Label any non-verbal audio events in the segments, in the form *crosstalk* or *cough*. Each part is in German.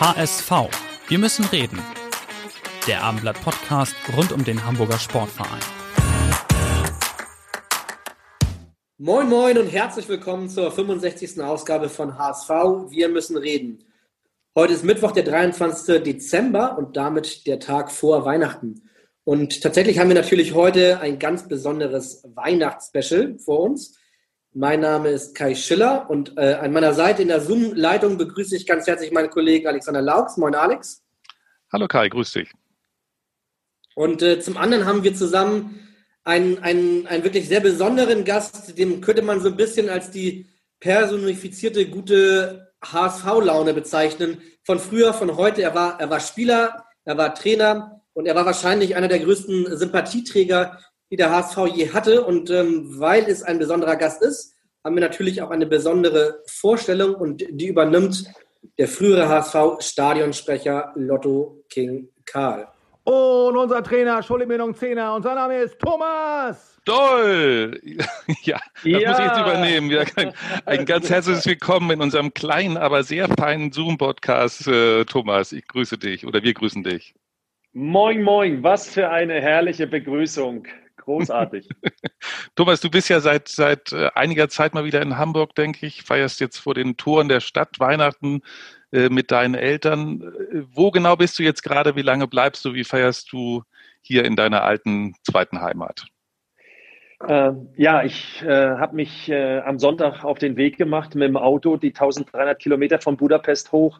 HSV. Wir müssen reden. Der Abendblatt Podcast rund um den Hamburger Sportverein. Moin Moin und herzlich willkommen zur 65. Ausgabe von HSV. Wir müssen reden. Heute ist Mittwoch, der 23. Dezember und damit der Tag vor Weihnachten. Und tatsächlich haben wir natürlich heute ein ganz besonderes Weihnachtsspecial vor uns. Mein Name ist Kai Schiller und äh, an meiner Seite in der Zoom-Leitung begrüße ich ganz herzlich meinen Kollegen Alexander Laux. Moin Alex. Hallo Kai, grüß dich. Und äh, zum anderen haben wir zusammen einen, einen, einen wirklich sehr besonderen Gast, dem könnte man so ein bisschen als die personifizierte gute HSV-Laune bezeichnen. Von früher, von heute. Er war, er war Spieler, er war Trainer und er war wahrscheinlich einer der größten Sympathieträger die der HSV je hatte. Und ähm, weil es ein besonderer Gast ist, haben wir natürlich auch eine besondere Vorstellung und die übernimmt der frühere HSV-Stadionsprecher Lotto King Karl. Und unser Trainer, Entschuldigung, Zehner, und sein Name ist Thomas. Toll! *laughs* Ja, das ja. muss ich jetzt übernehmen. Ein, ganz herzliches Willkommen in unserem kleinen, aber sehr feinen Zoom-Podcast. Äh, Thomas, ich grüße dich oder wir grüßen dich. Moin, moin, was für eine herrliche Begrüßung. Großartig. *laughs* Thomas, du bist ja seit, seit äh, einiger Zeit mal wieder in Hamburg, denke ich. Feierst jetzt vor den Toren der Stadt Weihnachten äh, mit deinen Eltern. Äh, wo genau bist du jetzt gerade? Wie lange bleibst du? Wie feierst du hier in deiner alten zweiten Heimat? Äh, ja, ich äh, habe mich äh, am Sonntag auf den Weg gemacht mit dem Auto, die 1300 Kilometer von Budapest hoch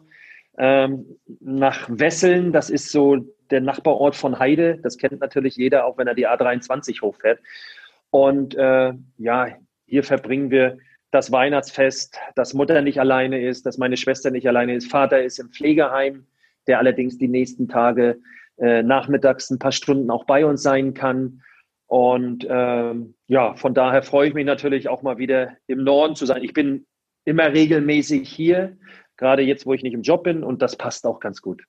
ähm, nach Wesseln. Das ist so der Nachbarort von Heide. Das kennt natürlich jeder, auch wenn er die A23 hochfährt. Und äh, ja, hier verbringen wir das Weihnachtsfest, dass Mutter nicht alleine ist, dass meine Schwester nicht alleine ist. Vater ist im Pflegeheim, der allerdings die nächsten Tage äh, nachmittags ein paar Stunden auch bei uns sein kann. Und ähm, ja, von daher freue ich mich natürlich auch mal wieder im Norden zu sein. Ich bin immer regelmäßig hier, gerade jetzt, wo ich nicht im Job bin, und das passt auch ganz gut.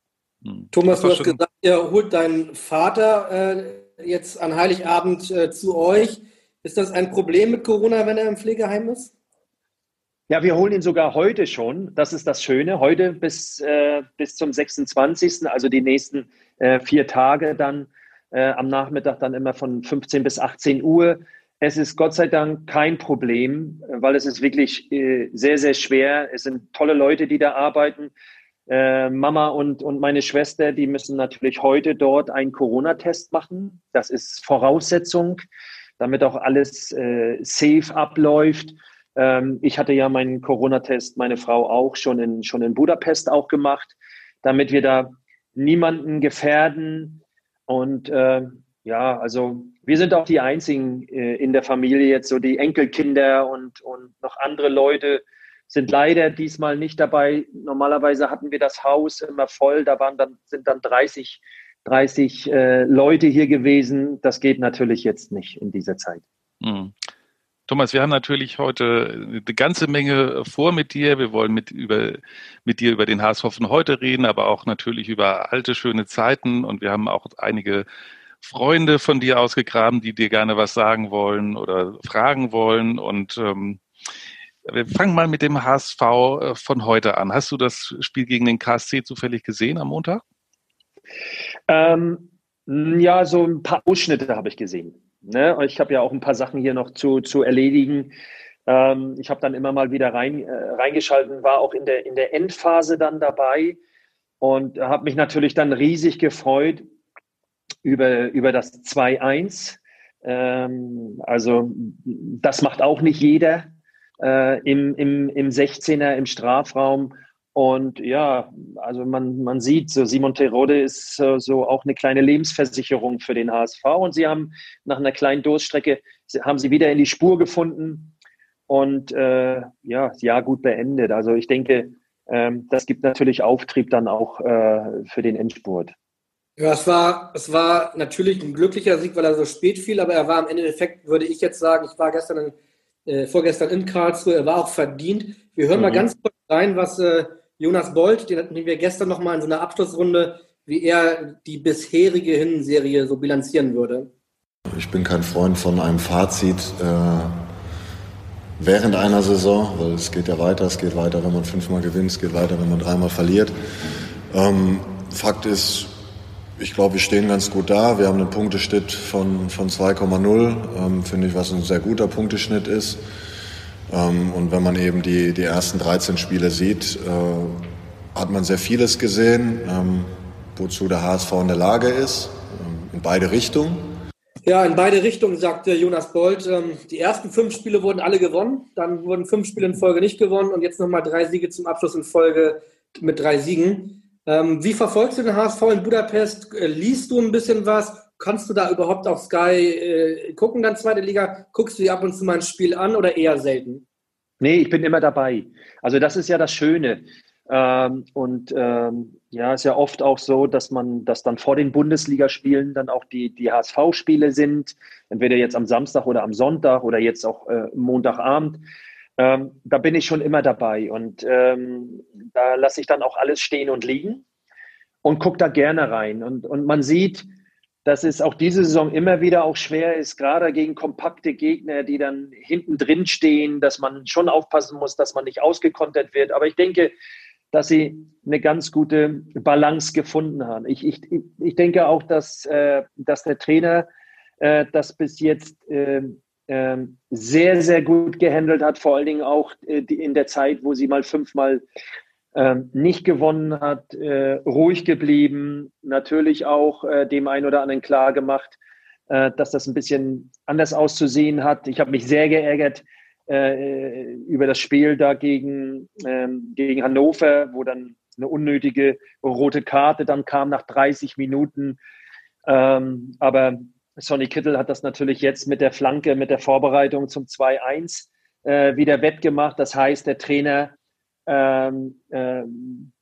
Hm. Thomas, du hast gesagt, ihr holt deinen Vater äh, jetzt an Heiligabend äh, zu euch. Ist das ein Problem mit Corona, wenn er im Pflegeheim ist? Ja, wir holen ihn sogar heute schon. Das ist das Schöne. Heute bis, äh, bis zum 26., also die nächsten äh, vier Tage dann äh, am Nachmittag dann immer von 15 bis 18 Uhr. Es ist Gott sei Dank kein Problem, weil es ist wirklich äh, sehr, sehr schwer. Es sind tolle Leute, die da arbeiten. Äh, Mama und, und meine Schwester, die müssen natürlich heute dort einen Corona-Test machen. Das ist Voraussetzung, damit auch alles äh, safe abläuft. Ähm, ich hatte ja meinen Corona-Test, meine Frau auch schon in, schon in Budapest auch gemacht, damit wir da niemanden gefährden. Und äh, ja, also wir sind auch die Einzigen äh, in der Familie jetzt, so die Enkelkinder und, und noch andere Leute, sind leider diesmal nicht dabei. Normalerweise hatten wir das Haus immer voll, da waren dann, sind dann 30, 30 äh, Leute hier gewesen. Das geht natürlich jetzt nicht in dieser Zeit. Mhm. Thomas, wir haben natürlich heute eine ganze Menge vor mit dir. Wir wollen mit, über, mit dir über den HSV von heute reden, aber auch natürlich über alte, schöne Zeiten. Und wir haben auch einige Freunde von dir ausgegraben, die dir gerne was sagen wollen oder fragen wollen. Und ähm, wir fangen mal mit dem HSV äh, von heute an. Hast du das Spiel gegen den KSC zufällig gesehen am Montag? Ähm, ja, so ein paar Ausschnitte habe ich gesehen. Ne? Ich habe ja auch ein paar Sachen hier noch zu, zu erledigen. Ähm, ich habe dann immer mal wieder rein, äh, reingeschalten, war auch in der, in der Endphase dann dabei und habe mich natürlich dann riesig gefreut über, über das 2-1. Ähm, also das macht auch nicht jeder äh, im, im, im 16er im Strafraum. Und ja, also man, man sieht, so Simon Terode ist so, so auch eine kleine Lebensversicherung für den HSV. Und sie haben nach einer kleinen Durststrecke, haben sie wieder in die Spur gefunden. und äh, ja, Jahr gut beendet. Also ich denke, ähm, das gibt natürlich Auftrieb dann auch äh, für den Endspurt. Ja, es war, es war natürlich ein glücklicher Sieg, weil er so spät fiel, aber er war im Endeffekt, würde ich jetzt sagen, ich war gestern, in, äh, vorgestern in Karlsruhe, er war auch verdient. Wir hören mhm. mal ganz kurz rein, was äh, Jonas Bolt, den hatten wir gestern nochmal in so einer Abschlussrunde, wie er die bisherige Hinserie so bilanzieren würde. Ich bin kein Freund von einem Fazit äh, während einer Saison, weil es geht ja weiter, es geht weiter, wenn man fünfmal gewinnt, es geht weiter, wenn man dreimal verliert. Ähm, Fakt ist, ich glaube, wir stehen ganz gut da. Wir haben einen Punkteschnitt von, von 2,0, ähm, finde ich, was ein sehr guter Punkteschnitt ist. Ähm, und wenn man eben die, die ersten 13 Spiele sieht, äh, hat man sehr vieles gesehen, ähm, wozu der HSV in der Lage ist, ähm, in beide Richtungen. Ja, in beide Richtungen, sagte Jonas Bold. Ähm, die ersten fünf Spiele wurden alle gewonnen, dann wurden fünf Spiele in Folge nicht gewonnen und jetzt nochmal drei Siege zum Abschluss in Folge mit drei Siegen. Ähm, wie verfolgst du den HSV in Budapest? Äh, liest du ein bisschen was? Kannst du da überhaupt auf Sky äh, gucken, dann zweite Liga? Guckst du dir ab und zu mal ein Spiel an oder eher selten? Nee, ich bin immer dabei. Also das ist ja das Schöne. Ähm, und ähm, ja, ist ja oft auch so, dass man, dass dann vor den Bundesligaspielen dann auch die, die HSV-Spiele sind, entweder jetzt am Samstag oder am Sonntag oder jetzt auch äh, Montagabend. Ähm, da bin ich schon immer dabei und ähm, da lasse ich dann auch alles stehen und liegen und gucke da gerne rein. Und, und man sieht, dass es auch diese Saison immer wieder auch schwer ist, gerade gegen kompakte Gegner, die dann hinten drin stehen, dass man schon aufpassen muss, dass man nicht ausgekontert wird. Aber ich denke, dass sie eine ganz gute Balance gefunden haben. Ich, ich, ich denke auch, dass, äh, dass der Trainer äh, das bis jetzt äh, sehr, sehr gut gehandelt hat, vor allen Dingen auch äh, in der Zeit, wo sie mal fünfmal ähm, nicht gewonnen hat, äh, ruhig geblieben, natürlich auch äh, dem einen oder anderen klar gemacht, dass das ein bisschen anders auszusehen hat. Ich habe mich sehr geärgert über das Spiel da gegen, ähm, gegen Hannover, wo dann eine unnötige rote Karte dann kam nach 30 Minuten. aber Sonny Kittel hat das natürlich jetzt mit der Flanke, mit der Vorbereitung zum 2-1 äh, wieder wettgemacht. Das heißt, der Trainer ähm, äh,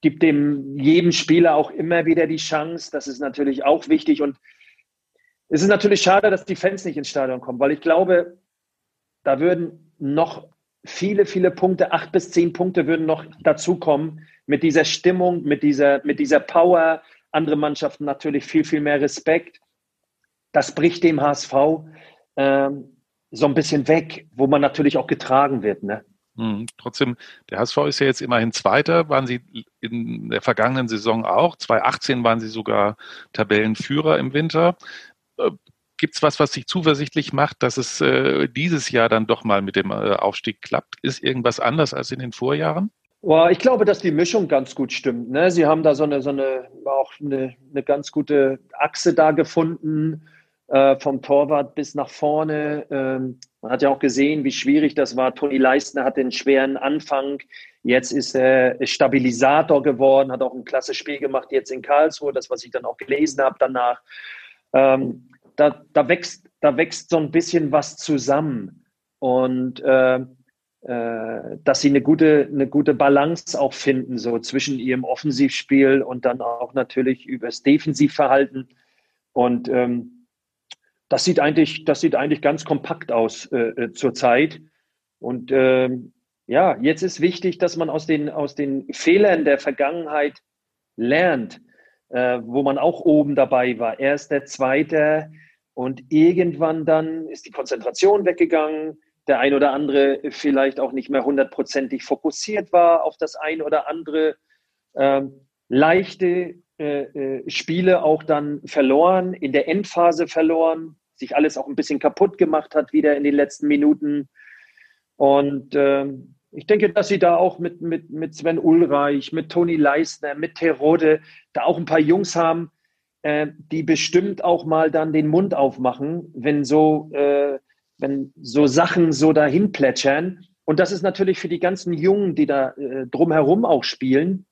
gibt dem jedem Spieler auch immer wieder die Chance. Das ist natürlich auch wichtig. Und es ist natürlich schade, dass die Fans nicht ins Stadion kommen, weil ich glaube, da würden noch viele, viele Punkte, acht bis zehn Punkte würden noch dazukommen mit dieser Stimmung, mit dieser, mit dieser Power. Andere Mannschaften natürlich viel, viel mehr Respekt das bricht dem HSV ähm, so ein bisschen weg, wo man natürlich auch getragen wird. Ne? Hm, trotzdem, der HSV ist ja jetzt immerhin Zweiter, waren sie in der vergangenen Saison auch. 2018 waren sie sogar Tabellenführer im Winter. Äh, Gibt es was, was sich zuversichtlich macht, dass es äh, dieses Jahr dann doch mal mit dem äh, Aufstieg klappt? Ist irgendwas anders als in den Vorjahren? Oh, ich glaube, dass die Mischung ganz gut stimmt. Ne? Sie haben da so eine, so eine auch eine, eine ganz gute Achse da gefunden äh, vom Torwart bis nach vorne. Ähm, man hat ja auch gesehen, wie schwierig das war. Toni Leistner hat den schweren Anfang. Jetzt ist er Stabilisator geworden, hat auch ein klasse Spiel gemacht jetzt in Karlsruhe, das, was ich dann auch gelesen habe danach. Ähm, da, da, wächst, da wächst so ein bisschen was zusammen. Und äh, äh, dass sie eine gute, eine gute Balance auch finden, so zwischen ihrem Offensivspiel und dann auch natürlich übers Defensivverhalten. Und ähm, das sieht eigentlich, das sieht eigentlich ganz kompakt aus äh, äh zurzeit. Und ähm, ja, jetzt ist wichtig, dass man aus den, aus den Fehlern der Vergangenheit lernt, äh, wo man auch oben dabei war. Erst der Zweite und irgendwann dann ist die Konzentration weggegangen. Der ein oder andere vielleicht auch nicht mehr hundertprozentig fokussiert war auf das ein oder andere. Ähm, leichte äh, äh, Spiele auch dann verloren, in der Endphase verloren, sich alles auch ein bisschen kaputt gemacht hat wieder in den letzten Minuten. Und ähm, ich denke, dass sie da auch mit, mit, mit Sven Ulreich, mit Toni Leistner, mit Terode da auch ein paar Jungs haben, äh, die bestimmt auch mal dann den Mund aufmachen, wenn so, äh, wenn so Sachen so dahin plätschern. Und das ist natürlich für die ganzen Jungen, die da äh, drumherum auch spielen,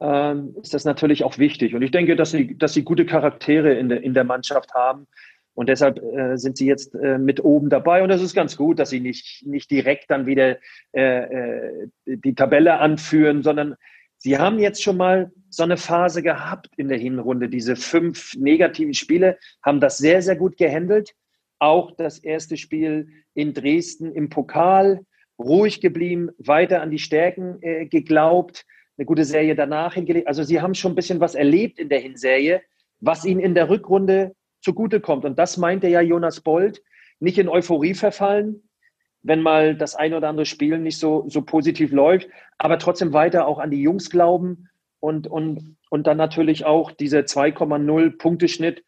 ähm, ist das natürlich auch wichtig. Und ich denke, dass sie, dass sie gute Charaktere in der, in der Mannschaft haben Und deshalb äh, sind sie jetzt äh, mit oben dabei. Und das ist ganz gut, dass sie nicht, nicht direkt dann wieder äh, äh, die Tabelle anführen, sondern sie haben jetzt schon mal so eine Phase gehabt in der Hinrunde. Diese fünf negativen Spiele haben das sehr, sehr gut gehandelt. Auch das erste Spiel in Dresden im Pokal, ruhig geblieben, weiter an die Stärken äh, geglaubt, eine gute Serie danach hingelegt. Also sie haben schon ein bisschen was erlebt in der Hinserie, was ihnen in der Rückrunde zugutekommt. Und das meinte ja Jonas Bold, nicht in Euphorie verfallen, wenn mal das ein oder andere Spiel nicht so, so positiv läuft, aber trotzdem weiter auch an die Jungs glauben und, und, und dann natürlich auch diese 2,0 Punkteschnitt.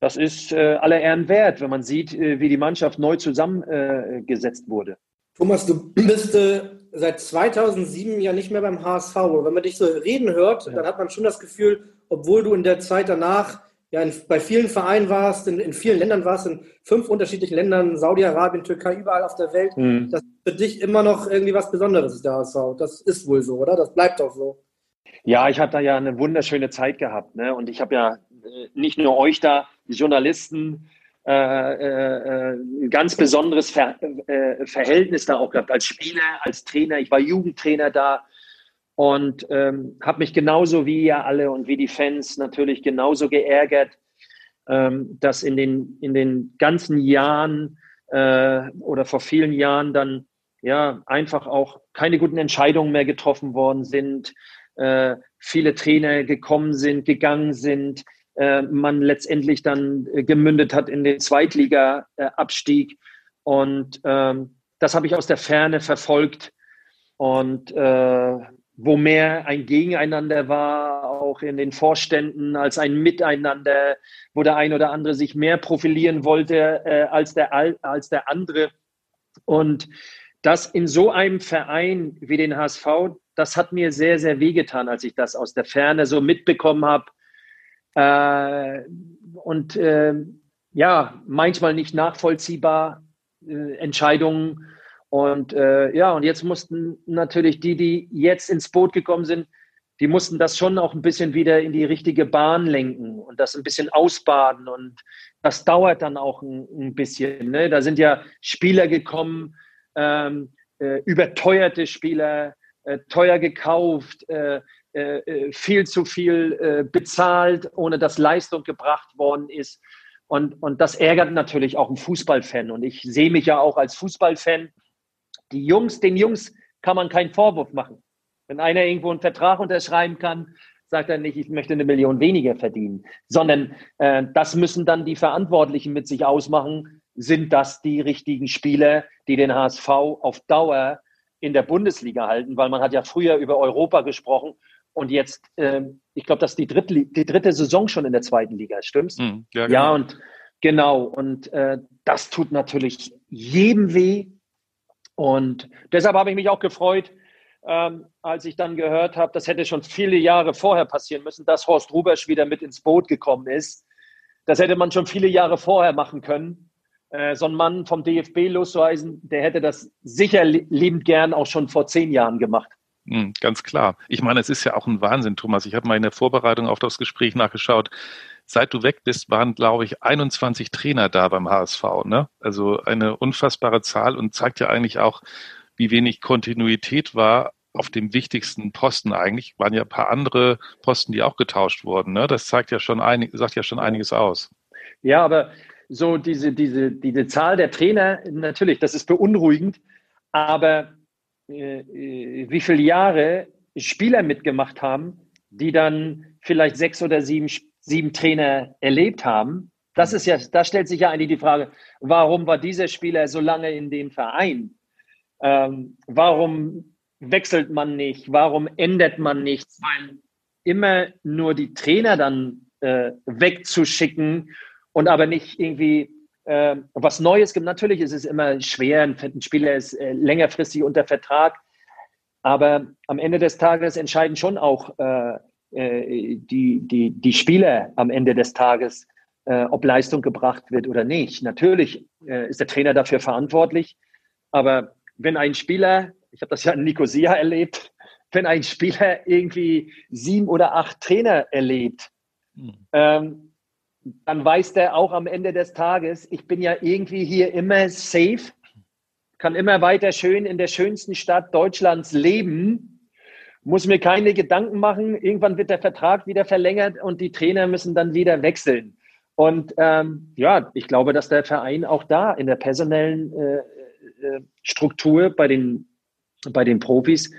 Das ist äh, aller Ehren wert, wenn man sieht, äh, wie die Mannschaft neu zusammengesetzt äh, wurde. Thomas, du *clears throat* bist äh, seit 2007 ja nicht mehr beim HSV. Wenn man dich so reden hört, ja. dann hat man schon das Gefühl, obwohl du in der Zeit danach ja in, bei vielen Vereinen warst, in, in, vielen Ländern warst, in fünf unterschiedlichen Ländern, Saudi-Arabien, Türkei, überall auf der Welt, mhm. dass für dich immer noch irgendwie was Besonderes ist, der HSV. Das ist wohl so, oder? Das bleibt auch so. Ja, ich habe da ja eine wunderschöne Zeit gehabt. Ne? Und ich habe ja äh, nicht nur euch da, die Journalisten, äh, äh, ein ganz besonderes Ver äh, Verhältnis da auch gehabt als Spieler, als Trainer. Ich war Jugendtrainer da und ähm, habe mich genauso wie ihr alle und wie die Fans natürlich genauso geärgert, ähm, dass in den, in den ganzen Jahren äh, oder vor vielen Jahren dann ja einfach auch keine guten Entscheidungen mehr getroffen worden sind, äh, viele Trainer gekommen sind, gegangen sind, äh, man letztendlich dann äh, gemündet hat in den Zweitliga-Abstieg. Und ähm, das habe ich aus der Ferne verfolgt. Und äh, wo mehr ein Gegeneinander war, auch in den Vorständen, als ein Miteinander, wo der ein oder andere sich mehr profilieren wollte äh, als, der, als der andere. Und das in so einem Verein wie den HSV, das hat mir sehr, sehr wehgetan, als ich das aus der Ferne so mitbekommen habe. Äh, und äh, ja, manchmal nicht nachvollziehbar äh, Entscheidungen und äh, ja, und jetzt mussten natürlich die, die jetzt ins Boot gekommen sind, die mussten das schon auch ein bisschen wieder in die richtige Bahn lenken und das ein bisschen ausbaden. Und das dauert dann auch ein, ein bisschen. Ne? Da sind ja Spieler gekommen, ähm, äh, überteuerte Spieler, äh, teuer gekauft, äh, äh, äh, viel zu viel bezahlt, ohne dass Leistung gebracht worden ist. Und, und das ärgert natürlich auch einen Fußballfan. Und ich sehe mich ja auch als Fußballfan die Jungs, den Jungs kann man keinen Vorwurf machen. Wenn einer irgendwo einen Vertrag unterschreiben kann, sagt er nicht, ich möchte eine Million weniger verdienen, sondern äh, das müssen dann die Verantwortlichen mit sich ausmachen. Sind das die richtigen Spieler, die den HSV auf Dauer in der Bundesliga halten? Weil man hat ja früher über Europa gesprochen und jetzt, äh, ich glaube, das ist die dritte, die dritte Saison schon in der zweiten Liga, stimmt's? Mhm, ja, genau. ja, und genau. Und äh, das tut natürlich jedem weh, und deshalb habe ich mich auch gefreut, ähm, als ich dann gehört habe, das hätte schon viele Jahre vorher passieren müssen, dass Horst Rubesch wieder mit ins Boot gekommen ist. Das hätte man schon viele Jahre vorher machen können. Äh, so ein Mann vom DFB loszuweisen, der hätte das sicher liebend gern auch schon vor zehn Jahren gemacht. Mhm, ganz klar. Ich meine, es ist ja auch ein Wahnsinn, Thomas. Ich habe mal in der Vorbereitung auf das Gespräch nachgeschaut. Seit du weg bist, waren, glaube ich, 21 Trainer da beim HSV. Ne? Also eine unfassbare Zahl und zeigt ja eigentlich auch, wie wenig Kontinuität war auf dem wichtigsten Posten eigentlich. Waren ja ein paar andere Posten, die auch getauscht wurden. Ne? Das zeigt ja schon einig, sagt ja schon einiges aus. Ja, aber so diese, diese, diese Zahl der Trainer, natürlich, das ist beunruhigend. Aber äh, äh, wie viele Jahre Spieler mitgemacht haben, die dann vielleicht sechs oder sieben, sieben Trainer erlebt haben. Das ist ja, da stellt sich ja eigentlich die Frage, warum war dieser Spieler so lange in dem Verein? Ähm, warum wechselt man nicht? Warum ändert man nichts? Weil immer nur die Trainer dann äh, wegzuschicken und aber nicht irgendwie äh, was Neues gibt. Natürlich ist es immer schwer, ein Spieler ist äh, längerfristig unter Vertrag, aber am Ende des Tages entscheiden schon auch äh, die, die, die Spieler am Ende des Tages, äh, ob Leistung gebracht wird oder nicht. Natürlich äh, ist der Trainer dafür verantwortlich, aber wenn ein Spieler, ich habe das ja in Nicosia erlebt, wenn ein Spieler irgendwie sieben oder acht Trainer erlebt, mhm. ähm, dann weiß der auch am Ende des Tages, ich bin ja irgendwie hier immer safe, kann immer weiter schön in der schönsten Stadt Deutschlands leben, muss mir keine Gedanken machen. Irgendwann wird der Vertrag wieder verlängert und die Trainer müssen dann wieder wechseln. Und ähm, ja, ich glaube, dass der Verein auch da in der personellen äh, äh, Struktur bei den, bei den Profis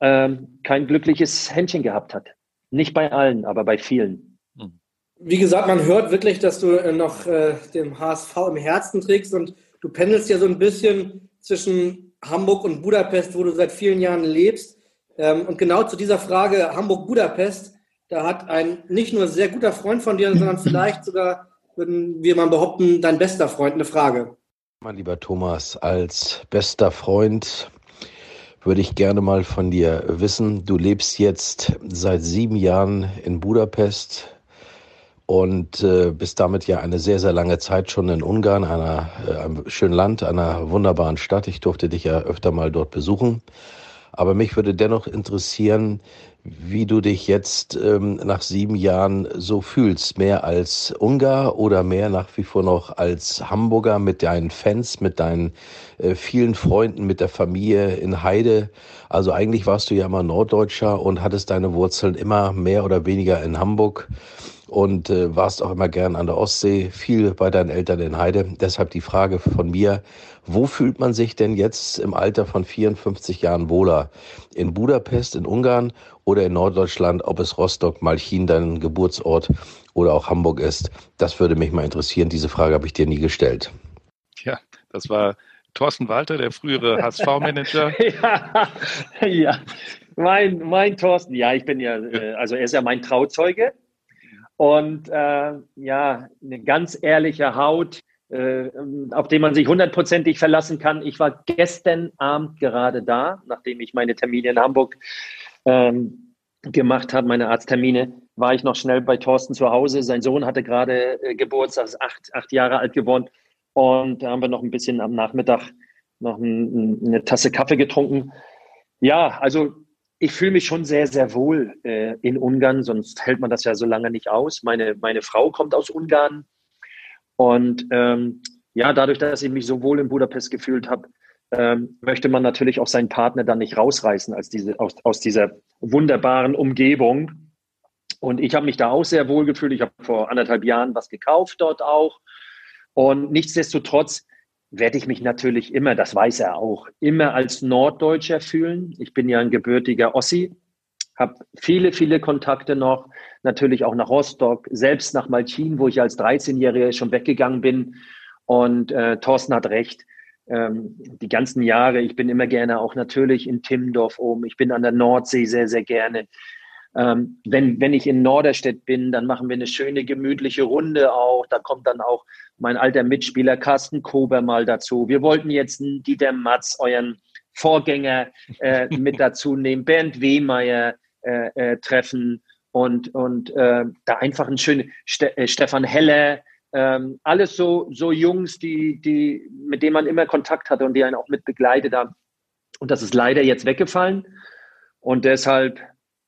ähm, kein glückliches Händchen gehabt hat. Nicht bei allen, aber bei vielen. Hm. Wie gesagt, man hört wirklich, dass du äh, noch äh, dem HSV im Herzen trägst und du pendelst ja so ein bisschen zwischen Hamburg und Budapest, wo du seit vielen Jahren lebst. Ähm, und genau zu dieser Frage Hamburg-Budapest, da hat ein nicht nur sehr guter Freund von dir, sondern *laughs* vielleicht sogar, würden wir mal behaupten, dein bester Freund eine Frage. Mein lieber Thomas, als bester Freund würde ich gerne mal von dir wissen. Du lebst jetzt seit sieben Jahren in Budapest und äh, bist damit ja eine sehr, sehr lange Zeit schon in Ungarn, einer, äh, einem schönen Land, einer wunderbaren Stadt. Ich durfte dich ja öfter mal dort besuchen. Aber mich würde dennoch interessieren, wie du dich jetzt ähm, nach sieben Jahren so fühlst. Mehr als Ungar oder mehr nach wie vor noch als Hamburger mit deinen Fans, mit deinen äh, vielen Freunden, mit der Familie in Heide. Also eigentlich warst du ja immer Norddeutscher und hattest deine Wurzeln immer mehr oder weniger in Hamburg und äh, warst auch immer gern an der Ostsee, viel bei deinen Eltern in Heide. Deshalb die Frage von mir, wo fühlt man sich denn jetzt im Alter von 54 Jahren wohler? In Budapest, in Ungarn oder in Norddeutschland, ob es Rostock, Malchin, dein Geburtsort oder auch Hamburg ist? Das würde mich mal interessieren. Diese Frage habe ich dir nie gestellt. Ja, das war Thorsten Walter, der frühere *laughs* HSV-Manager. ja, ja. Mein, mein Thorsten, ja, ich bin ja, äh, also er ist ja mein Trauzeuge. Und äh, ja, eine ganz ehrliche Haut, auf den man sich hundertprozentig verlassen kann. Ich war gestern Abend gerade da, nachdem ich meine Termine in Hamburg ähm, gemacht habe, meine Arzttermine, war ich noch schnell bei Thorsten zu Hause. Sein Sohn hatte gerade äh, Geburtstag, ist acht, acht Jahre alt geworden. Und da haben wir noch ein bisschen am Nachmittag noch ein, eine Tasse Kaffee getrunken. Ja, also ich fühle mich schon sehr, sehr wohl äh, in Ungarn, sonst hält man das ja so lange nicht aus. Meine, meine Frau kommt aus Ungarn und ähm, ja, dadurch, dass ich mich so wohl in Budapest gefühlt habe, ähm, möchte man natürlich auch seinen Partner dann nicht rausreißen als diese, aus, aus dieser wunderbaren Umgebung. Und ich habe mich da auch sehr wohl gefühlt. Ich habe vor anderthalb Jahren was gekauft dort auch. Und nichtsdestotrotz werde ich mich natürlich immer, das weiß er auch, immer als Norddeutscher fühlen. Ich bin ja ein gebürtiger Ossi, habe viele, viele Kontakte noch, natürlich auch nach Rostock, selbst nach Malchin, wo ich als 13-Jähriger schon weggegangen bin. Und äh, Thorsten hat recht. Ähm, die ganzen Jahre, ich bin immer gerne auch natürlich in Timmendorf oben. Ich bin an der Nordsee sehr, sehr gerne. Ähm, wenn, wenn ich in Norderstedt bin, dann machen wir eine schöne, gemütliche Runde auch. Da kommt dann auch mein alter Mitspieler Carsten Kober mal dazu. Wir wollten jetzt einen Dieter Matz, euren Vorgänger, äh, mit *laughs* dazu nehmen, Bernd Wehmeier äh, äh, treffen und, und äh, da einfach ein schöner Ste äh, Stefan Heller, ähm, alles so, so Jungs, die, die, mit denen man immer Kontakt hatte und die einen auch mit begleitet haben. Und das ist leider jetzt weggefallen. Und deshalb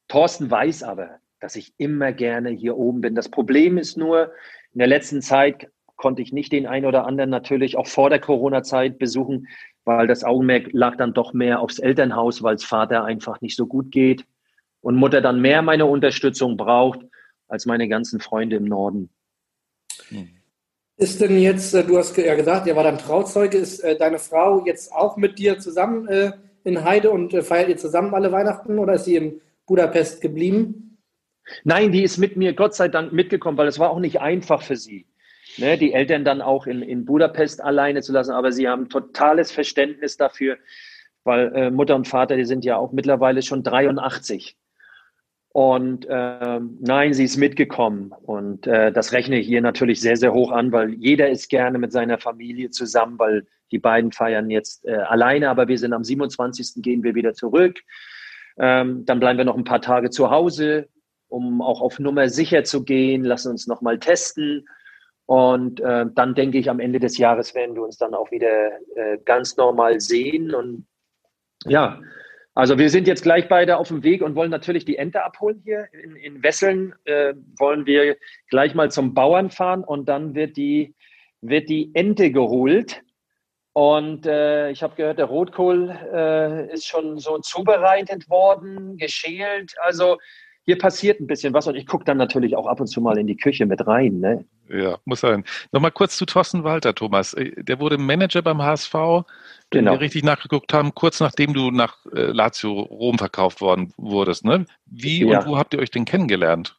Thorsten weiß aber, dass ich immer gerne hier oben bin. Das Problem ist nur, in der letzten Zeit konnte ich nicht den einen oder anderen natürlich auch vor der Corona-Zeit besuchen, weil das Augenmerk lag dann doch mehr aufs Elternhaus, weil es Vater einfach nicht so gut geht und Mutter dann mehr meine Unterstützung braucht als meine ganzen Freunde im Norden. Ist denn jetzt, äh, du hast ja gesagt, er war dein Trauzeuge, ist äh, deine Frau jetzt auch mit dir zusammen äh, in Heide und feiert ihr zusammen alle Weihnachten oder ist sie in Budapest geblieben? Nein, die ist mit mir Gott sei Dank mitgekommen, weil es war auch nicht einfach für sie, ne, die Eltern dann auch in, in Budapest alleine zu lassen. Aber sie haben totales Verständnis dafür, weil äh, Mutter und Vater, die sind ja auch mittlerweile schon 83. Und äh, nein, sie ist mitgekommen. Und äh, das rechne ich hier natürlich sehr, sehr hoch an, weil jeder ist gerne mit seiner Familie zusammen, weil die beiden feiern jetzt äh, alleine, aber wir sind am 27. gehen wir wieder zurück. Ähm, dann bleiben wir noch ein paar Tage zu Hause, um auch auf Nummer sicher zu gehen, lassen uns nochmal testen. Und äh, dann denke ich, am Ende des Jahres werden wir uns dann auch wieder äh, ganz normal sehen. Und ja, Also wir sind jetzt gleich beide auf dem Weg und wollen natürlich die Ente abholen hier. In, in Wesseln äh, wollen wir gleich mal zum Bauern fahren und dann wird die, wird die Ente geholt. Und äh, ich habe gehört, der Rotkohl äh, ist schon so zubereitet worden, geschält. Also hier passiert ein bisschen was und ich gucke dann natürlich auch ab und zu mal in die Küche mit rein. Ne? Ja, muss sein. Nochmal kurz zu Thorsten Walter, Thomas. Äh, der wurde Manager beim HSV, wenn Genau. wir richtig nachgeguckt haben, kurz nachdem du nach äh, Lazio Rom verkauft worden wurdest. Ne? Wie Ja. und wo habt ihr euch denn kennengelernt?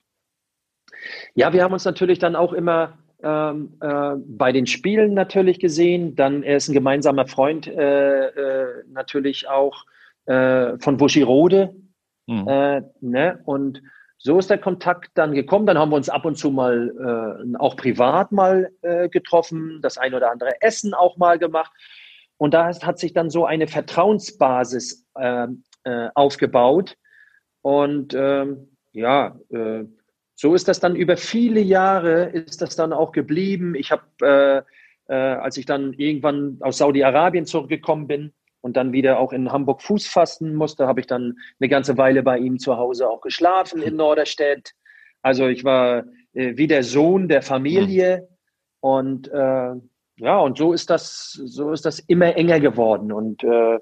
Ja, wir haben uns natürlich dann auch immer ähm, äh, bei den Spielen natürlich gesehen. Dann er ist ein gemeinsamer Freund äh, äh, natürlich auch äh, von Buschirode. Hm. Äh, ne? Und so ist der Kontakt dann gekommen. Dann haben wir uns ab und zu mal äh, auch privat mal äh, getroffen, das ein oder andere Essen auch mal gemacht. Und da hat sich dann so eine Vertrauensbasis ähm, äh, aufgebaut. Und ähm, ja, äh, so ist das dann über viele Jahre ist das dann auch geblieben. Ich habe, äh, als ich dann irgendwann aus Saudi-Arabien zurückgekommen bin und dann wieder auch in Hamburg Fuß fassen musste, habe ich dann eine ganze Weile bei ihm zu Hause auch geschlafen in Norderstedt. Also ich war äh, wie der Sohn der Familie und äh, ja, und so ist das, so ist das immer enger geworden und äh,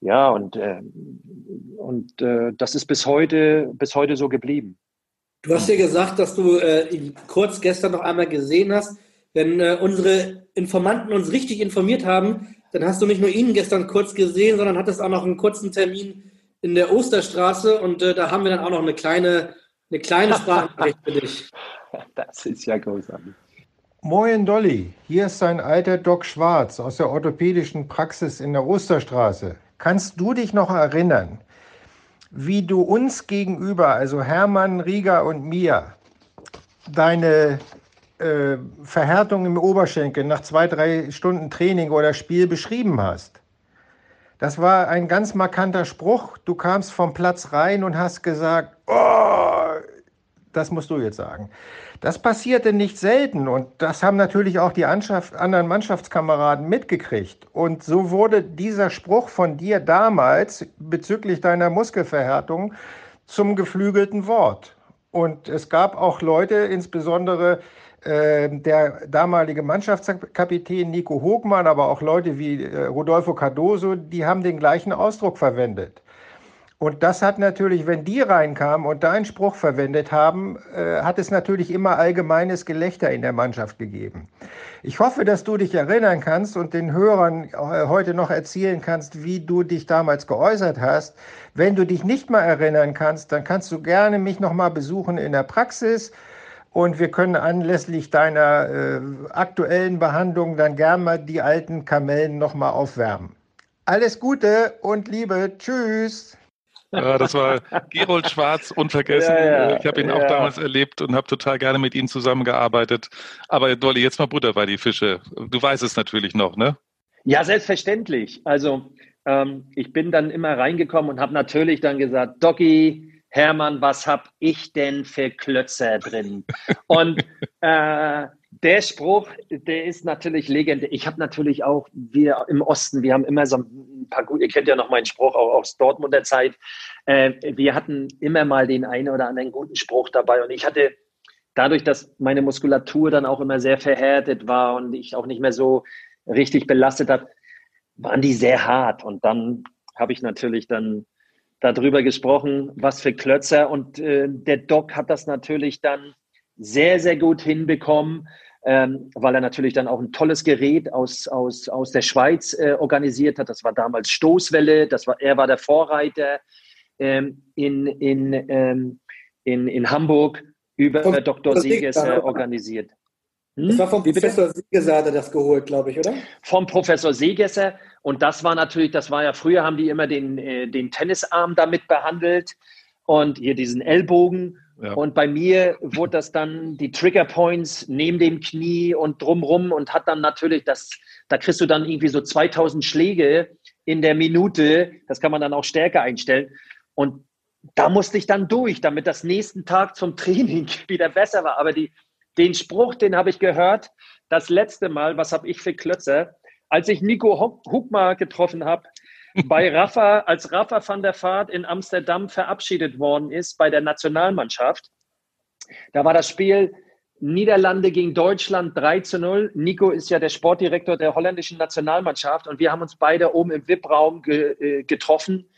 ja, und, äh, und äh, das ist bis heute, bis heute so geblieben. Du hast ja gesagt, dass du äh, ihn kurz gestern noch einmal gesehen hast. Wenn unsere Informanten uns richtig informiert haben, dann hast du nicht nur ihn gestern kurz gesehen, sondern hattest auch noch einen kurzen Termin in der Osterstraße und äh, da haben wir dann auch noch eine kleine, eine kleine Sprachnachricht für dich. *laughs* Das ist ja großartig. Moin Dolly, hier ist sein alter Doc Schwarz aus der orthopädischen Praxis in der Osterstraße. Kannst du dich noch erinnern, wie du uns gegenüber, also Hermann, Rieger und mir, deine äh, Verhärtung im Oberschenkel nach zwei, drei Stunden Training oder Spiel beschrieben hast? Das war ein ganz markanter Spruch. Du kamst vom Platz rein und hast gesagt, oh, das musst du jetzt sagen. Das passierte nicht selten und das haben natürlich auch die anderen Mannschaftskameraden mitgekriegt. Und so wurde dieser Spruch von dir damals bezüglich deiner Muskelverhärtung zum geflügelten Wort. Und es gab auch Leute, insbesondere der damalige Mannschaftskapitän Nico Hogmann, aber auch Leute wie äh, Rodolfo Cardoso, die haben den gleichen Ausdruck verwendet. Und das hat natürlich, wenn die reinkamen und deinen Spruch verwendet haben, äh, hat es natürlich immer allgemeines Gelächter in der Mannschaft gegeben. Ich hoffe, dass du dich erinnern kannst und den Hörern äh, heute noch erzählen kannst, wie du dich damals geäußert hast. Wenn du dich nicht mal erinnern kannst, dann kannst du gerne mich noch mal besuchen in der Praxis und wir können anlässlich deiner äh, aktuellen Behandlung dann gern mal die alten Kamellen noch mal aufwärmen. Alles Gute und Liebe. Tschüss. Ja, das war Gerold Schwarz, unvergessen. Ja, ja, ich habe ihn auch damals erlebt und habe total gerne mit ihm zusammengearbeitet. Aber Dolly, jetzt mal Butter bei die Fische. Du weißt es natürlich noch, ne? Ja, selbstverständlich. Also ähm, ich bin dann immer reingekommen und habe natürlich dann gesagt, Docky, Hermann, was hab ich denn für Klötzer drin? Und äh, der Spruch, der ist natürlich legendär. Ich habe natürlich auch, wir im Osten, wir haben immer so ein paar gut, ihr kennt ja noch meinen Spruch auch aus Dortmunder Zeit. Äh, wir hatten immer mal den einen oder anderen guten Spruch dabei und ich hatte dadurch, dass meine Muskulatur dann auch immer sehr verhärtet war und ich auch nicht mehr so richtig belastet habe, waren die sehr hart. Und dann habe ich natürlich dann darüber gesprochen, was für Klötzer. Und äh, der Doc hat das natürlich dann sehr, sehr gut hinbekommen, ähm, weil er natürlich dann auch ein tolles Gerät aus, aus, aus der Schweiz äh, organisiert hat. Das war damals Stoßwelle, das war, er war der Vorreiter ähm, in, in, ähm, in, in Hamburg über Dr. Sieges äh, organisiert. Hm? Das war vom Wie bitte? Professor Siegeser hat er das geholt, glaube ich, oder? vom Professor Seegesser. Und das war natürlich, das war ja früher, haben die immer den, äh, den Tennisarm damit behandelt und hier diesen Ellbogen. Ja. Und bei mir wurde das dann die Trigger Points neben dem Knie und drumrum und hat dann natürlich das, da kriegst du dann irgendwie so 2000 Schläge in der Minute. Das kann man dann auch stärker einstellen. Und da musste ich dann durch, damit das nächsten Tag zum Training *laughs* wieder besser war. Aber die, den Spruch, den habe ich gehört, das letzte Mal, was habe ich für Klötzer, als ich Nico Huck- Huckmar getroffen habe, *laughs* bei Rafa, als Rafa van der Vaart in Amsterdam verabschiedet worden ist bei der Nationalmannschaft, da war das Spiel Niederlande gegen Deutschland 3 zu 0. Nico ist ja der Sportdirektor der holländischen Nationalmannschaft und wir haben uns beide oben im VIP-Raum ge äh, getroffen.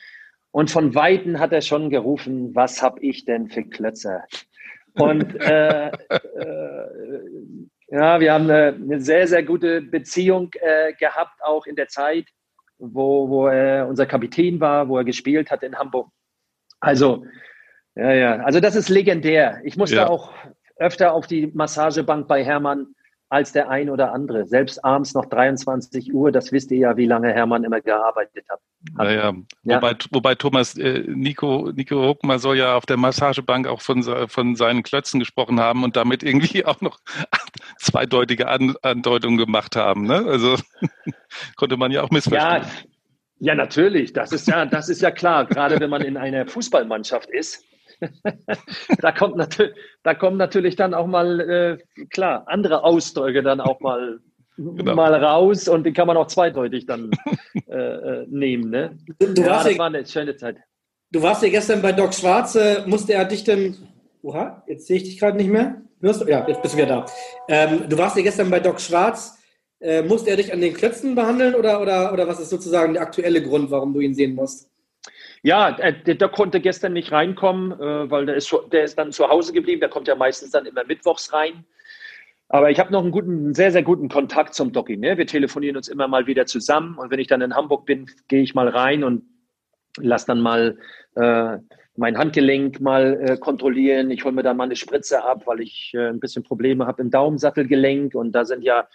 Und von Weitem hat er schon gerufen, was hab ich denn für Klötzer? Und äh, äh, ja, wir haben eine, eine, sehr, sehr gute Beziehung äh, gehabt, auch in der Zeit, wo, wo er unser Kapitän war, wo er gespielt hat in Hamburg. Also, ja, ja, also das ist legendär. Ich musste ja. auch öfter auf die Massagebank bei Hermann als der ein oder andere. Selbst abends noch 23 Uhr, das wisst ihr ja, wie lange Hermann immer gearbeitet hat. Naja, ja. wobei, wobei Thomas, äh, Nico, Nico Huckmer soll ja auf der Massagebank auch von, von seinen Klötzen gesprochen haben und damit irgendwie *laughs* auch noch zweideutige An Andeutungen gemacht haben. Ne? Also *laughs* konnte man ja auch missverstehen. Ja, ja, natürlich. Das ist ja, das ist ja klar. Gerade wenn man in einer Fußballmannschaft ist, *laughs* da, kommt natürlich, da kommen natürlich dann auch mal, äh, klar, andere Ausdrücke dann auch mal, genau. mal raus und die kann man auch zweideutig dann äh, äh, nehmen. Ne? Du, du ja, das war eine schöne Zeit. Du warst ja gestern bei Doc Schwarze, musste er dich denn, oha, jetzt sehe ich dich gerade nicht mehr. Hörst du? Ja, jetzt bist du wieder da. Ähm, du warst ja gestern bei Doc Schwarz. Äh, musste er dich an den Klötzen behandeln oder, oder, oder was ist sozusagen der aktuelle Grund, warum du ihn sehen musst? Ja, äh, der, der, konnte gestern nicht reinkommen, äh, weil der ist, der ist dann zu Hause geblieben. Der kommt ja meistens dann immer mittwochs rein. Aber ich habe noch einen guten, sehr, sehr guten Kontakt zum Doki. Ne? Wir telefonieren uns immer mal wieder zusammen. Und wenn ich dann in Hamburg bin, gehe ich mal rein und lasse dann mal äh, mein Handgelenk mal äh, kontrollieren. Ich hole mir dann mal eine Spritze ab, weil ich äh, ein bisschen Probleme habe im Daumensattelgelenk. Und da sind ja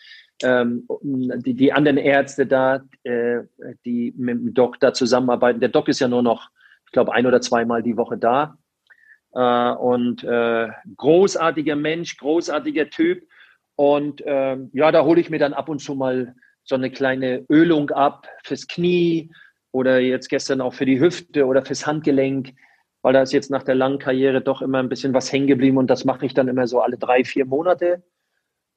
ähm, die, die anderen Ärzte da, äh, die mit dem Doc da zusammenarbeiten. Der Doc ist ja nur noch, ich glaube, ein oder zweimal die Woche da. Äh, und äh, großartiger Mensch, großartiger Typ. Und äh, ja, da hole ich mir dann ab und zu mal so eine kleine Ölung ab fürs Knie oder jetzt gestern auch für die Hüfte oder fürs Handgelenk, weil da ist jetzt nach der langen Karriere doch immer ein bisschen was hängen geblieben und das mache ich dann immer so alle drei, vier Monate.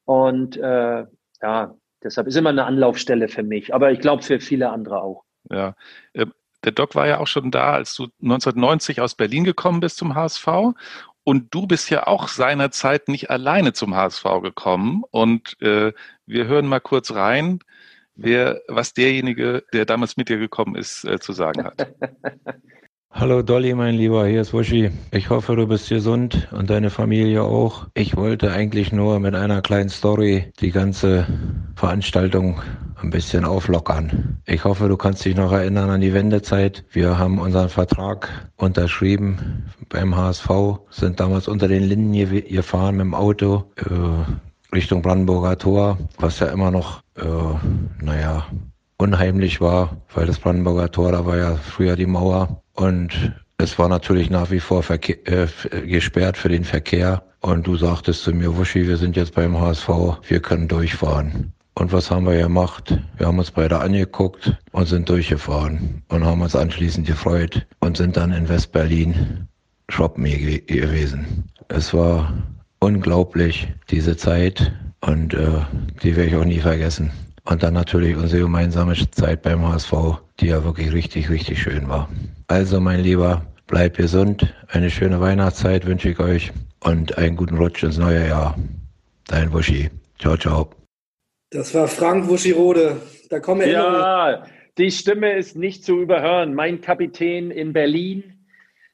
Und äh, ja, deshalb ist immer eine Anlaufstelle für mich, aber ich glaube für viele andere auch. Ja, ähm, der Doc war ja auch schon da, als du 1990 aus Berlin gekommen bist zum HSV. Und du bist ja auch seinerzeit nicht alleine zum HSV gekommen. Und äh, wir hören mal kurz rein, wer, was derjenige, der damals mit dir gekommen ist, äh, zu sagen hat. *laughs* Hallo Dolly, mein Lieber, hier ist Wushi. Ich hoffe, du bist gesund und deine Familie auch. Ich wollte eigentlich nur mit einer kleinen Story die ganze Veranstaltung ein bisschen auflockern. Ich hoffe, du kannst dich noch erinnern an die Wendezeit. Wir haben unseren Vertrag unterschrieben beim HSV, sind damals unter den Linden gefahren mit dem Auto äh, Richtung Brandenburger Tor, was ja immer noch, äh, naja, unheimlich war, weil das Brandenburger Tor, da war ja früher die Mauer und es war natürlich nach wie vor äh, gesperrt für den Verkehr. Und du sagtest zu mir, Wuschi, wir sind jetzt beim HSV, wir können durchfahren. Und was haben wir gemacht? Wir haben uns beide angeguckt und sind durchgefahren und haben uns anschließend gefreut und sind dann in Westberlin shoppen gewesen. Es war unglaublich, diese Zeit, und äh, die werde ich auch nie vergessen. Und dann natürlich unsere gemeinsame Zeit beim HSV, die ja wirklich richtig, richtig schön war. Also mein Lieber, bleib gesund. Eine schöne Weihnachtszeit wünsche ich euch und einen guten Rutsch ins neue Jahr. Dein Wuschi. Ciao, ciao. Das war Frank Wuschirode. Da kommen wir Ja, die Stimme ist nicht zu überhören. Mein Kapitän in Berlin,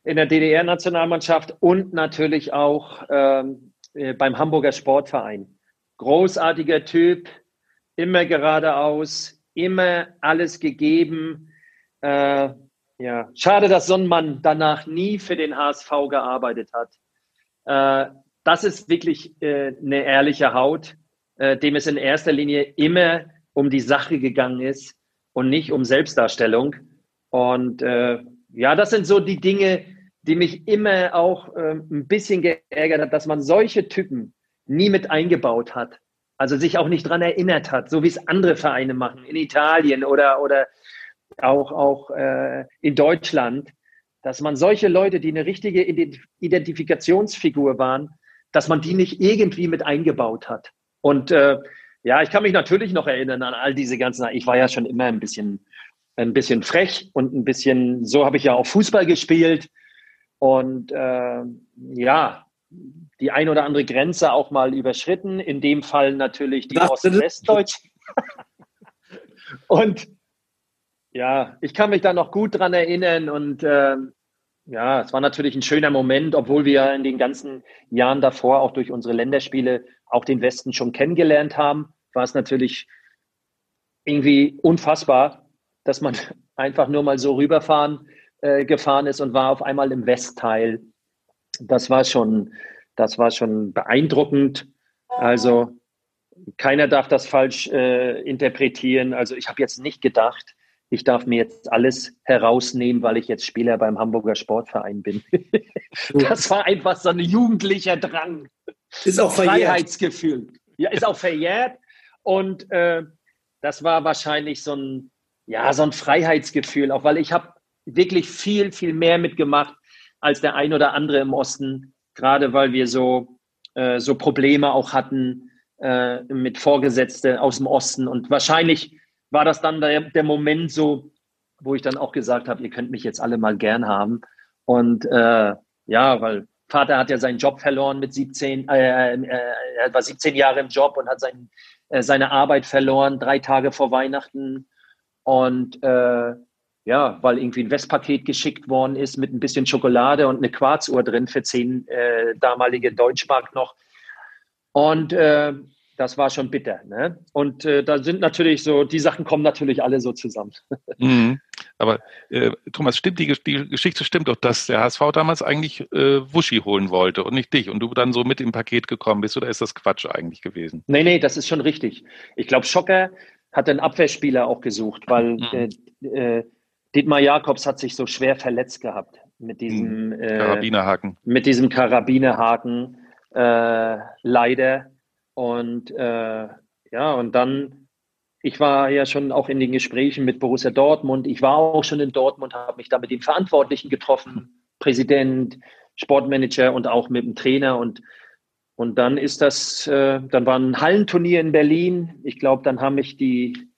in der DDR-Nationalmannschaft und natürlich auch ähm, äh, beim Hamburger Sportverein. Großartiger Typ, immer geradeaus, immer alles gegeben. Äh, ja, schade, dass so ein Mann danach nie für den HSV gearbeitet hat. Äh, das ist wirklich äh, eine ehrliche Haut, äh, dem es in erster Linie immer um die Sache gegangen ist und nicht um Selbstdarstellung. Und äh, ja, das sind so die Dinge, die mich immer auch äh, ein bisschen geärgert hat, dass man solche Typen nie mit eingebaut hat. Also sich auch nicht dran erinnert hat, so wie es andere Vereine machen, in Italien oder, oder auch, auch äh, in Deutschland, dass man solche Leute, die eine richtige Identifikationsfigur waren, dass man die nicht irgendwie mit eingebaut hat. Und äh, ja, ich kann mich natürlich noch erinnern an all diese ganzen, ich war ja schon immer ein bisschen ein bisschen frech und ein bisschen, so habe ich ja auch Fußball gespielt. Und äh, ja, die ein oder andere Grenze auch mal überschritten. In dem Fall natürlich die Ost-Westdeutsch. *laughs* und ja, ich kann mich da noch gut dran erinnern und äh, ja, es war natürlich ein schöner Moment, obwohl wir in den ganzen Jahren davor auch durch unsere Länderspiele auch den Westen schon kennengelernt haben, war es natürlich irgendwie unfassbar, dass man *laughs* einfach nur mal so rüberfahren äh, gefahren ist und war auf einmal im Westteil. Das war schon, das war schon beeindruckend. Also keiner darf das falsch äh, interpretieren. Also ich habe jetzt nicht gedacht, ich darf mir jetzt alles herausnehmen, weil ich jetzt Spieler beim Hamburger Sportverein bin. das war einfach so ein jugendlicher Drang. Ist auch verjährt. Freiheitsgefühl. Ja, ist auch verjährt. Und äh, das war wahrscheinlich so ein, ja, so ein Freiheitsgefühl, auch weil ich habe wirklich viel, viel mehr mitgemacht als der ein oder andere im Osten, gerade weil wir so, äh, so Probleme auch hatten äh, mit Vorgesetzten aus dem Osten. Und wahrscheinlich war das dann der, der Moment so, wo ich dann auch gesagt habe, ihr könnt mich jetzt alle mal gern haben. Und äh, ja, weil Vater hat ja seinen Job verloren mit 17, äh, äh, er war 17 Jahre im Job und hat sein, äh, seine Arbeit verloren, drei Tage vor Weihnachten. Und äh, ja, weil irgendwie ein Westpaket geschickt worden ist mit ein bisschen Schokolade und eine Quarzuhr drin für zehn äh, damalige Deutschmark noch. Und äh, das war schon bitter. Ne? Und äh, da sind natürlich so, die Sachen kommen natürlich alle so zusammen. *laughs* Mhm. Aber äh, Thomas, stimmt die, die, Geschichte stimmt doch, dass der HSV damals eigentlich äh, Wuschi holen wollte und nicht dich und du dann so mit im Paket gekommen bist oder ist das Quatsch eigentlich gewesen? Nee, nee, das ist schon richtig. Ich glaube, Schocker hat einen Abwehrspieler auch gesucht, weil mhm. äh, Dietmar Jakobs hat sich so schwer verletzt gehabt mit diesem mhm. Karabinerhaken. mit diesem Karabinerhaken äh, leider. Und äh, ja, und dann, ich war ja schon auch in den Gesprächen mit Borussia Dortmund. Ich war auch schon in Dortmund, habe mich da mit den Verantwortlichen getroffen, Präsident, Sportmanager und auch mit dem Trainer. Und, und dann ist das, äh, dann war ein Hallenturnier in Berlin. Ich glaube, dann haben mich die,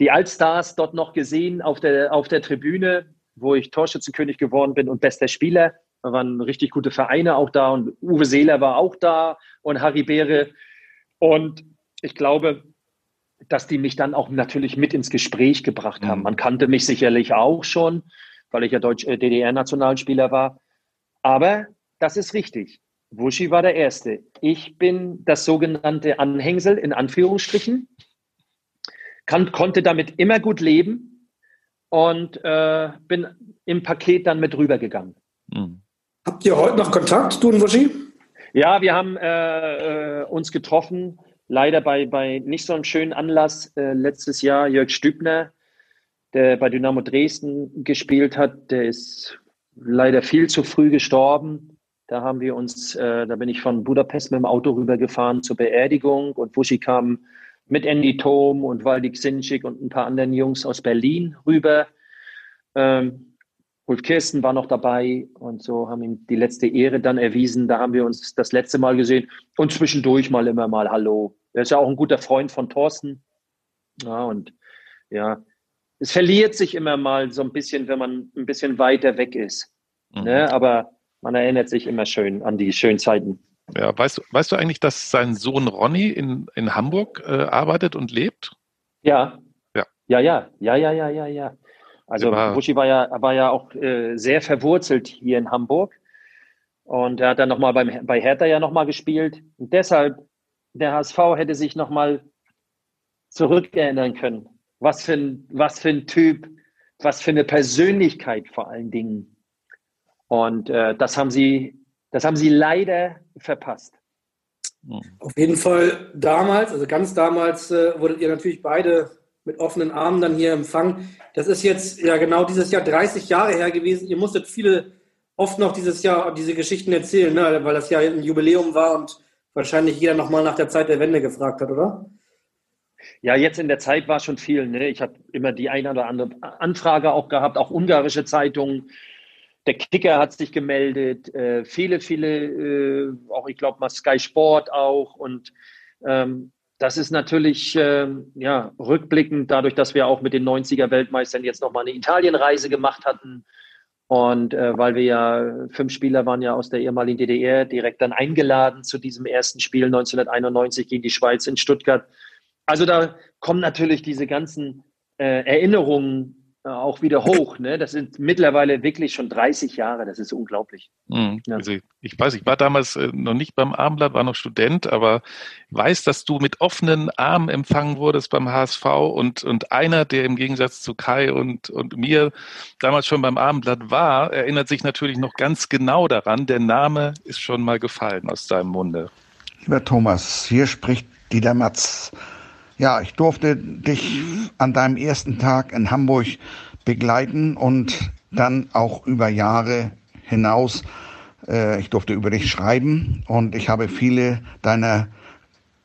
die Allstars dort noch gesehen auf der, auf der Tribüne, wo ich Torschützenkönig geworden bin und bester Spieler. Da waren richtig gute Vereine auch da und Uwe Seeler war auch da und Harry Beere. Und ich glaube, dass die mich dann auch natürlich mit ins Gespräch gebracht haben. Mhm. Man kannte mich sicherlich auch schon, weil ich ja Deutsch äh, DDR-Nationalspieler war. Aber das ist richtig. Wuschi war der Erste. Ich bin das sogenannte Anhängsel in Anführungsstrichen, kann, konnte damit immer gut leben und äh, bin im Paket dann mit rübergegangen. Mhm. Habt ihr heute noch Kontakt, du und Wuschi? Ja, wir haben äh, äh, uns getroffen, leider bei, bei nicht so einem schönen Anlass. Äh, letztes Jahr Jörg Stübner, der bei Dynamo Dresden gespielt hat, der ist leider viel zu früh gestorben. Da haben wir uns, äh, da bin ich von Budapest mit dem Auto rübergefahren zur Beerdigung und Wuschi kam mit Andy Thom und Waldi Xinschik und ein paar anderen Jungs aus Berlin rüber. Ähm, Ulf Kirsten war noch dabei und so haben ihm die letzte Ehre dann erwiesen. Da haben wir uns das letzte Mal gesehen und zwischendurch mal immer mal Hallo. Er ist ja auch ein guter Freund von Thorsten. Ja, und ja, es verliert sich immer mal so ein bisschen, wenn man ein bisschen weiter weg ist. Mhm. Ne? Aber man erinnert sich immer schön an die schönen Zeiten. Ja, weißt du, weißt du eigentlich, dass sein Sohn Ronny in, in Hamburg äh, arbeitet und lebt? Ja. Ja. Ja, ja, ja, ja, ja, ja, ja. Also war, Buschi war ja, war ja auch äh, sehr verwurzelt hier in Hamburg. Und er hat dann nochmal bei Hertha ja nochmal gespielt. Und deshalb, der HSV hätte sich nochmal zurückerinnern können. Was für, ein, was für ein Typ, was für eine Persönlichkeit vor allen Dingen. Und äh, das haben sie, das haben sie leider verpasst. Auf jeden Fall damals, also ganz damals, äh, wurdet ihr natürlich beide mit offenen Armen dann hier empfangen. Das ist jetzt ja genau dieses Jahr 30 Jahre her gewesen. Ihr musstet viele oft noch dieses Jahr diese Geschichten erzählen, ne? weil das ja ein Jubiläum war und wahrscheinlich jeder nochmal nach der Zeit der Wende gefragt hat, oder? Ja, jetzt in der Zeit war schon viel. Ne? Ich habe immer die eine oder andere Anfrage auch gehabt, auch ungarische Zeitungen. Der Kicker hat sich gemeldet, äh, viele, viele, äh, auch ich glaube mal Sky Sport auch. Und ähm, das ist natürlich äh, ja, rückblickend, dadurch, dass wir auch mit den 90er-Weltmeistern jetzt nochmal eine Italienreise gemacht hatten. Und äh, weil wir ja, fünf Spieler waren ja aus der ehemaligen DDR direkt dann eingeladen zu diesem ersten Spiel 1991 gegen die Schweiz in Stuttgart. Also da kommen natürlich diese ganzen äh, Erinnerungen auch wieder hoch. Ne? Das sind mittlerweile wirklich schon 30 Jahre. Das ist unglaublich. Mhm. Ja. Also ich weiß, ich war damals äh, noch nicht beim Abendblatt, war noch Student, aber weiß, dass du mit offenen Armen empfangen wurdest beim HSV und, und einer, der im Gegensatz zu Kai und, und mir damals schon beim Abendblatt war, erinnert sich natürlich noch ganz genau daran. Der Name ist schon mal gefallen aus deinem Munde. Lieber Thomas, hier spricht Dieter Matz. Ja, ich durfte dich an deinem ersten Tag in Hamburg begleiten und dann auch über Jahre hinaus. Äh, ich durfte über dich schreiben und ich habe viele deiner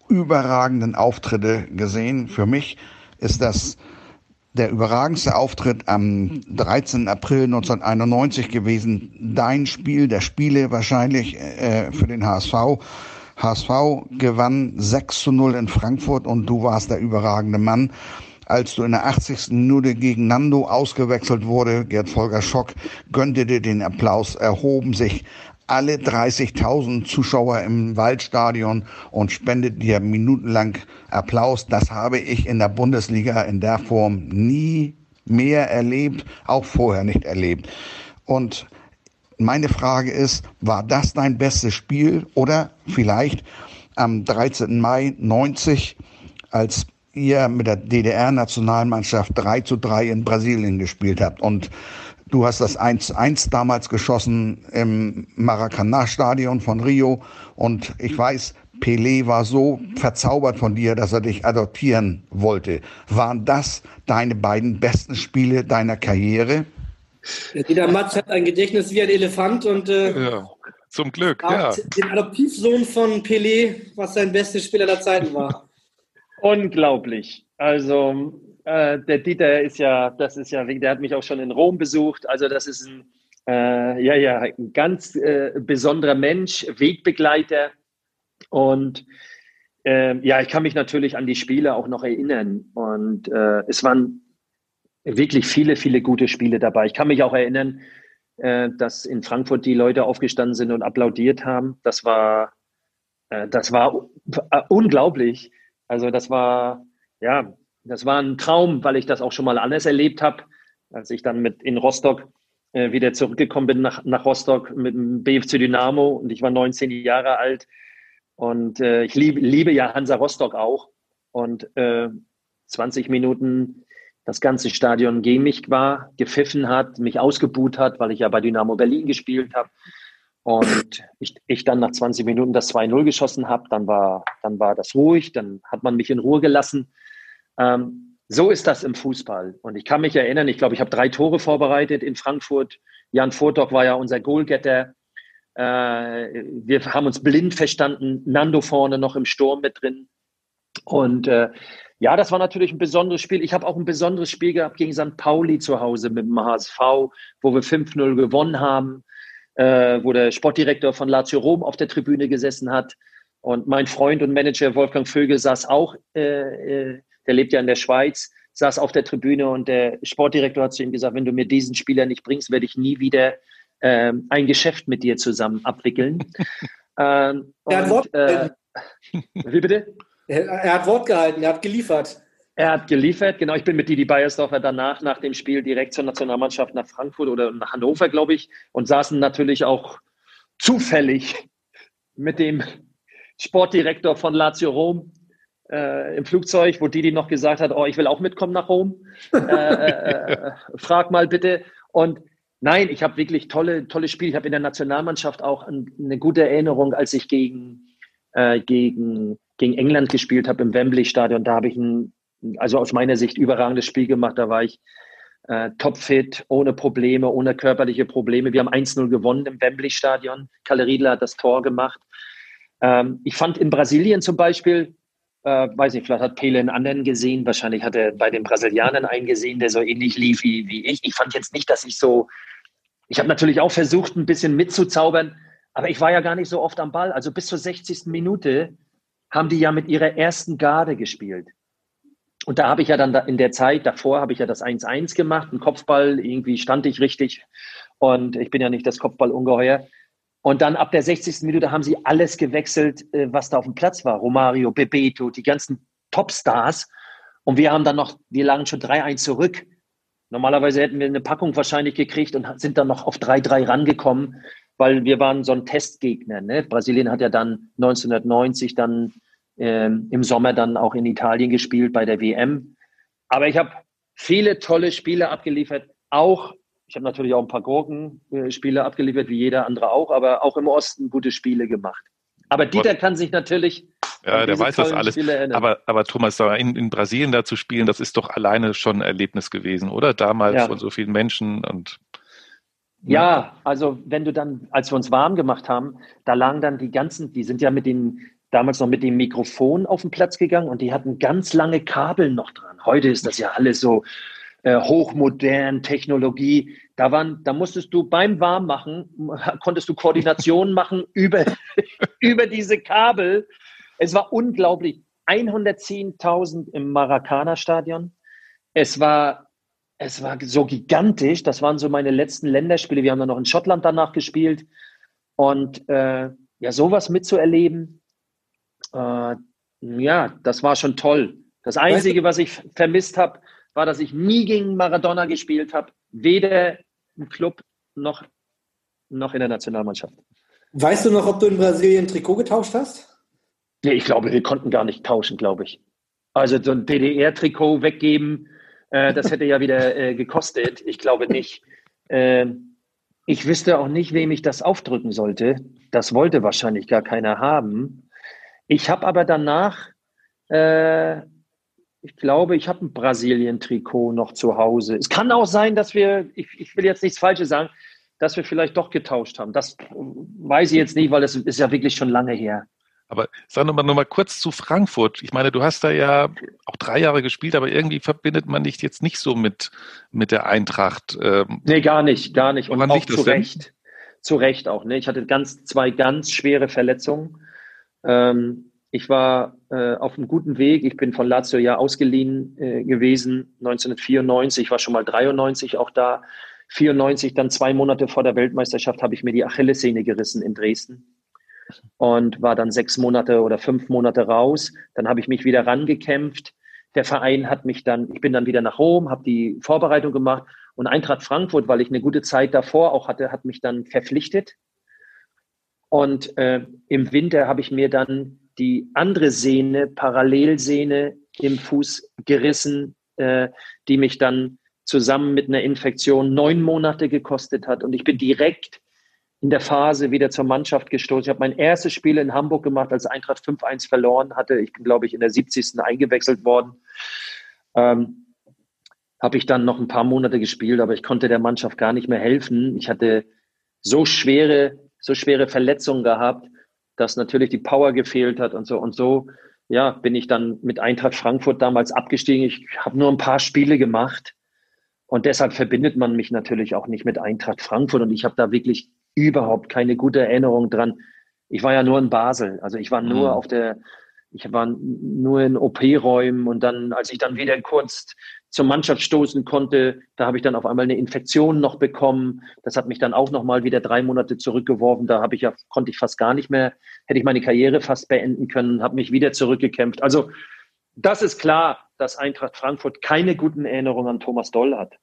überragenden Auftritte gesehen. Für mich ist das der überragendste Auftritt am 13. April 1991 gewesen. Dein Spiel, der Spiele wahrscheinlich äh, für den HSV. HSV gewann 6 zu 0 in Frankfurt und du warst der überragende Mann. Als du in der 80. Minute gegen Nando ausgewechselt wurde, Gerd Volker Schock gönnte dir den Applaus, erhoben sich alle 30.000 Zuschauer im Waldstadion und spendet dir minutenlang Applaus. Das habe ich in der Bundesliga in der Form nie mehr erlebt, auch vorher nicht erlebt. Und meine Frage ist, war das dein bestes Spiel oder vielleicht am 13. Mai 90, als ihr mit der DDR-Nationalmannschaft 3 zu 3 in Brasilien gespielt habt und du hast das 1-1 damals geschossen im Maracanã-Stadion von Rio und ich weiß, Pelé war so verzaubert von dir, dass er dich adoptieren wollte. Waren das deine beiden besten Spiele deiner Karriere? Jeder Matz hat ein Gedächtnis wie ein Elefant und äh, ja, zum Glück, ja. Den Adoptivsohn von Pelé, was sein bestes Spiel aller Zeiten war. *laughs* Unglaublich. Also äh, der Dieter ist ja, das ist ja, der hat mich auch schon in Rom besucht. Also das ist ein, äh, ja, ja, ein ganz äh, besonderer Mensch, Wegbegleiter. Und äh, ja, ich kann mich natürlich an die Spiele auch noch erinnern. Und äh, es waren wirklich viele, viele gute Spiele dabei. Ich kann mich auch erinnern, äh, dass in Frankfurt die Leute aufgestanden sind und applaudiert haben. Das war, äh, das war äh, unglaublich. Also das war, ja, das war ein Traum, weil ich das auch schon mal anders erlebt habe, als ich dann mit in Rostock äh, wieder zurückgekommen bin nach, nach Rostock mit dem BFC Dynamo und ich war 19 Jahre alt und äh, ich lieb, liebe ja Hansa Rostock auch und 20 Minuten das ganze Stadion gegen mich war, gepfiffen hat, mich ausgebuht hat, weil ich ja bei Dynamo Berlin gespielt habe. Und ich, ich dann nach 20 Minuten das 2-0 geschossen habe, dann war, dann war das ruhig, dann hat man mich in Ruhe gelassen. Ähm, so ist das im Fußball. Und ich kann mich erinnern, ich glaube, ich habe drei Tore vorbereitet in Frankfurt. Jan Furtok war ja unser Goalgetter. Äh, wir haben uns blind verstanden. Nando vorne noch im Sturm mit drin. Und äh, ja, das war natürlich ein besonderes Spiel. Ich habe auch ein besonderes Spiel gehabt gegen St. Pauli zu Hause mit dem HSV, wo wir 5-0 gewonnen haben, äh, wo der Sportdirektor von Lazio Rom auf der Tribüne gesessen hat. Und mein Freund und Manager Wolfgang Vögel saß auch, äh, äh, der lebt ja in der Schweiz, saß auf der Tribüne und der Sportdirektor hat zu ihm gesagt, wenn du mir diesen Spieler nicht bringst, werde ich nie wieder äh, ein Geschäft mit dir zusammen abwickeln. *laughs* ähm, und, äh, wie bitte? Er, hat Wort gehalten, er hat geliefert. Er hat geliefert, genau. Ich bin mit Didi Beiersdorfer danach, nach dem Spiel, direkt zur Nationalmannschaft nach Frankfurt oder nach Hannover, glaube ich, und saßen natürlich auch zufällig mit dem Sportdirektor von Lazio Rom äh, im Flugzeug, wo Didi noch gesagt hat, oh, ich will auch mitkommen nach Rom. Äh, äh, äh, frag mal bitte. Und nein, ich habe wirklich tolle, tolle Spiele. Ich habe in der Nationalmannschaft auch eine gute Erinnerung, als ich gegen, äh, gegen gegen England gespielt habe im Wembley-Stadion. Da habe ich ein, also aus meiner Sicht, überragendes Spiel gemacht. Da war ich äh, topfit, ohne Probleme, ohne körperliche Probleme. Wir haben 1-0 gewonnen im Wembley-Stadion. Kalle Riedler hat das Tor gemacht. Ähm, ich fand in Brasilien zum Beispiel, äh, weiß nicht, vielleicht hat Pele einen anderen gesehen. Wahrscheinlich hat er bei den Brasilianern einen gesehen, der so ähnlich lief wie, wie ich. Ich fand jetzt nicht, dass ich so, ich habe natürlich auch versucht, ein bisschen mitzuzaubern, aber ich war ja gar nicht so oft am Ball. Also bis zur 60. Minute haben die ja mit ihrer ersten Garde gespielt. Und da habe ich ja dann in der Zeit davor habe ich ja das 1-1 gemacht, einen Kopfball, irgendwie stand ich richtig und ich bin ja nicht das Kopfballungeheuer. Und dann ab der 60. Minute haben sie alles gewechselt, äh, was da auf dem Platz war. Romario, Bebeto, die ganzen Topstars. Und wir haben dann noch, wir lagen schon 3-1 zurück. Normalerweise hätten wir eine Packung wahrscheinlich gekriegt und sind dann noch auf 3-3 rangekommen, weil wir waren so ein Testgegner. Ne? Brasilien hat ja dann 1990 dann äh, im Sommer dann auch in Italien gespielt bei der WM. Aber ich habe viele tolle Spiele abgeliefert, auch ich habe natürlich auch ein paar Gurkenspiele abgeliefert, wie jeder andere auch, aber auch im Osten gute Spiele gemacht. Aber Dieter kann sich natürlich. Ja, der weiß das alles. Aber, aber Thomas, in, in Brasilien da zu spielen, das ist doch alleine schon ein Erlebnis gewesen, oder? Damals ja. von so vielen Menschen und. Ja, also wenn du dann, als wir uns warm gemacht haben, da lagen dann die ganzen, die sind ja mit den, damals noch mit dem Mikrofon auf den Platz gegangen und die hatten ganz lange Kabel noch dran. Heute ist das ja alles so äh, hochmodern, Technologie. Da waren, da musstest du beim Warmmachen, *laughs* konntest du Koordinationen machen *laughs* über, *laughs* über diese Kabel. Es war unglaublich. 110.000 im Maracana-Stadion. Es war, es war so gigantisch. Das waren so meine letzten Länderspiele. Wir haben dann noch in Schottland danach gespielt. Und äh, ja, sowas mitzuerleben, äh, ja, das war schon toll. Das Einzige, was ich vermisst habe, war, dass ich nie gegen Maradona gespielt habe, weder im Club noch, noch in der Nationalmannschaft. Weißt du noch, ob du in Brasilien ein Trikot getauscht hast? Nee, ich glaube, wir konnten gar nicht tauschen, glaube ich. Also so ein DDR-Trikot weggeben, äh, das hätte ja wieder äh, gekostet. Ich glaube nicht. Äh, ich wüsste auch nicht, wem ich das aufdrücken sollte. Das wollte wahrscheinlich gar keiner haben. Ich habe aber danach äh, ich glaube, ich habe ein Brasilien-Trikot noch zu Hause. Es kann auch sein, dass wir, ich, ich, will jetzt nichts Falsches sagen, dass wir vielleicht doch getauscht haben. Das weiß ich jetzt nicht, weil das ist ja wirklich schon lange her. Aber sag nochmal noch mal kurz zu Frankfurt. Ich meine, du hast da ja auch drei Jahre gespielt, aber irgendwie verbindet man dich jetzt nicht so mit, mit der Eintracht. Ähm. Nee, gar nicht, gar nicht. Und auch zu Recht. Zu Recht auch. Ne? Ich hatte ganz, zwei ganz schwere Verletzungen. Ähm, ich war äh, auf einem guten Weg. Ich bin von Lazio ja ausgeliehen äh, gewesen, 1994, war schon mal 93 auch da. 94, dann zwei Monate vor der Weltmeisterschaft, habe ich mir die Achillessehne gerissen in Dresden und war dann sechs Monate oder fünf Monate raus. Dann habe ich mich wieder rangekämpft. Der Verein hat mich dann, ich bin dann wieder nach Rom, habe die Vorbereitung gemacht und Eintracht Frankfurt, weil ich eine gute Zeit davor auch hatte, hat mich dann verpflichtet. Und äh, im Winter habe ich mir dann die andere Sehne, Parallelsehne im Fuß gerissen, äh, die mich dann zusammen mit einer Infektion neun Monate gekostet hat. Und ich bin direkt in der Phase wieder zur Mannschaft gestoßen. Ich habe mein erstes Spiel in Hamburg gemacht, als Eintracht 5-1 verloren hatte. Ich bin, glaube ich, in der 70. eingewechselt worden. Ähm, habe ich dann noch ein paar Monate gespielt, aber ich konnte der Mannschaft gar nicht mehr helfen. Ich hatte so schwere, so schwere Verletzungen gehabt, dass natürlich die Power gefehlt hat und so und so. Ja, bin ich dann mit Eintracht Frankfurt damals abgestiegen. Ich habe nur ein paar Spiele gemacht und deshalb verbindet man mich natürlich auch nicht mit Eintracht Frankfurt und ich habe da wirklich überhaupt keine gute Erinnerung dran. Ich war ja nur in Basel, also ich war nur mhm. auf der, ich war nur in OP-Räumen und dann, als ich dann wieder kurz zur Mannschaft stoßen konnte. Da habe ich dann auf einmal eine Infektion noch bekommen. Das hat mich dann auch noch mal wieder drei Monate zurückgeworfen. Da habe ich ja konnte ich fast gar nicht mehr, hätte ich meine Karriere fast beenden können, habe mich wieder zurückgekämpft. Also das ist klar, dass Eintracht Frankfurt keine guten Erinnerungen an Thomas Doll hat.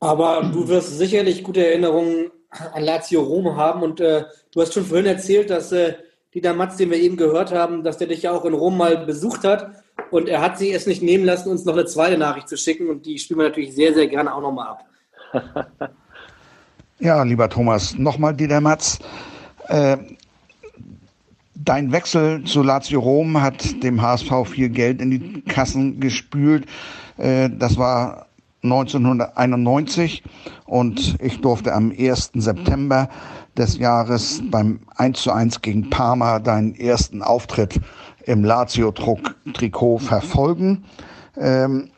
Aber du wirst sicherlich gute Erinnerungen an Lazio Rom haben und äh, du hast schon vorhin erzählt, dass äh, Dieter Matz, den wir eben gehört haben, dass der dich ja auch in Rom mal besucht hat und er hat sich es nicht nehmen lassen, uns noch eine zweite Nachricht zu schicken. Und die spielen wir natürlich sehr, sehr gerne auch nochmal ab. *laughs* ja, lieber Thomas, nochmal Dieter Matz. Äh, dein Wechsel zu Lazio Rom hat dem HSV viel Geld in die Kassen gespült. Äh, das war 1991 und ich durfte am 1. September des Jahres beim 1 zu 1 gegen Parma deinen ersten Auftritt im Lazio-Trikot verfolgen. Ähm,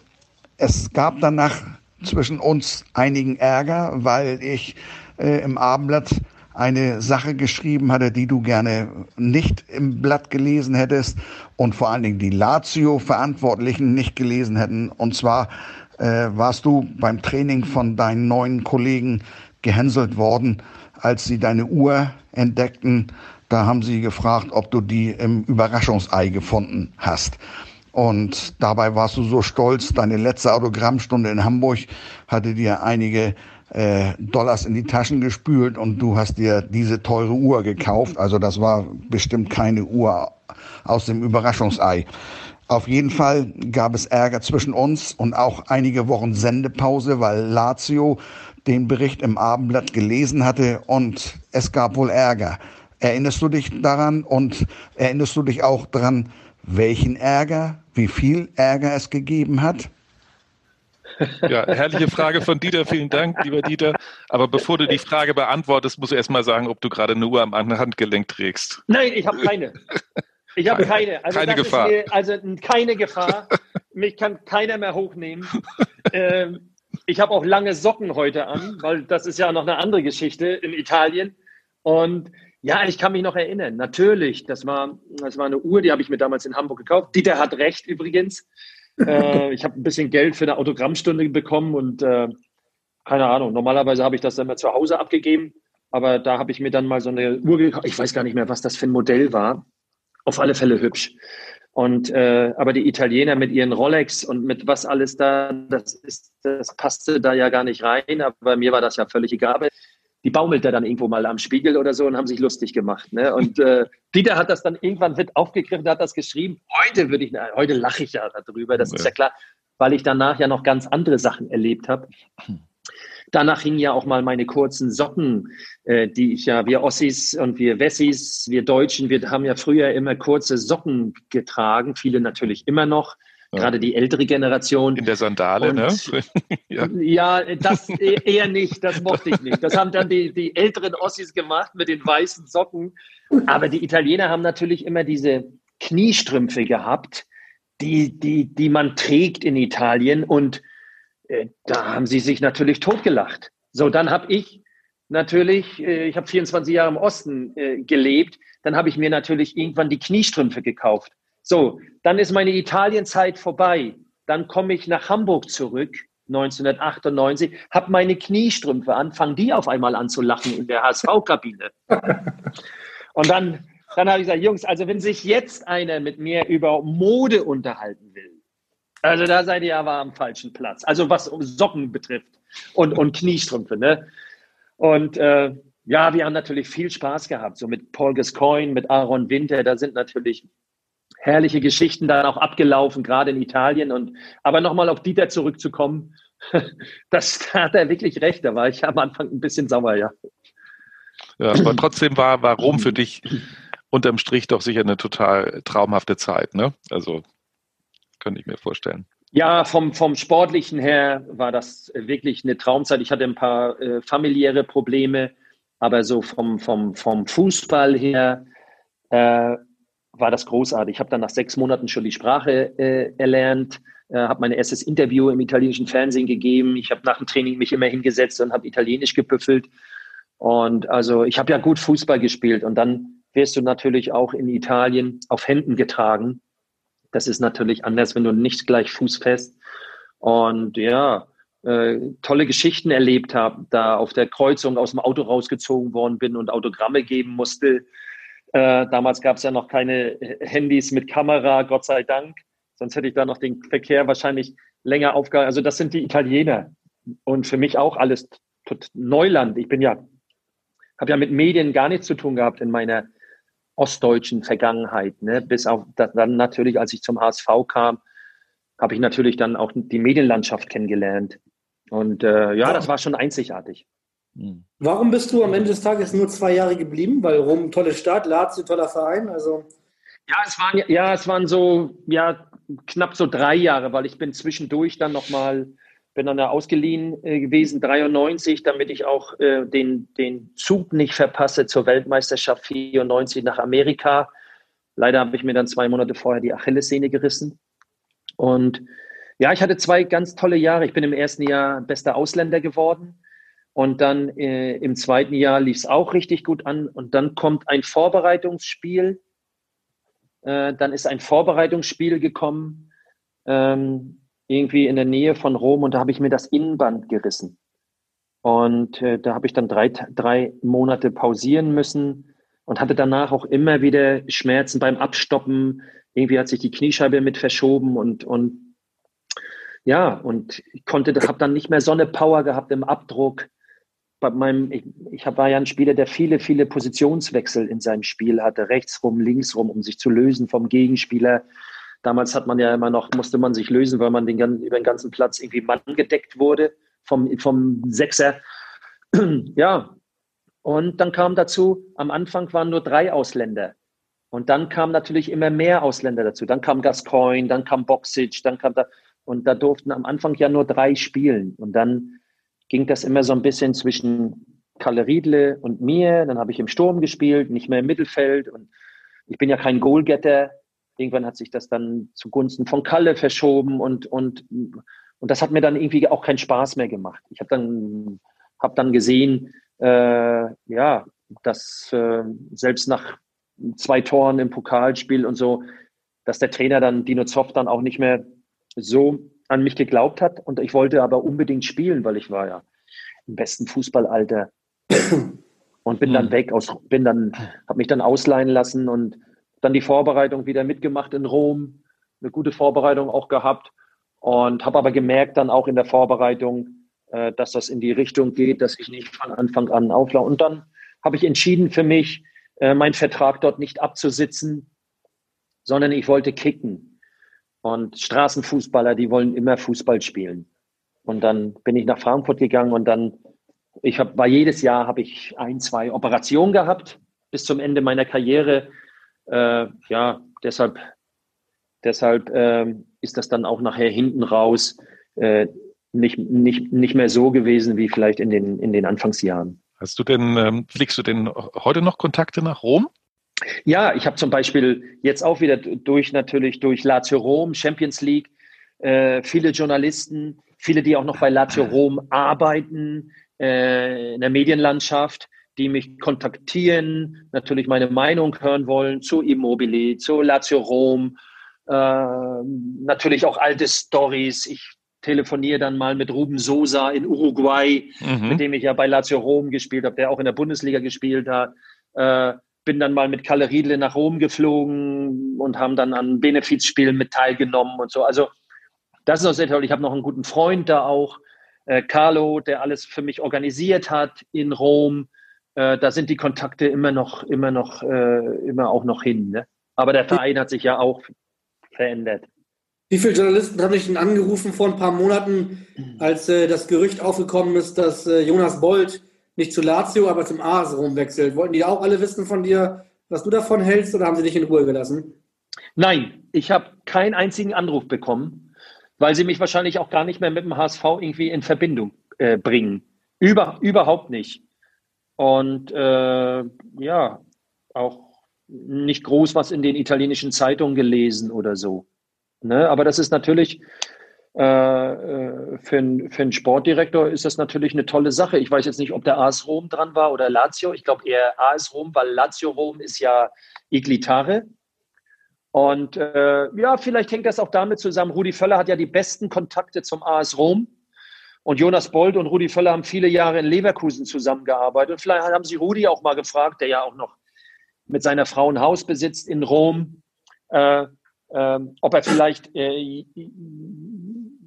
es gab danach zwischen uns einigen Ärger, weil ich äh, im Abendblatt eine Sache geschrieben hatte, die du gerne nicht im Blatt gelesen hättest und vor allen Dingen die Lazio-Verantwortlichen nicht gelesen hätten. Und zwar äh, warst du beim Training von deinen neuen Kollegen gehänselt worden, als sie deine Uhr entdeckten. Da haben sie gefragt, ob du die im Überraschungsei gefunden hast. Und dabei warst du so stolz, deine letzte Autogrammstunde in Hamburg hatte dir einige äh, Dollars in die Taschen gespült und du hast dir diese teure Uhr gekauft. Also das war bestimmt keine Uhr aus dem Überraschungsei. Auf jeden Fall gab es Ärger zwischen uns und auch einige Wochen Sendepause, weil Lazio den Bericht im Abendblatt gelesen hatte und es gab wohl Ärger. Erinnerst du dich daran und erinnerst du dich auch daran, welchen Ärger, wie viel Ärger es gegeben hat? Ja, herrliche Frage von Dieter. Vielen Dank, lieber Dieter. Aber bevor du die Frage beantwortest, musst du erst mal sagen, ob du gerade eine Uhr am Handgelenk trägst. Nein, ich habe keine. Ich habe keine. Also keine Gefahr. Mir, also keine Gefahr. *laughs* Mich kann keiner mehr hochnehmen. Ähm, ich habe auch lange Socken heute an, weil das ist ja noch eine andere Geschichte in Italien. Und ja, ich kann mich noch erinnern. Natürlich, das war, das war eine Uhr, die habe ich mir damals in Hamburg gekauft. Dieter hat recht übrigens. *laughs* Äh, ich habe ein bisschen Geld für eine Autogrammstunde bekommen und äh, keine Ahnung. Normalerweise habe ich das dann mal zu Hause abgegeben, aber da habe ich mir dann mal so eine Uhr gekauft. Ich weiß gar nicht mehr, was das für ein Modell war. Auf alle Fälle hübsch. Und äh, aber die Italiener mit ihren Rolex und mit was alles da, das ist, das passte da ja gar nicht rein. Aber mir war das ja völlig egal. Die baumelte dann irgendwo mal am Spiegel oder so und haben sich lustig gemacht. Ne? Und äh, Dieter hat das dann irgendwann mit aufgegriffen, hat das geschrieben. Heute würde ich, heute lache ich ja darüber. Das ja. ist ja klar, weil ich danach ja noch ganz andere Sachen erlebt habe. Danach hingen ja auch mal meine kurzen Socken, äh, die ich ja, wir Ossis und wir Wessis, wir Deutschen, wir haben ja früher immer kurze Socken getragen, viele natürlich immer noch. Ja. Gerade die ältere Generation. In der Sandale, ne? und, ne? *laughs* ja. ja, das e-, eher nicht, das mochte ich nicht. Das haben dann die, die älteren Ossis gemacht mit den weißen Socken. Aber die Italiener haben natürlich immer diese Kniestrümpfe gehabt, die, die, die man trägt in Italien. Und da haben sie sich natürlich totgelacht. So, dann habe ich natürlich, äh, ich habe 24 Jahre im Osten äh, gelebt, dann habe ich mir natürlich irgendwann die Kniestrümpfe gekauft. So, dann ist meine Italienzeit vorbei. Dann komme ich nach Hamburg zurück, 1998, habe meine Kniestrümpfe an, fangen die auf einmal an zu lachen in der HSV-Kabine. *laughs* Und dann, dann habe ich gesagt, Jungs, also wenn sich jetzt einer mit mir über Mode unterhalten will, also da seid ihr aber am falschen Platz. Also was Socken betrifft und, und Kniestrümpfe. Ne? Und äh, ja, wir haben natürlich viel Spaß gehabt, so mit Paul Gascoigne, mit Aaron Winter. Da sind natürlich herrliche Geschichten dann auch abgelaufen, gerade in Italien. Und aber nochmal auf Dieter zurückzukommen, *laughs* das da hat er wirklich recht. Da war ich am Anfang ein bisschen sauer, ja. Ja, aber trotzdem war, war Rom für dich unterm Strich doch sicher eine total traumhafte Zeit, ne? Also könnte ich mir vorstellen. Ja, vom, vom Sportlichen her war das wirklich eine Traumzeit. Ich hatte ein paar äh, familiäre Probleme, aber so vom, vom, vom Fußball her äh, war das großartig. Ich habe dann nach sechs Monaten schon die Sprache äh, erlernt, äh, habe mein erstes Interview im italienischen Fernsehen gegeben. Ich habe nach dem Training mich immer hingesetzt und habe Italienisch gebüffelt. Und also ich habe ja gut Fußball gespielt und dann wirst du natürlich auch in Italien auf Händen getragen. Das ist natürlich anders, wenn du nicht gleich Fuß fest. Und ja, äh, tolle Geschichten erlebt habe, da auf der Kreuzung aus dem Auto rausgezogen worden bin und Autogramme geben musste. Äh, damals gab es ja noch keine Handys mit Kamera, Gott sei Dank. Sonst hätte ich da noch den Verkehr wahrscheinlich länger aufgehalten. Also das sind die Italiener. Und für mich auch alles Neuland. Ich bin ja, habe ja mit Medien gar nichts zu tun gehabt in meiner ostdeutschen Vergangenheit. Ne? Bis auf dann natürlich, als ich zum HSV kam, habe ich natürlich dann auch die Medienlandschaft kennengelernt. Und äh, ja, das war schon einzigartig. Hm. Warum bist du am Ende des Tages nur zwei Jahre geblieben? Weil Rom, tolle Stadt, Lazio, toller Verein. Also ja, es waren ja, es waren so ja knapp so drei Jahre, weil ich bin zwischendurch dann noch mal bin dann da ausgeliehen äh, gewesen, 93, damit ich auch äh, den, den Zug nicht verpasse zur Weltmeisterschaft 94 nach Amerika. Leider habe ich mir dann zwei Monate vorher die Achillessehne gerissen. Und ja, ich hatte zwei ganz tolle Jahre. Ich bin im ersten Jahr bester Ausländer geworden. Und dann äh, im zweiten Jahr lief es auch richtig gut an. Und dann kommt ein Vorbereitungsspiel. Äh, dann ist ein Vorbereitungsspiel gekommen, ähm, irgendwie in der Nähe von Rom. Und da habe ich mir das Innenband gerissen. Und äh, da habe ich dann drei, drei Monate pausieren müssen und hatte danach auch immer wieder Schmerzen beim Abstoppen. Irgendwie hat sich die Kniescheibe mit verschoben und, und ja, und ich konnte, habe dann nicht mehr so eine Power gehabt im Abdruck. Bei meinem, ich, ich war ja ein Spieler, der viele, viele Positionswechsel in seinem Spiel hatte, rechts rum, links rum, um sich zu lösen vom Gegenspieler. Damals hat man ja immer noch, musste man sich lösen, weil man den, über den ganzen Platz irgendwie Mann gedeckt wurde vom, vom Sechser. *clears throat* ja, und dann kam dazu, am Anfang waren nur drei Ausländer. Und dann kamen natürlich immer mehr Ausländer dazu. Dann kam Gascoigne, dann kam Boxic, dann kam da, und da durften am Anfang ja nur drei spielen. Und dann ging das immer so ein bisschen zwischen Kalle Riedle und mir. Dann habe ich im Sturm gespielt, nicht mehr im Mittelfeld. Und ich bin ja kein Goalgetter. Irgendwann hat sich das dann zugunsten von Kalle verschoben und, und, und das hat mir dann irgendwie auch keinen Spaß mehr gemacht. Ich habe dann, hab dann gesehen, äh, ja, dass äh, selbst nach zwei Toren im Pokalspiel und so, dass der Trainer dann Dino Zoff dann auch nicht mehr so an mich geglaubt hat. Und ich wollte aber unbedingt spielen, weil ich war ja im besten Fußballalter *coughs* und bin dann hm. weg aus, bin dann, habe mich dann ausleihen lassen und dann die Vorbereitung wieder mitgemacht in Rom, eine gute Vorbereitung auch gehabt und habe aber gemerkt dann auch in der Vorbereitung, äh, dass das in die Richtung geht, dass ich nicht von Anfang an auflaufe. Und dann habe ich entschieden für mich, äh, meinen Vertrag dort nicht abzusitzen, sondern ich wollte kicken. Und Straßenfußballer, die wollen immer Fußball spielen. Und dann bin ich nach Frankfurt gegangen und dann, ich habe, war jedes Jahr habe ich ein, zwei Operationen gehabt bis zum Ende meiner Karriere. Äh, ja, deshalb, deshalb äh, ist das dann auch nachher hinten raus äh, nicht, nicht, nicht mehr so gewesen wie vielleicht in den, in den Anfangsjahren. Hast du denn, ähm, pflegst du denn heute noch Kontakte nach Rom? Ja, ich habe zum Beispiel jetzt auch wieder durch natürlich durch Lazio Rom, Champions League, äh, viele Journalisten, viele, die auch noch bei Lazio Rom arbeiten, äh, in der Medienlandschaft, die mich kontaktieren, natürlich meine Meinung hören wollen zu Immobile, zu Lazio Rom, äh, natürlich auch alte Stories. Ich telefoniere dann mal mit Ruben Sosa in Uruguay, mhm. mit dem ich ja bei Lazio Rom gespielt habe, der auch in der Bundesliga gespielt hat. Äh, bin dann mal mit Kalle Riedle nach Rom geflogen und haben dann an Benefizspielen mit teilgenommen und so. Also das ist auch sehr toll. Ich habe noch einen guten Freund da auch, äh, Carlo, der alles für mich organisiert hat in Rom. Äh, da sind die Kontakte immer noch, immer noch, äh, immer auch noch hin. Ne? Aber der Verein hat sich ja auch verändert. Wie viele Journalisten haben dich denn angerufen vor ein paar Monaten, als äh, das Gerücht aufgekommen ist, dass äh, Jonas Bold nicht zu Lazio, aber zum AS rumwechselt. Wollten die auch alle wissen von dir, was du davon hältst oder haben sie dich in Ruhe gelassen? Nein, ich habe keinen einzigen Anruf bekommen, weil sie mich wahrscheinlich auch gar nicht mehr mit dem HSV irgendwie in Verbindung äh, bringen. Über, überhaupt nicht. Und äh, ja, auch nicht groß was in den italienischen Zeitungen gelesen oder so. Ne? Aber das ist natürlich äh, äh, für, ein, für einen Sportdirektor ist das natürlich eine tolle Sache. Ich weiß jetzt nicht, ob der AS Rom dran war oder Lazio. Ich glaube eher AS Rom, weil Lazio Rom ist ja Iglitare. Und äh, ja, vielleicht hängt das auch damit zusammen. Rudi Völler hat ja die besten Kontakte zum AS Rom. Und Jonas Bold und Rudi Völler haben viele Jahre in Leverkusen zusammengearbeitet. Und vielleicht haben sie Rudi auch mal gefragt, der ja auch noch mit seiner Frau ein Haus besitzt in Rom, äh, äh, ob er vielleicht äh,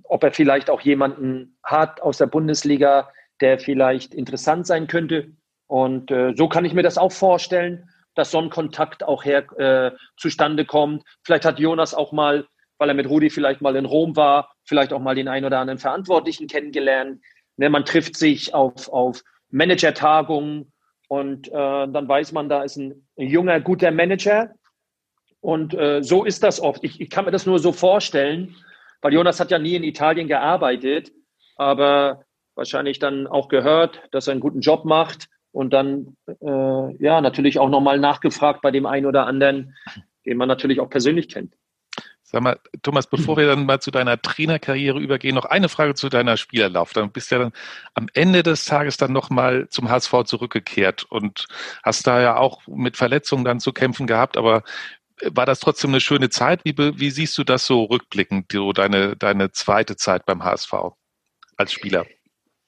ob er vielleicht auch jemanden hat aus der Bundesliga, der vielleicht interessant sein könnte. Und äh, so kann ich mir das auch vorstellen, dass so ein Kontakt auch her äh, zustande kommt. Vielleicht hat Jonas auch mal, weil er mit Rudi vielleicht mal in Rom war, vielleicht auch mal den einen oder anderen Verantwortlichen kennengelernt. Ne, man trifft sich auf, auf Manager-Tagungen und äh, dann weiß man, da ist ein junger, guter Manager. Und äh, so ist das oft. Ich, ich kann mir das nur so vorstellen, weil Jonas hat ja nie in Italien gearbeitet, aber wahrscheinlich dann auch gehört, dass er einen guten Job macht und dann äh, ja natürlich auch nochmal nachgefragt bei dem einen oder anderen, den man natürlich auch persönlich kennt. Sag mal, Thomas, bevor *clears throat* wir dann mal zu deiner Trainerkarriere übergehen, noch eine Frage zu deiner Spielerlauf. Dann bist du ja dann am Ende des Tages dann nochmal zum HSV zurückgekehrt und hast da ja auch mit Verletzungen dann zu kämpfen gehabt, aber war das trotzdem eine schöne Zeit? Wie, wie siehst du das so rückblickend, so deine, deine zweite Zeit beim HSV als Spieler?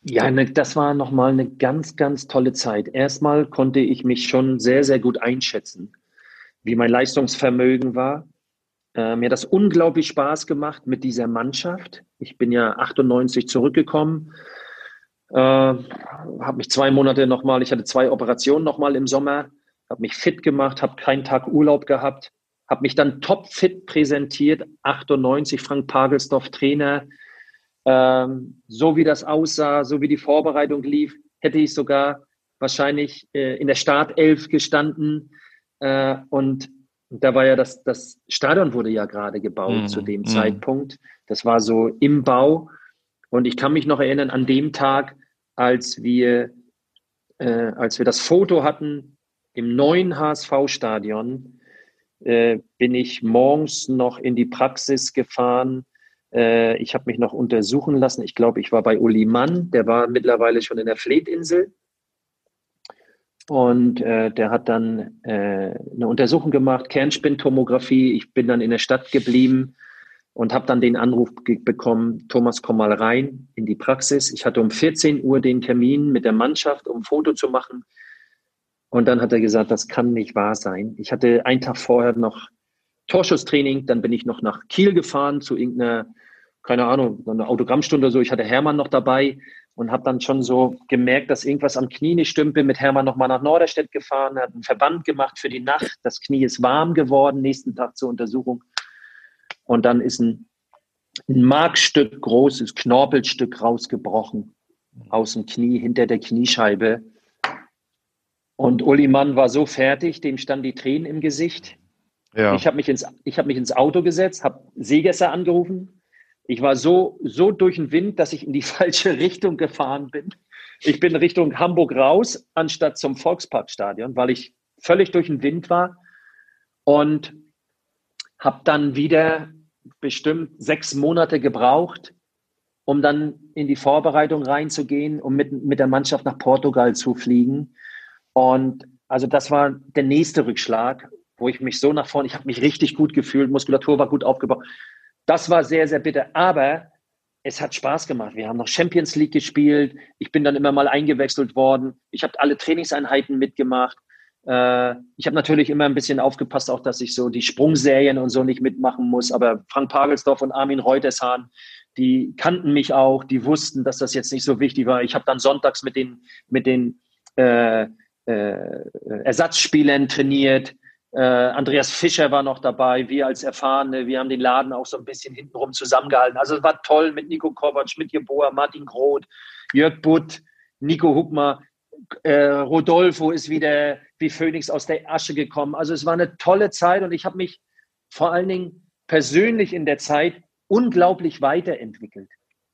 Ja, ne, das war nochmal eine ganz, ganz tolle Zeit. Erstmal konnte ich mich schon sehr, sehr gut einschätzen, wie mein Leistungsvermögen war äh, mir hat das unglaublich Spaß gemacht mit dieser Mannschaft. Ich bin ja 98 zurückgekommen, äh, habe mich zwei Monate nochmal, ich hatte zwei Operationen nochmal im Sommer, habe mich fit gemacht, habe keinen Tag Urlaub gehabt, habe mich dann topfit präsentiert, 98, Frank Pagelsdorf Trainer. Ähm, so wie das aussah, so wie die Vorbereitung lief, hätte ich sogar wahrscheinlich äh, in der Startelf gestanden. Äh, und da war ja das, das Stadion wurde ja gerade gebaut mhm. zu dem mhm. Zeitpunkt. Das war so im Bau. Und ich kann mich noch erinnern an dem Tag, als wir, äh, als wir das Foto hatten im neuen HSV-Stadion, äh, bin ich morgens noch in die Praxis gefahren. Äh, ich habe mich noch untersuchen lassen. Ich glaube, ich war bei Uli Mann, der war mittlerweile schon in der Fletinsel. Und äh, der hat dann äh, eine Untersuchung gemacht, Kernspintomographie. Ich bin dann in der Stadt geblieben und habe dann den Anruf bekommen, Thomas, komm mal rein in die Praxis. Ich hatte um 14 Uhr den Termin mit der Mannschaft, um ein Foto zu machen. Und dann hat er gesagt, das kann nicht wahr sein. Ich hatte einen Tag vorher noch Torschusstraining, dann bin ich noch nach Kiel gefahren zu irgendeiner, keine Ahnung, eine Autogrammstunde oder so. Ich hatte Hermann noch dabei und habe dann schon so gemerkt, dass irgendwas am Knie nicht stimmt. Bin mit Hermann nochmal nach Norderstedt gefahren, hat einen Verband gemacht für die Nacht. Das Knie ist warm geworden, nächsten Tag zur Untersuchung. Und dann ist ein, ein Markstück, großes Knorpelstück rausgebrochen aus dem Knie, hinter der Kniescheibe. Und Uli Mann war so fertig, dem standen die Tränen im Gesicht. Ja. Ich habe mich, ins, hab mich ins Auto gesetzt, habe Seegesser angerufen, ich war so, so durch den Wind, dass ich in die *laughs* falsche Richtung gefahren bin. Ich bin Richtung Hamburg raus, anstatt zum Volksparkstadion, weil ich völlig durch den Wind war und habe dann wieder bestimmt sechs Monate gebraucht, um dann in die Vorbereitung reinzugehen, um mit, mit der Mannschaft nach Portugal zu fliegen. Und also das war der nächste Rückschlag, wo ich mich so nach vorne, ich habe mich richtig gut gefühlt, Muskulatur war gut aufgebaut. Das war sehr, sehr bitter. Aber es hat Spaß gemacht. Wir haben noch Champions League gespielt. Ich bin dann immer mal eingewechselt worden. Ich habe alle Trainingseinheiten mitgemacht. Äh, ich habe natürlich immer ein bisschen aufgepasst, auch dass ich so die Sprungserien und so nicht mitmachen muss. Aber Frank Pagelsdorf und Armin Reutershahn, die kannten mich auch, die wussten, dass das jetzt nicht so wichtig war. Ich habe dann sonntags mit den, mit den äh, äh, Ersatzspielern trainiert. Äh, Andreas Fischer war noch dabei, wir als Erfahrene, wir haben den Laden auch so ein bisschen hintenrum zusammengehalten. Also es war toll mit Nico Kovac, mit Jeboa, Martin Groth, Jörg Butt, Nico Huckmer, äh, Rodolfo ist wieder wie Phoenix aus der Asche gekommen. Also es war eine tolle Zeit und ich habe mich vor allen Dingen persönlich in der Zeit unglaublich weiterentwickelt.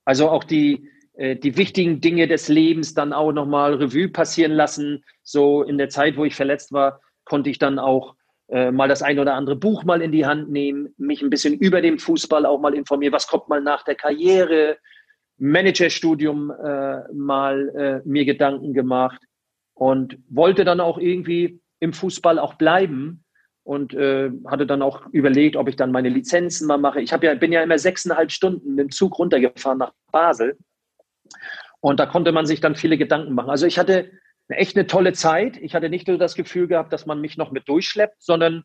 Also auch die, äh, die wichtigen Dinge des Lebens dann auch nochmal Revue passieren lassen. So in der Zeit, wo ich verletzt war, konnte ich dann auch äh, mal das ein oder andere Buch mal in die Hand nehmen, mich ein bisschen über den Fußball auch mal informieren, was kommt mal nach der Karriere, Managerstudium äh, mal äh, mir Gedanken gemacht und wollte dann auch irgendwie im Fußball auch bleiben und äh, hatte dann auch überlegt, ob ich dann meine Lizenzen mal mache. Ich ja, bin ja immer sechseinhalb Stunden mit dem Zug runtergefahren nach Basel und da konnte man sich dann viele Gedanken machen. Also ich hatte echt eine tolle Zeit. Ich hatte nicht nur das Gefühl gehabt, dass man mich noch mit durchschleppt, sondern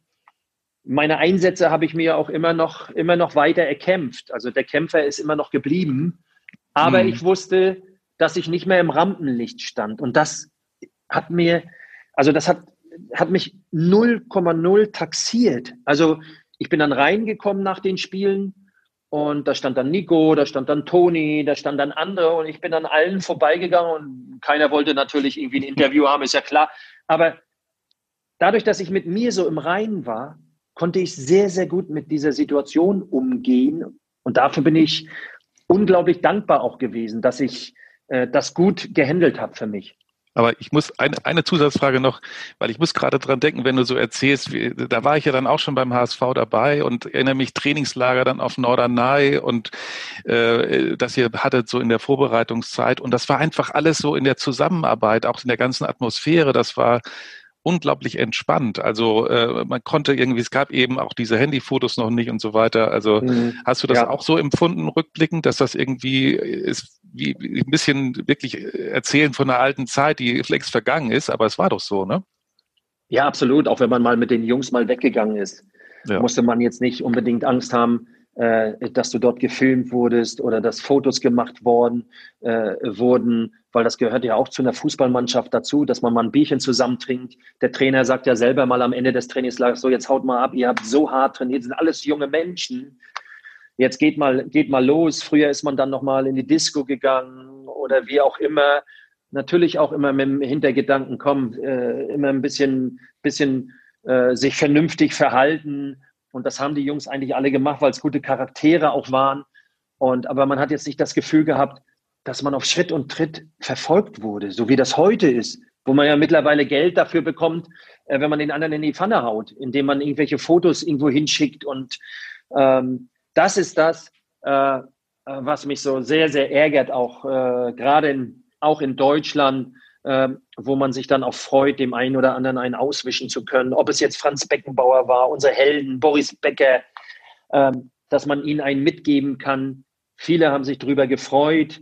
meine Einsätze habe ich mir auch immer noch, immer noch weiter erkämpft. Also der Kämpfer ist immer noch geblieben. Aber mhm. ich wusste, dass ich nicht mehr im Rampenlicht stand. Und das hat mir, also das hat, hat mich 0,0 taxiert. Also ich bin dann reingekommen nach den Spielen und da stand dann Nico, da stand dann Toni, da stand dann andere und ich bin an allen vorbeigegangen und keiner wollte natürlich irgendwie ein Interview haben, ist ja klar. Aber dadurch, dass ich mit mir so im Reinen war, konnte ich sehr, sehr gut mit dieser Situation umgehen. Und dafür bin ich unglaublich dankbar auch gewesen, dass ich äh, das gut gehandelt habe für mich. Aber ich muss eine, eine Zusatzfrage noch, weil ich muss gerade dran denken, wenn du so erzählst, wie, da war ich ja dann auch schon beim HSV dabei und erinnere mich Trainingslager dann auf Norderney und äh, das ihr hattet so in der Vorbereitungszeit und das war einfach alles so in der Zusammenarbeit, auch in der ganzen Atmosphäre. Das war unglaublich entspannt. Also äh, man konnte irgendwie, es gab eben auch diese Handyfotos noch nicht und so weiter. Also mhm. hast du das ja. auch so empfunden, rückblickend, dass das irgendwie ist, wie, wie ein bisschen wirklich erzählen von einer alten Zeit, die längst vergangen ist, aber es war doch so, ne? Ja, absolut. Auch wenn man mal mit den Jungs mal weggegangen ist, ja. musste man jetzt nicht unbedingt Angst haben, äh, dass du dort gefilmt wurdest oder dass Fotos gemacht worden äh, wurden, weil das gehört ja auch zu einer Fußballmannschaft dazu, dass man mal ein Bierchen zusammen trinkt. Der Trainer sagt ja selber mal am Ende des Trainingslagers, so jetzt haut mal ab, ihr habt so hart trainiert, sind alles junge Menschen. Jetzt geht mal, geht mal los. Früher ist man dann nochmal in die Disco gegangen oder wie auch immer. Natürlich auch immer mit dem Hintergedanken, komm, äh, immer ein bisschen, bisschen äh, sich vernünftig verhalten und das haben die Jungs eigentlich alle gemacht, weil es gute Charaktere auch waren. Und, aber man hat jetzt nicht das Gefühl gehabt, dass man auf Schritt und Tritt verfolgt wurde, so wie das heute ist, wo man ja mittlerweile Geld dafür bekommt, äh, wenn man den anderen in die Pfanne haut, indem man irgendwelche Fotos irgendwo hinschickt. Und ähm, das ist das, äh, äh was mich so sehr, sehr ärgert, auch äh, gerade in, auch in Deutschland, wo man sich dann auch freut, dem einen oder anderen einen auswischen zu können. Ob es jetzt Franz Beckenbauer war, unser Helden, Boris Becker, ähm, dass man ihnen einen mitgeben kann. Viele haben sich darüber gefreut.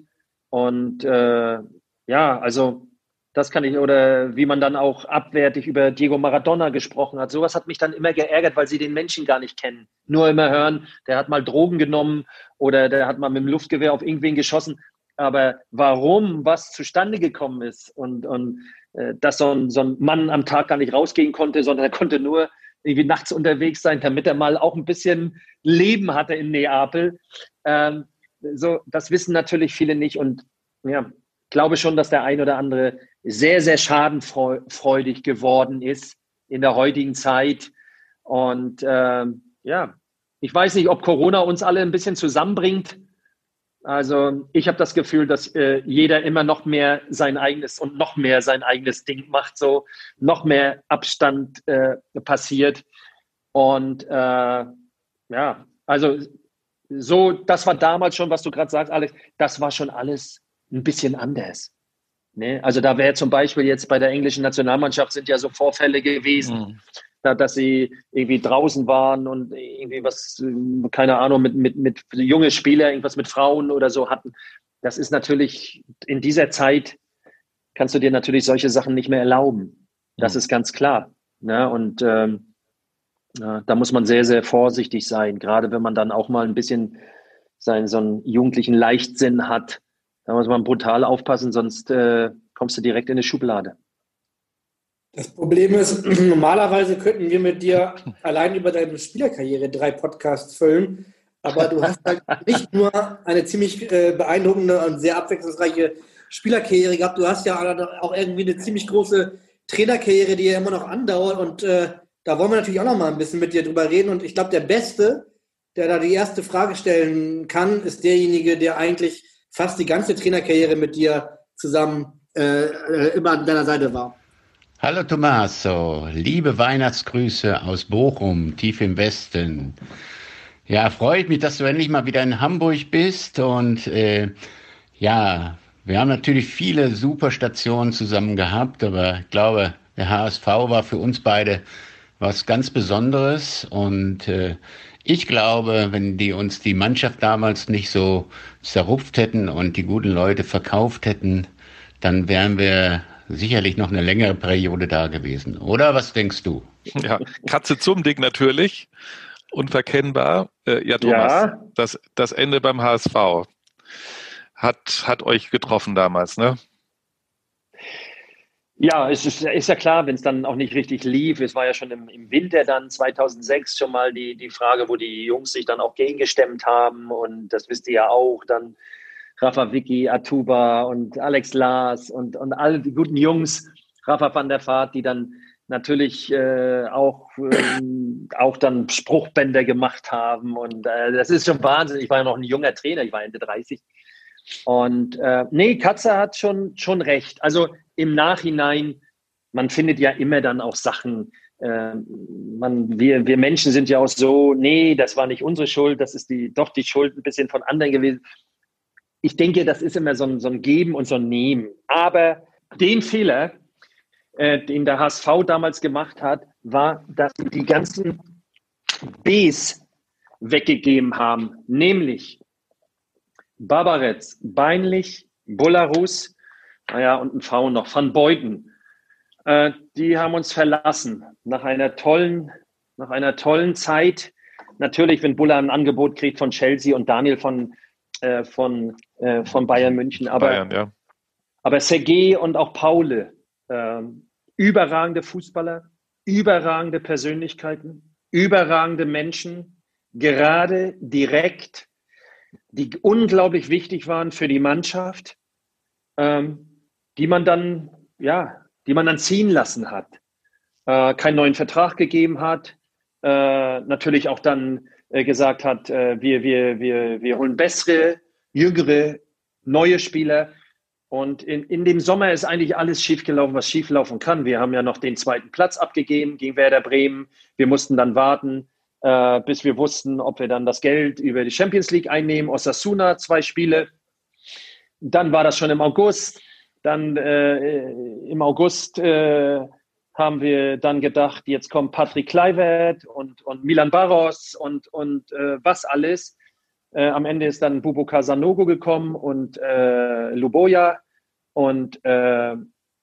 Und äh, ja, also das kann ich, oder wie man dann auch abwertig über Diego Maradona gesprochen hat. Sowas hat mich dann immer geärgert, weil sie den Menschen gar nicht kennen. Nur immer hören, der hat mal Drogen genommen oder der hat mal mit dem Luftgewehr auf irgendwen geschossen aber warum was zustande gekommen ist und, und äh, dass so ein, so ein Mann am Tag gar nicht rausgehen konnte, sondern er konnte nur irgendwie nachts unterwegs sein, damit er mal auch ein bisschen Leben hatte in Neapel. Ähm, so, das wissen natürlich viele nicht und ja, glaube schon, dass der ein oder andere sehr, sehr schadenfreudig geworden ist in der heutigen Zeit. Und ähm, ja, ich weiß nicht, ob Corona uns alle ein bisschen zusammenbringt. Also ich habe das Gefühl, dass äh, jeder immer noch mehr sein eigenes und noch mehr sein eigenes Ding macht, so noch mehr Abstand äh, passiert. Und äh, ja, also so, das war damals schon, was du gerade sagst, Alex, das war schon alles ein bisschen anders. Ne? Also da wäre zum Beispiel jetzt bei der englischen Nationalmannschaft sind ja so Vorfälle gewesen. Mhm dass sie irgendwie draußen waren und irgendwie was, keine Ahnung, mit, mit, mit junge Spieler, irgendwas mit Frauen oder so hatten. Das ist natürlich in dieser Zeit kannst du dir natürlich solche Sachen nicht mehr erlauben. Das mhm. ist ganz klar. Ne? Und ähm, ja, da muss man sehr, sehr vorsichtig sein, gerade wenn man dann auch mal ein bisschen seinen so einen jugendlichen Leichtsinn hat. Da muss man brutal aufpassen, sonst äh, kommst du direkt in eine Schublade. Das Problem ist, *clears throat* normalerweise könnten wir mit dir allein über deine Spielerkarriere drei Podcasts füllen, aber du hast halt *laughs* nicht nur eine ziemlich äh, beeindruckende und sehr abwechslungsreiche Spielerkarriere gehabt, du hast ja auch irgendwie eine ziemlich große Trainerkarriere, die ja immer noch andauert und äh, da wollen wir natürlich auch noch mal ein bisschen mit dir drüber reden und ich glaube, der Beste, der da die erste Frage stellen kann, ist derjenige, der eigentlich fast die ganze Trainerkarriere mit dir zusammen äh, äh immer an deiner Seite war. Hallo Tommaso, liebe Weihnachtsgrüße aus Bochum, tief im Westen. Ja, freut mich, dass du endlich mal wieder in Hamburg bist. Und äh, ja, wir haben natürlich viele super Stationen zusammen gehabt, aber ich glaube, der HSV war für uns beide was ganz Besonderes. Und äh, ich glaube, wenn die uns die Mannschaft damals nicht so zerrupft hätten und die guten Leute verkauft hätten, dann wären wir sicherlich noch eine längere Periode da gewesen. Oder was denkst du? Ja, Katze zum Ding natürlich. Unverkennbar. Äh, ja, Thomas, ja. Das, das Ende beim HSV hat, hat euch getroffen damals, ne? Ja, es ist, ist ja klar, wenn es dann auch nicht richtig lief. Es war ja schon im, im, Winter dann 2006 schon mal die, die Frage, wo die Jungs sich dann auch gegengestemmt haben. Und das wisst ihr ja auch. Dann Rafa Vicky, Atuba und Alex Lars und, und all die guten Jungs, Rafa van der Vaart, die dann natürlich äh, auch, äh, auch dann Spruchbänder gemacht haben. Und äh, das ist schon Wahnsinn. Ich war ja noch ein junger Trainer, ich war Ende 30. Und äh, nee, Katze hat schon, schon recht. Also im Nachhinein, man findet ja immer dann auch Sachen, äh, man, wir, wir Menschen sind ja auch so, nee, das war nicht unsere Schuld, das ist die, doch die Schuld ein bisschen von anderen gewesen. Ich denke, das ist immer so ein, so ein Geben und so ein Nehmen. Aber den Fehler, äh, den der HSV damals gemacht hat, war, dass die ganzen Bs weggegeben haben, nämlich Barbarez, Beinlich, Bularus, naja, und ein V noch, Van Beuten. Äh, die haben uns verlassen nach einer tollen, nach einer tollen Zeit. Natürlich, wenn Buller ein Angebot kriegt von Chelsea und Daniel von, äh, von, äh, von Bayern München. Aber, Bayern, ja. aber Sergei und auch Paule, äh, überragende Fußballer, überragende Persönlichkeiten, überragende Menschen, gerade direkt, die unglaublich wichtig waren für die Mannschaft, ähm, die man dann, ja, die man dann ziehen lassen hat, äh, keinen neuen Vertrag gegeben hat, äh, natürlich auch dann äh, gesagt hat, äh, wir, wir, wir, wir holen bessere, jüngere, neue Spieler. Und in, in dem Sommer ist eigentlich alles schiefgelaufen, was schieflaufen kann. Wir haben ja noch den zweiten Platz abgegeben gegen Werder Bremen. Wir mussten dann warten, äh, bis wir wussten, ob wir dann das Geld über die Champions League einnehmen. Osasuna, zwei Spiele. Dann war das schon im August. Dann äh, im August äh, haben wir dann gedacht, jetzt kommt Patrick Kluivert und, und Milan Barros und, und äh, was alles. Äh, am Ende ist dann Bubu Casanogo gekommen und äh, Luboja und, äh,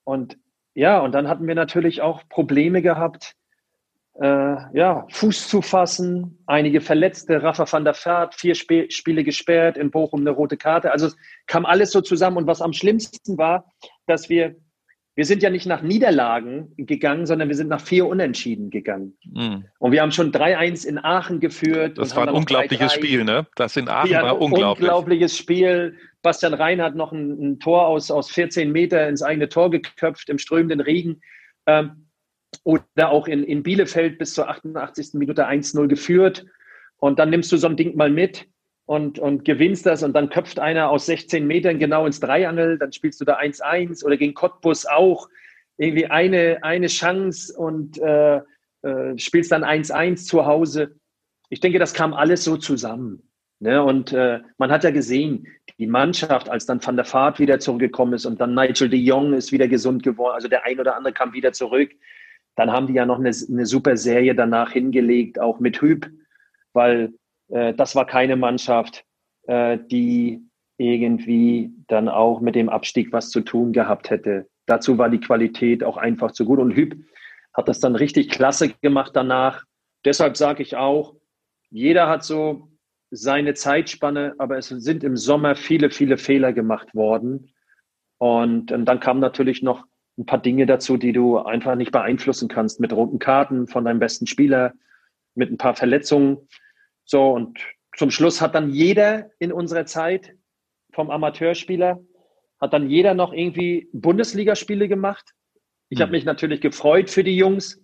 und ja, und dann hatten wir natürlich auch Probleme gehabt, äh, ja, Fuß zu fassen, einige Verletzte, Rafa van der Vaart, vier Sp Spiele gesperrt, in Bochum eine rote Karte. Also es kam alles so zusammen. Und was am schlimmsten war, dass wir, wir sind ja nicht nach Niederlagen gegangen, sondern wir sind nach vier Unentschieden gegangen. Mhm. Und wir haben schon 3-1 in Aachen geführt. Das war ein unglaubliches Spiel, ne? Das in Aachen ja, war unglaublich. Unglaubliches Spiel. Bastian Rhein hat noch ein, ein, Tor aus, aus 14 Meter ins eigene Tor geköpft im strömenden Regen. Ähm, oder auch in, in Bielefeld bis zur 88. Minute 1-0 geführt. Und dann nimmst du so ein Ding mal mit und, und gewinnst das und dann köpft einer aus 16 Metern genau ins Dreiangel, dann spielst du da 1-1 oder gegen Cottbus auch irgendwie eine, eine Chance und äh, äh, spielst dann 1-1 zu Hause. Ich denke, das kam alles so zusammen. Ne? Und äh, man hat ja gesehen, die Mannschaft, als dann Van der Vaart wieder zurückgekommen ist und dann Nigel de Jong ist wieder gesund geworden, also der ein oder andere kam wieder zurück. Dann haben die ja noch eine, eine super Serie danach hingelegt, auch mit Hüb, weil das war keine Mannschaft, äh, die irgendwie dann auch mit dem Abstieg was zu tun gehabt hätte. Dazu war die Qualität auch einfach zu gut. Und Hüb hat das dann richtig klasse gemacht danach. Deshalb sage ich auch, jeder hat so seine Zeitspanne, aber es sind im Sommer viele, viele Fehler gemacht worden. Und, und dann kam natürlich noch ein paar Dinge dazu, die du einfach nicht beeinflussen kannst, mit roten Karten von deinem besten Spieler, mit ein paar Verletzungen. So, und zum Schluss hat dann jeder in unserer Zeit vom Amateurspieler, hat dann jeder noch irgendwie Bundesligaspiele gemacht. Ich mhm. habe mich natürlich gefreut für die Jungs,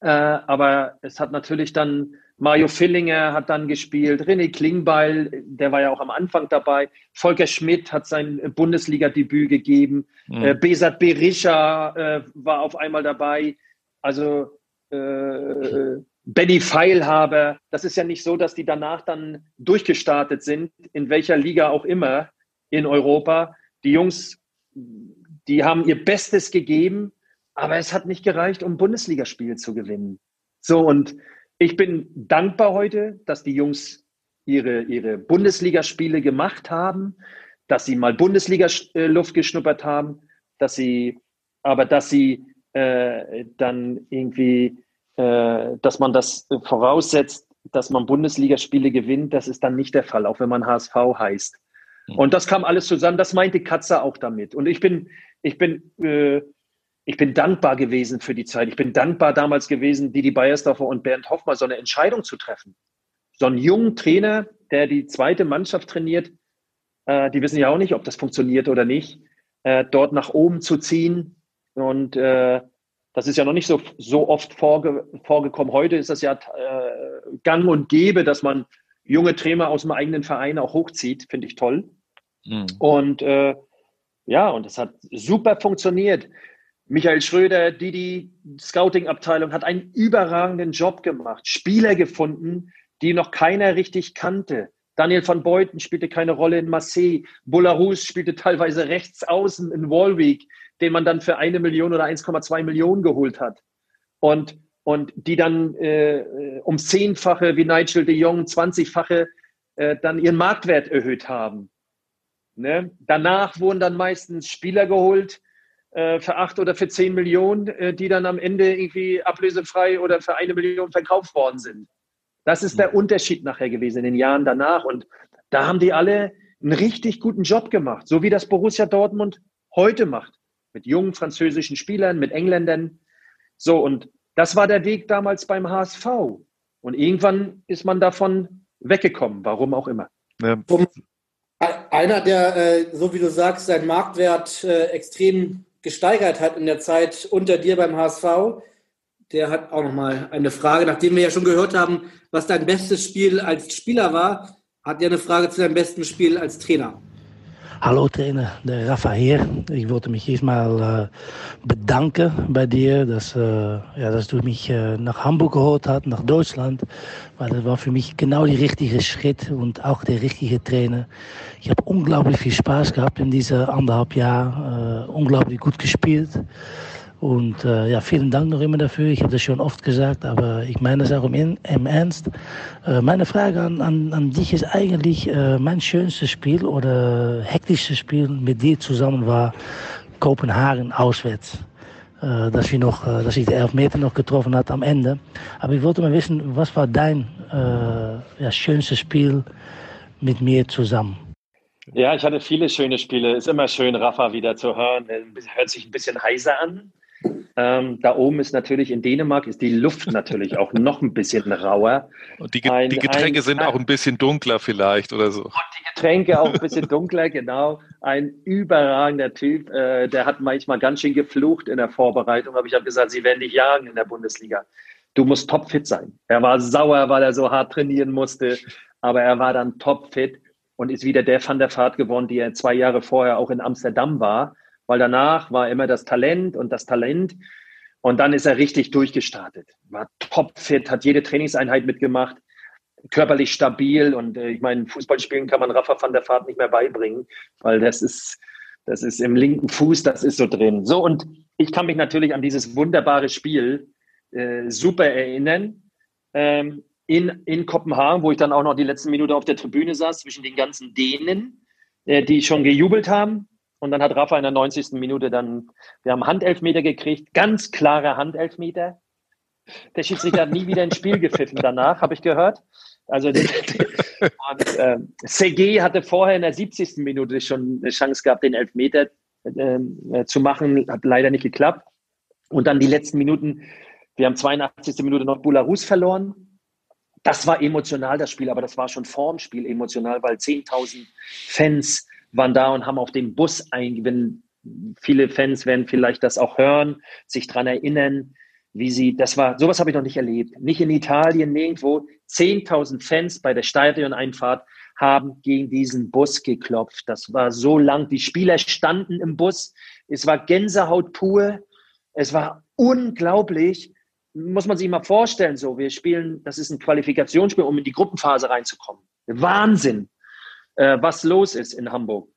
äh, aber es hat natürlich dann Mario Fillinger hat dann gespielt, René Klingbeil, der war ja auch am Anfang dabei, Volker Schmidt hat sein Bundesliga-Debüt gegeben, mhm. äh, Besat Berisha äh, war auf einmal dabei, also äh, Benny Feilhaber. Das ist ja nicht so, dass die danach dann durchgestartet sind, in welcher Liga auch immer in Europa. Die Jungs, die haben ihr Bestes gegeben, aber es hat nicht gereicht, um Bundesligaspiele zu gewinnen. So, und ich bin dankbar heute, dass die Jungs ihre, ihre Bundesligaspiele gemacht haben, dass sie mal Bundesliga-Luft geschnuppert haben, dass sie, aber dass sie äh, dann irgendwie, äh, dass man das voraussetzt, dass man Bundesligaspiele gewinnt, das ist dann nicht der Fall, auch wenn man HSV heißt. Hm. Und das kam alles zusammen, das meinte Katze auch damit. Und ich bin, ich bin äh, ich bin dankbar gewesen für die Zeit. Ich bin dankbar damals gewesen, Didi Beiersdorfer und Bernd Hoffmann so eine Entscheidung zu treffen. So einen jungen Trainer, der die zweite Mannschaft trainiert, äh, die wissen ja auch nicht, ob das funktioniert oder nicht, äh, dort nach oben zu ziehen. Und äh, das ist ja noch nicht so, so oft vorge vorgekommen. Heute ist das ja äh, gang und gäbe, dass man junge Trainer aus dem eigenen Verein auch hochzieht. Finde ich toll. Mhm. Und äh, ja, und es hat super funktioniert. Michael Schröder, die die Scouting-Abteilung, hat einen überragenden Job gemacht, Spieler gefunden, die noch keiner richtig kannte. Daniel van Beuten spielte keine Rolle in Marseille. Bularus spielte teilweise rechts außen in Walwick, den man dann für eine Million oder 1,2 Millionen geholt hat. Und, und die dann äh, um zehnfache wie Nigel de Jong, 20-fache äh, dann ihren Marktwert erhöht haben. Ne? Danach wurden dann meistens Spieler geholt äh, für acht oder für zehn Millionen, äh, die dann am Ende irgendwie ablösefrei oder für eine Million verkauft worden sind. Das ist der Unterschied nachher gewesen in den Jahren danach. Und da haben die alle einen richtig guten Job gemacht, so wie das Borussia Dortmund heute macht. Mit jungen französischen Spielern, mit Engländern. So, und das war der Weg damals beim HSV. Und irgendwann ist man davon weggekommen, warum auch immer. Ja. Einer, der, äh, so wie du sagst, seinen Marktwert äh, extrem gesteigert hat in der Zeit unter dir beim HSV, der hat auch nochmal eine Frage. Nachdem wir ja schon gehört haben, was dein bestes Spiel als Spieler war, hat er eine Frage zu deinem besten Spiel als Trainer. Hallo Trainer, der Rafa hier. Ich wollte mich erstmal äh, bedanken bei dir, dass, äh, ja, dass du mich äh, nach Hamburg geholt hast, nach Deutschland. Weil das war für mich genau der richtige Schritt und auch der richtige Trainer. Ich habe unglaublich viel Spaß gehabt in diese anderthalb Jahren, unglaublich gut gespielt. Und äh, ja, vielen Dank noch immer dafür. Ich habe das schon oft gesagt, aber ich meine es auch im, im Ernst. Äh, meine Frage an, an, an dich ist eigentlich, äh, mein schönstes Spiel oder hektischstes Spiel mit dir zusammen war Kopenhagen auswärts. Äh, dass, wir noch, äh, dass ich die Elfmeter noch getroffen hat am Ende. Aber ich wollte mal wissen, was war dein äh, ja, schönstes Spiel mit mir zusammen? Ja, ich hatte viele schöne Spiele. Ist immer schön, Rafa wieder zu hören. Hört sich ein bisschen heiser an. Ähm, da oben ist natürlich in Dänemark ist die Luft natürlich auch noch ein bisschen rauer. Und die, ein, die Getränke ein, sind ein, auch ein bisschen dunkler vielleicht oder so. Und die Getränke auch ein bisschen dunkler, genau. Ein überragender Typ. Äh, der hat manchmal ganz schön geflucht in der Vorbereitung, aber ich habe gesagt, sie werden dich jagen in der Bundesliga. Du musst topfit sein. Er war sauer, weil er so hart trainieren musste, aber er war dann topfit und ist wieder der Van der Vaart geworden, die er zwei Jahre vorher auch in Amsterdam war weil danach war immer das Talent und das Talent. Und dann ist er richtig durchgestartet. War topfit, hat jede Trainingseinheit mitgemacht, körperlich stabil. Und äh, ich meine, Fußballspielen kann man Rafa van der Vaart nicht mehr beibringen, weil das ist, das ist im linken Fuß, das ist so drin. So, und ich kann mich natürlich an dieses wunderbare Spiel äh, super erinnern. Ähm, in, in Kopenhagen, wo ich dann auch noch die letzten Minuten auf der Tribüne saß, zwischen den ganzen Dänen, äh, die schon gejubelt haben. Und dann hat Rafa in der 90. Minute dann, wir haben Handelfmeter gekriegt, ganz klare Handelfmeter. Der Schiedsrichter hat nie wieder ein Spiel gepfiffen danach, habe ich gehört. Also und, äh, CG hatte vorher in der 70. Minute schon eine Chance gehabt, den Elfmeter ähm, äh, zu machen, hat leider nicht geklappt. Und dann die letzten Minuten, wir haben 82. Minute noch Bularus verloren. Das war emotional, das Spiel, aber das war schon vorm Spiel emotional, weil 10.000 Fans waren da und haben auf den Bus ein, viele Fans werden vielleicht das auch hören, sich daran erinnern, wie sie, das war, sowas habe ich noch nicht erlebt. Nicht in Italien, nirgendwo. 10.000 Fans bei der Stadioneinfahrt haben gegen diesen Bus geklopft. Das war so lang. Die Spieler standen im Bus. Es war Gänsehaut pur. Es war unglaublich. Muss man sich mal vorstellen, so. Wir spielen, das ist ein Qualifikationsspiel, um in die Gruppenphase reinzukommen. Wahnsinn äh, was los ist in Hamburg.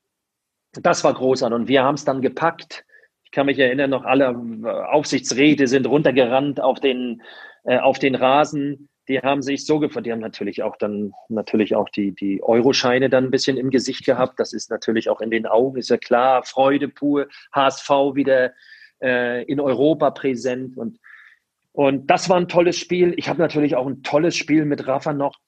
Das war großartig und wir haben es dann gepackt. Ich kann mich erinnern, noch alle äh, Aufsichtsräte sind runtergerannt auf den, äh, auf den Rasen. Die haben sich so gefreut. Die haben natürlich auch dann natürlich auch die, die Euroscheine dann ein bisschen im Gesicht gehabt. Das ist natürlich auch in den Augen, ist ja klar. Freude pur. HSV wieder äh, in Europa präsent und und das war ein tolles Spiel. Ich habe natürlich auch ein tolles Spiel mit Rafa noch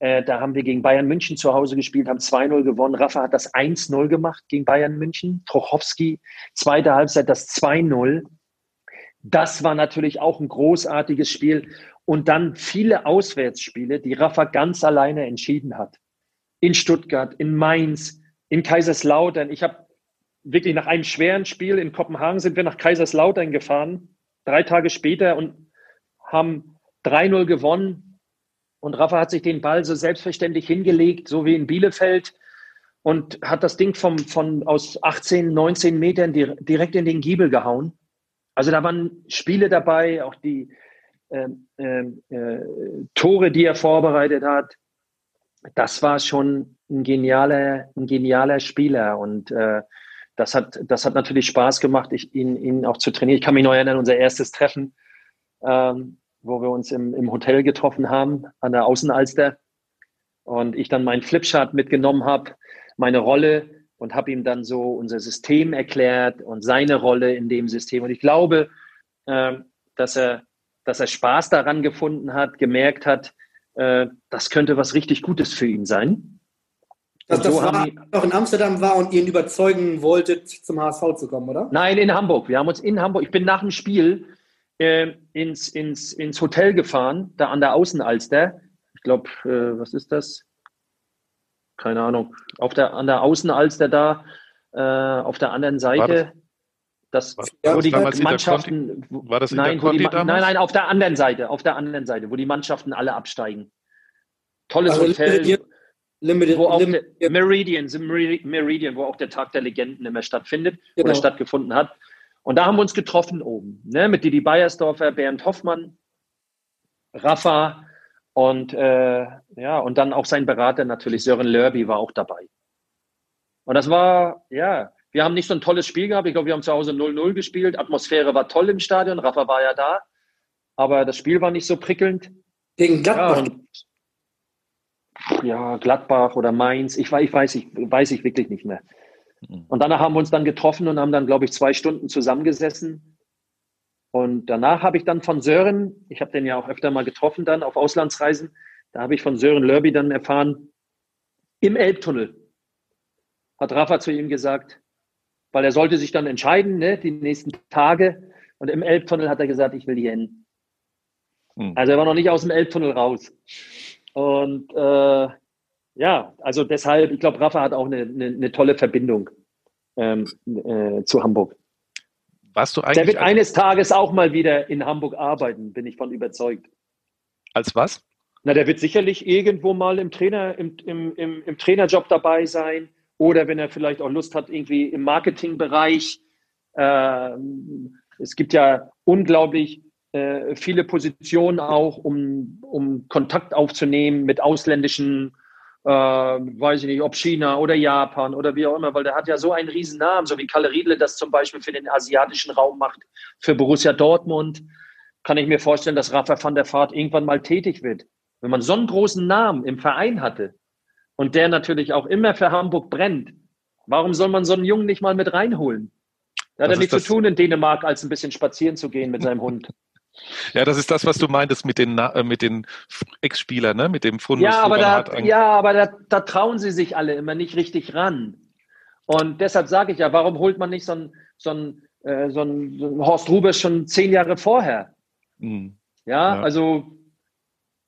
äh, da haben wir gegen Bayern München zu Hause gespielt, haben 2-0 gewonnen. Rafa hat das 1-0 gemacht gegen Bayern München. Trochowski, zweite Halbzeit das 2-0. Das war natürlich auch ein großartiges Spiel. Und dann viele Auswärtsspiele, die Rafa ganz alleine entschieden hat. In Stuttgart, in Mainz, in Kaiserslautern. Ich habe wirklich nach einem schweren Spiel in Kopenhagen sind wir nach Kaiserslautern gefahren, drei Tage später und haben 3-0 gewonnen und Rafa hat sich den Ball so selbstverständlich hingelegt, so wie in Bielefeld. und hat das Ding vom, von, aus 18, 19 Metern direkt in den Giebel gehauen. Also da waren Spiele dabei, auch die äh, äh, Tore, die er vorbereitet hat. Das war schon ein genialer, ein genialer Spieler und äh, das hat, das hat natürlich Spaß gemacht, ich, ihn, ihn auch zu trainieren. Ich kann mich noch erinnern, unser erstes Treffen, ähm, wo wir uns im, im Hotel getroffen haben, an der Außenalster. Und ich dann meinen Flipchart mitgenommen habe, meine Rolle und habe ihm dann so unser System erklärt und seine Rolle in dem System. Und ich glaube, äh, dass, er, dass er Spaß daran gefunden hat, gemerkt hat, äh, das könnte was richtig Gutes für ihn sein. Dass das so war, noch in Amsterdam war und ihr ihn überzeugen wolltet, zum HSV zu kommen, oder? Nein, in Hamburg. Wir haben uns in Hamburg, ich bin nach dem Spiel äh, ins, ins, ins Hotel gefahren, da an der Außenalster. Ich glaube, äh, was ist das? Keine Ahnung. Auf der, an der Außenalster da, äh, auf der anderen Seite. Das, war, das, wo die Mannschaften. war das in nein, der die, damals? nein, nein, auf der anderen Seite, auf der anderen Seite, wo die Mannschaften alle absteigen. Tolles Also, Hotel. Limited, wo auch Limited, der Meridian, Meridian, wo auch der Tag der Legenden immer stattfindet Genau. oder stattgefunden hat. Und da haben wir uns getroffen oben, ne, mit Didi Beiersdorfer, Bernd Hoffmann, Rafa und äh, ja, und dann auch sein Berater natürlich, Sören Lörby war auch dabei. Und das war, ja, wir haben nicht so ein tolles Spiel gehabt. Ich glaube, wir haben zu Hause 0-0 gespielt. Atmosphäre war toll im Stadion. Rafa war ja da. Aber das Spiel war nicht so prickelnd. Gegen Gladbach. Ja, ja, Gladbach oder Mainz, ich, weiß- ich weiß, ich weiß ich wirklich nicht mehr. Und danach haben wir uns dann getroffen und haben dann, glaube ich, zwei Stunden zusammengesessen. Und danach habe ich dann von Sören, ich habe den ja auch öfter mal getroffen dann auf Auslandsreisen, da habe ich von Sören Lörby dann erfahren, im Elbtunnel hat Rafa zu ihm gesagt, weil er sollte sich dann entscheiden, ne, die nächsten Tage. Und im Elbtunnel hat er gesagt, ich will hier hin. Hm. Also er war noch nicht aus dem Elbtunnel raus. Und äh, ja, also deshalb, ich glaube, Rafa hat auch eine, eine, eine tolle Verbindung ähm, äh, zu Hamburg. Warst du Der eigentlich wird als, eines Tages auch mal wieder in Hamburg arbeiten, bin ich von überzeugt. als was? Na, der wird sicherlich irgendwo mal im Trainer, im, im, im, im Trainerjob dabei sein. Oder wenn er vielleicht auch Lust hat, irgendwie im Marketingbereich. Ähm, es gibt ja unglaublich äh, viele Positionen auch, um, um Kontakt aufzunehmen mit ausländischen, äh, weiß ich nicht, ob China oder Japan oder wie auch immer, weil der hat ja so einen riesen Namen, so wie Kalle Riedle das zum Beispiel für den asiatischen Raum macht, für Borussia Dortmund, kann ich mir vorstellen, dass Rafa van der Vaart irgendwann mal tätig wird. Wenn man so einen großen Namen im Verein hatte und der natürlich auch immer für Hamburg brennt, warum soll man so einen Jungen nicht mal mit reinholen? Da hat er nichts zu tun in Dänemark, als ein bisschen spazieren zu gehen mit seinem Hund. Ja, das ist das, was du meintest mit den, äh, mit den Ex-Spielern, ne? mit dem Fundus. Ja, aber, da, ja, aber da, da trauen sie sich alle immer nicht richtig ran. Und deshalb sage ich ja, warum holt man nicht so einen, so einen, äh, so einen, Horst Rubers schon zehn Jahre vorher? Hm. Ja, Ja. also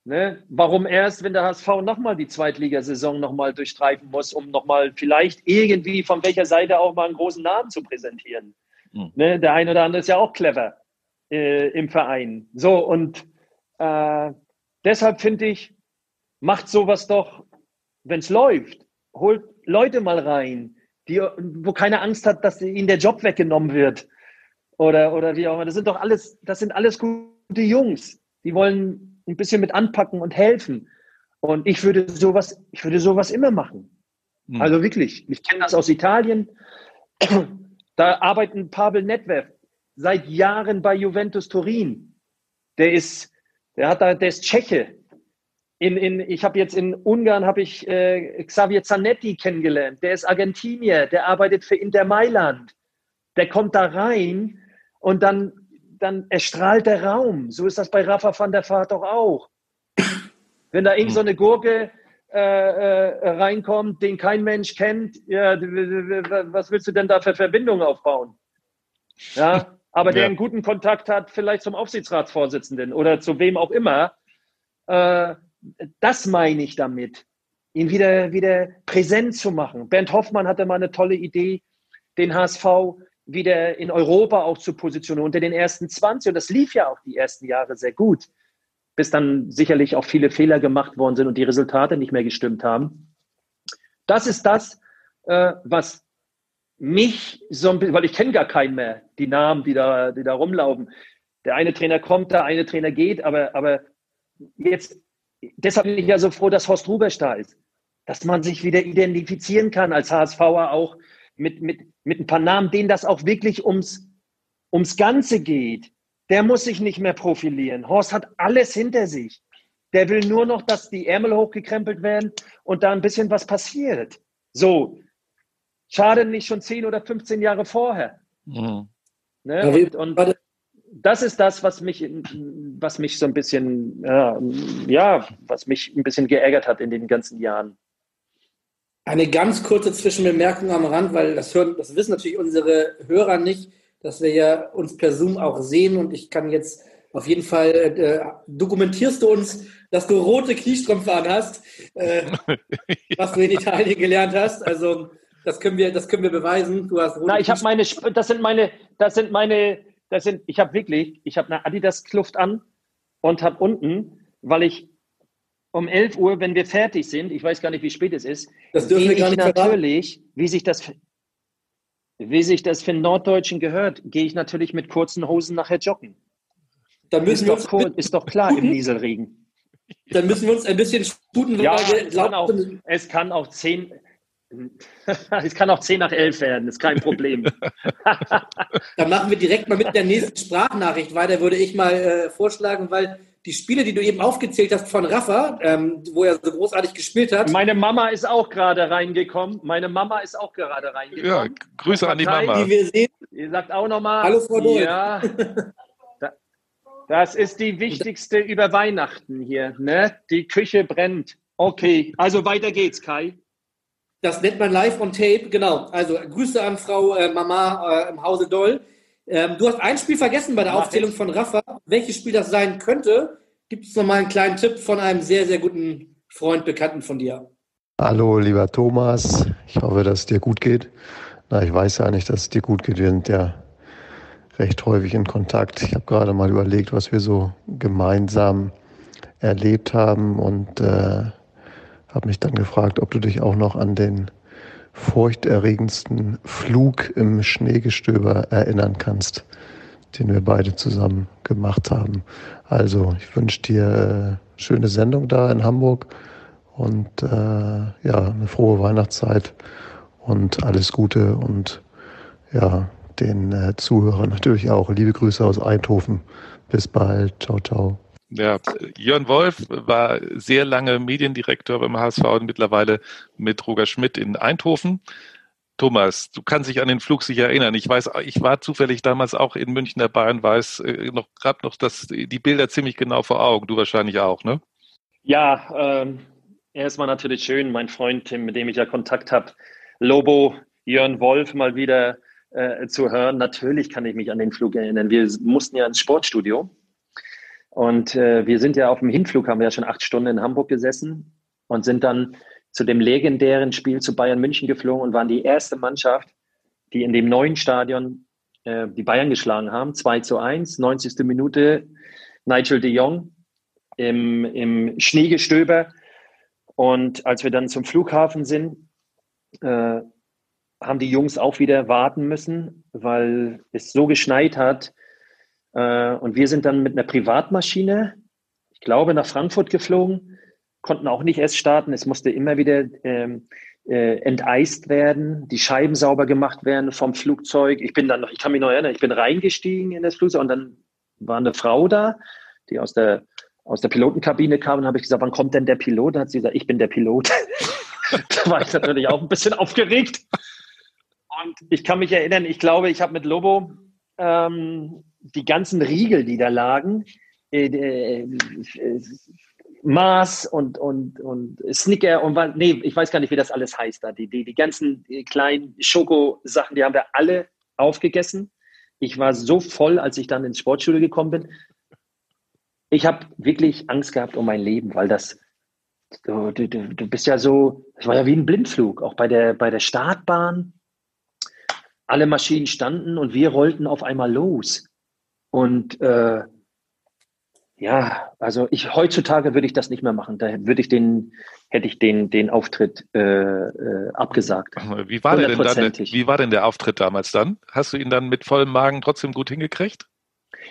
ne, warum erst, wenn der HSV nochmal die Zweitligasaison nochmal durchstreifen muss, um nochmal vielleicht irgendwie von welcher Seite auch mal einen großen Namen zu präsentieren? Hm. Ne, der eine oder andere ist ja auch clever äh, im Verein. So, und äh, deshalb finde ich, macht sowas doch, wenn es läuft, holt Leute mal rein, die, wo keine Angst hat, dass ihnen der Job weggenommen wird. Oder, oder wie auch immer. Das sind doch alles, das sind alles gute Jungs. Die wollen ein bisschen mit anpacken und helfen. Und ich würde sowas, ich würde sowas immer machen. Hm. Also wirklich. Ich kenne das aus Italien. Da arbeitet Pavel Nedved seit Jahren bei Juventus Turin. Der ist, der hat da, der ist Tscheche. In, in, ich habe jetzt in Ungarn habe ich äh, Xavier Zanetti kennengelernt. Der ist Argentinier, der arbeitet für Inter Mailand. Der kommt da rein und dann, dann erstrahlt der Raum. So ist das bei Rafa van der Vaart doch auch. Wenn da irgend so eine Gurke äh, äh, reinkommt, den kein Mensch kennt, ja, was willst du denn da für Verbindungen aufbauen? Ja, aber der Ja. einen guten Kontakt hat, vielleicht zum Aufsichtsratsvorsitzenden oder zu wem auch immer. Äh, das meine ich damit, ihn wieder, wieder präsent zu machen. Bernd Hoffmann hatte mal eine tolle Idee, den HSV wieder in Europa auch zu positionieren, unter den ersten 20. Und das lief ja auch die ersten Jahre sehr gut, bis dann sicherlich auch viele Fehler gemacht worden sind und die Resultate nicht mehr gestimmt haben. Das ist das, äh, was mich so ein bisschen, weil ich kenne gar keinen mehr, die Namen, die da, die da rumlaufen. Der eine Trainer kommt, der eine Trainer geht, aber, aber jetzt, deshalb bin ich ja so froh, dass Horst Rubesch da ist. Dass man sich wieder identifizieren kann als HSVer auch mit, mit, mit ein paar Namen, denen das auch wirklich ums, ums Ganze geht. Der muss sich nicht mehr profilieren. Horst hat alles hinter sich. Der will nur noch, dass die Ärmel hochgekrempelt werden und da ein bisschen was passiert. So, Schade nicht schon 10 oder 15 Jahre vorher. Mhm. Ne? Und, und, das ist das, was mich, was mich so ein bisschen, ja, ja, was mich ein bisschen geärgert hat in den ganzen Jahren. Eine ganz kurze Zwischenbemerkung am Rand, weil das hören, das wissen natürlich unsere Hörer nicht, dass wir ja uns per Zoom auch sehen und ich kann jetzt auf jeden Fall äh, dokumentierst du uns, dass du rote Kniestrümpfe an hast, äh, *laughs* was du in Italien gelernt hast. Also das können wir, das können wir beweisen. Du hast Na, ich habe meine, das sind meine, das sind meine, das sind, ich habe wirklich, ich habe eine Adidas-Kluft an und habe unten, weil ich um 11 Uhr, wenn wir fertig sind, ich weiß gar nicht, wie spät es ist, das dürfen wir gar nicht natürlich, wie sich das, wie sich das für einen Norddeutschen gehört, gehe ich natürlich mit kurzen Hosen nachher joggen. Dann müssen ist, wir doch, ist doch klar im Nieselregen. Dann müssen wir uns ein bisschen sputen. Ja, es kann, auch, es kann auch zehn, *laughs* es kann auch 10 nach 11 werden, ist kein Problem. *laughs* Dann machen wir direkt mal mit der nächsten Sprachnachricht weiter, würde ich mal äh, vorschlagen, weil die Spiele, die du eben aufgezählt hast von Rafa, ähm, wo er so großartig gespielt hat. Meine Mama ist auch gerade reingekommen. Meine Mama ist auch gerade reingekommen. Ja, Grüße an die Mama. Die wir sehen. Ihr sagt auch nochmal. Hallo Frau Dohl. Ja. Das ist die wichtigste über Weihnachten hier. Ne? Die Küche brennt. Okay, also weiter geht's, Kai. Das nennt man live on tape, genau. Also Grüße an Frau äh, Mama äh, im Hause Doll. Ähm, du hast ein Spiel vergessen bei der Mach Aufzählung ich. von Rafa. Welches Spiel das sein könnte, gibt es nochmal einen kleinen Tipp von einem sehr, sehr guten Freund, Bekannten von dir. Hallo, lieber Thomas. Ich hoffe, dass es dir gut geht. Na, ich weiß ja nicht, dass es dir gut geht. Wir sind ja recht häufig in Kontakt. Ich habe gerade mal überlegt, was wir so gemeinsam erlebt haben und äh, habe mich dann gefragt, ob du dich auch noch an den furchterregendsten Flug im Schneegestöber erinnern kannst, den wir beide zusammen gemacht haben. Also, ich wünsche dir äh, schöne Sendung da in Hamburg und äh, ja, eine frohe Weihnachtszeit und alles Gute und ja, den äh, Zuhörern natürlich auch. Liebe Grüße aus Eindhoven. Bis bald. Ciao, ciao. Ja, Jörn Wolf war sehr lange Mediendirektor beim HSV und mittlerweile mit Roger Schmidt in Eindhoven. Thomas, du kannst dich an den Flug sicher erinnern. Ich weiß, ich war zufällig damals auch in München dabei und weiß äh, noch gerade noch das, die Bilder ziemlich genau vor Augen. Du wahrscheinlich auch, ne? Ja, ähm, erstmal natürlich schön, mein Freund, mit dem ich ja Kontakt habe, Lobo, Jörn Wolf mal wieder äh, zu hören. Natürlich kann ich mich an den Flug erinnern. Wir mussten ja ins Sportstudio und äh, wir sind ja auf dem Hinflug, haben wir ja schon acht Stunden in Hamburg gesessen und sind dann zu dem legendären Spiel zu Bayern München geflogen und waren die erste Mannschaft, die in dem neuen Stadion äh, die Bayern geschlagen haben. 2 zu 1, 90. Minute, Nigel de Jong im, im Schneegestöber. Und als wir dann zum Flughafen sind, äh, haben die Jungs auch wieder warten müssen, weil es so geschneit hat, äh, und wir sind dann mit einer Privatmaschine, ich glaube, nach Frankfurt geflogen, konnten auch nicht erst starten. Es musste immer wieder ähm, äh, enteist werden, die Scheiben sauber gemacht werden vom Flugzeug. Ich bin dann noch, ich kann mich noch erinnern, ich bin reingestiegen in das Flugzeug und dann war eine Frau da, die aus der aus der Pilotenkabine kam und habe ich gesagt, wann kommt denn der Pilot? Dann hat sie gesagt, ich bin der Pilot. *laughs* da war ich natürlich auch ein bisschen aufgeregt. Und ich kann mich erinnern, ich glaube, ich habe mit Lobo ähm, die ganzen Riegel, die da lagen, äh, äh, Mars und, und, und Snicker und nee, ich weiß gar nicht, wie das alles heißt da. Die, die, die ganzen kleinen Schokosachen, die haben wir alle aufgegessen. Ich war so voll, als ich dann ins Sportstudio gekommen bin. Ich habe wirklich Angst gehabt um mein Leben, weil das, du, du, du bist ja so, es war ja wie ein Blindflug, auch bei der, bei der Startbahn. Alle Maschinen standen und wir rollten auf einmal los. Und äh, Ja, also ich heutzutage würde ich das nicht mehr machen. Da würde ich den, hätte ich den, den Auftritt äh, äh, abgesagt. Wie war, denn dann, wie war denn der Auftritt damals dann? Hast du ihn dann mit vollem Magen trotzdem gut hingekriegt?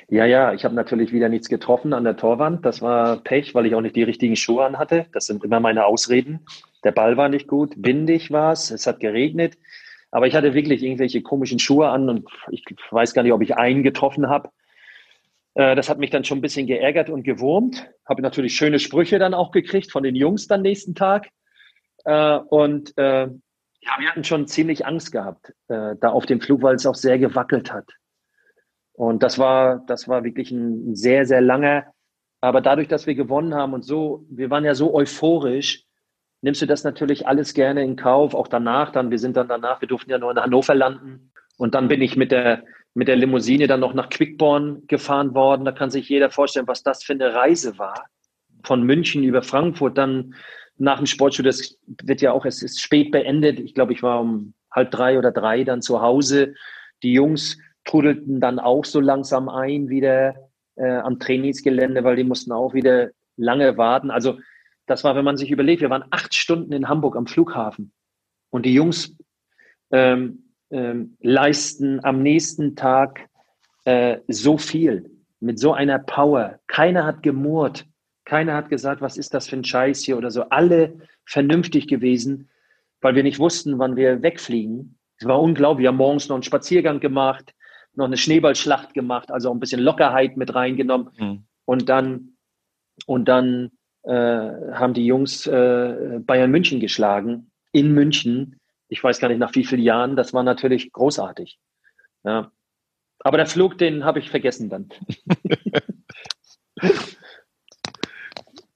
Ja, ja, ich habe natürlich wieder nichts getroffen an der Torwand. Das war Pech, weil ich auch nicht die richtigen Schuhe anhatte. Das sind immer meine Ausreden. Der Ball war nicht gut, windig war es, es hat geregnet. Aber ich hatte wirklich irgendwelche komischen Schuhe an und ich weiß gar nicht, ob ich einen getroffen habe. Äh, das hat mich dann schon ein bisschen geärgert und gewurmt. Habe natürlich schöne Sprüche dann auch gekriegt von den Jungs dann nächsten Tag. Äh, und äh, ja, wir hatten schon ziemlich Angst gehabt, da auf dem Flug, weil es auch sehr gewackelt hat. Und das war, das war wirklich ein sehr, sehr langer. Aber dadurch, dass wir gewonnen haben und so, wir waren ja so euphorisch, nimmst du das natürlich alles gerne in Kauf, auch danach dann. Wir sind dann danach, wir durften ja nur in Hannover landen. Und dann bin ich mit der, mit der Limousine dann noch nach Quickborn gefahren worden. Da kann sich jeder vorstellen, was das für eine Reise war. Von München über Frankfurt, dann nach dem Sportstudio. Das wird ja auch, es ist spät beendet. Ich glaube, ich war um halb drei oder drei dann zu Hause. Die Jungs trudelten dann auch so langsam ein wieder äh, am Trainingsgelände, weil die mussten auch wieder lange warten. Also das war, wenn man sich überlegt, wir waren acht Stunden in Hamburg am Flughafen und die Jungs ähm, ähm, leisten am nächsten Tag äh, so viel mit so einer Power. Keiner hat gemurrt, keiner hat gesagt, was ist das für ein Scheiß hier oder so. Alle vernünftig gewesen, weil wir nicht wussten, wann wir wegfliegen. Es war unglaublich. Wir haben morgens noch einen Spaziergang gemacht, noch eine Schneeballschlacht gemacht, also auch ein bisschen Lockerheit mit reingenommen. Mhm. Und dann, und dann äh, haben die Jungs äh, Bayern München geschlagen in München. Ich weiß gar nicht nach wie vielen Jahren. Das war natürlich großartig. Ja. Aber der Flug, den habe ich vergessen dann.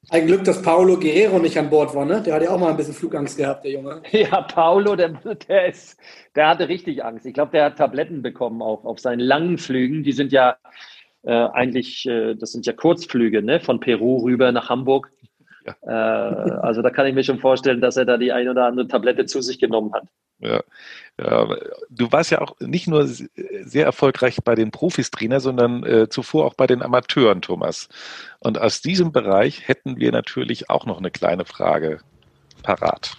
Ein Glück, dass Paolo Guerrero nicht an Bord war, ne? Der hat ja auch mal ein bisschen Flugangst gehabt, der Junge. *laughs* Ja, Paolo, der, der, ist, der hatte richtig Angst. Ich glaube, der hat Tabletten bekommen auch auf seinen langen Flügen. Die sind ja äh, eigentlich, äh, das sind ja Kurzflüge, ne? Von Peru rüber nach Hamburg. Ja. Äh, also da kann ich mir schon vorstellen, dass er da die ein oder andere Tablette zu sich genommen hat. Ja. ja. Du warst ja auch nicht nur sehr erfolgreich bei den Profis-Trainer, sondern äh, zuvor auch bei den Amateuren, Thomas. Und aus diesem Bereich hätten wir natürlich auch noch eine kleine Frage parat.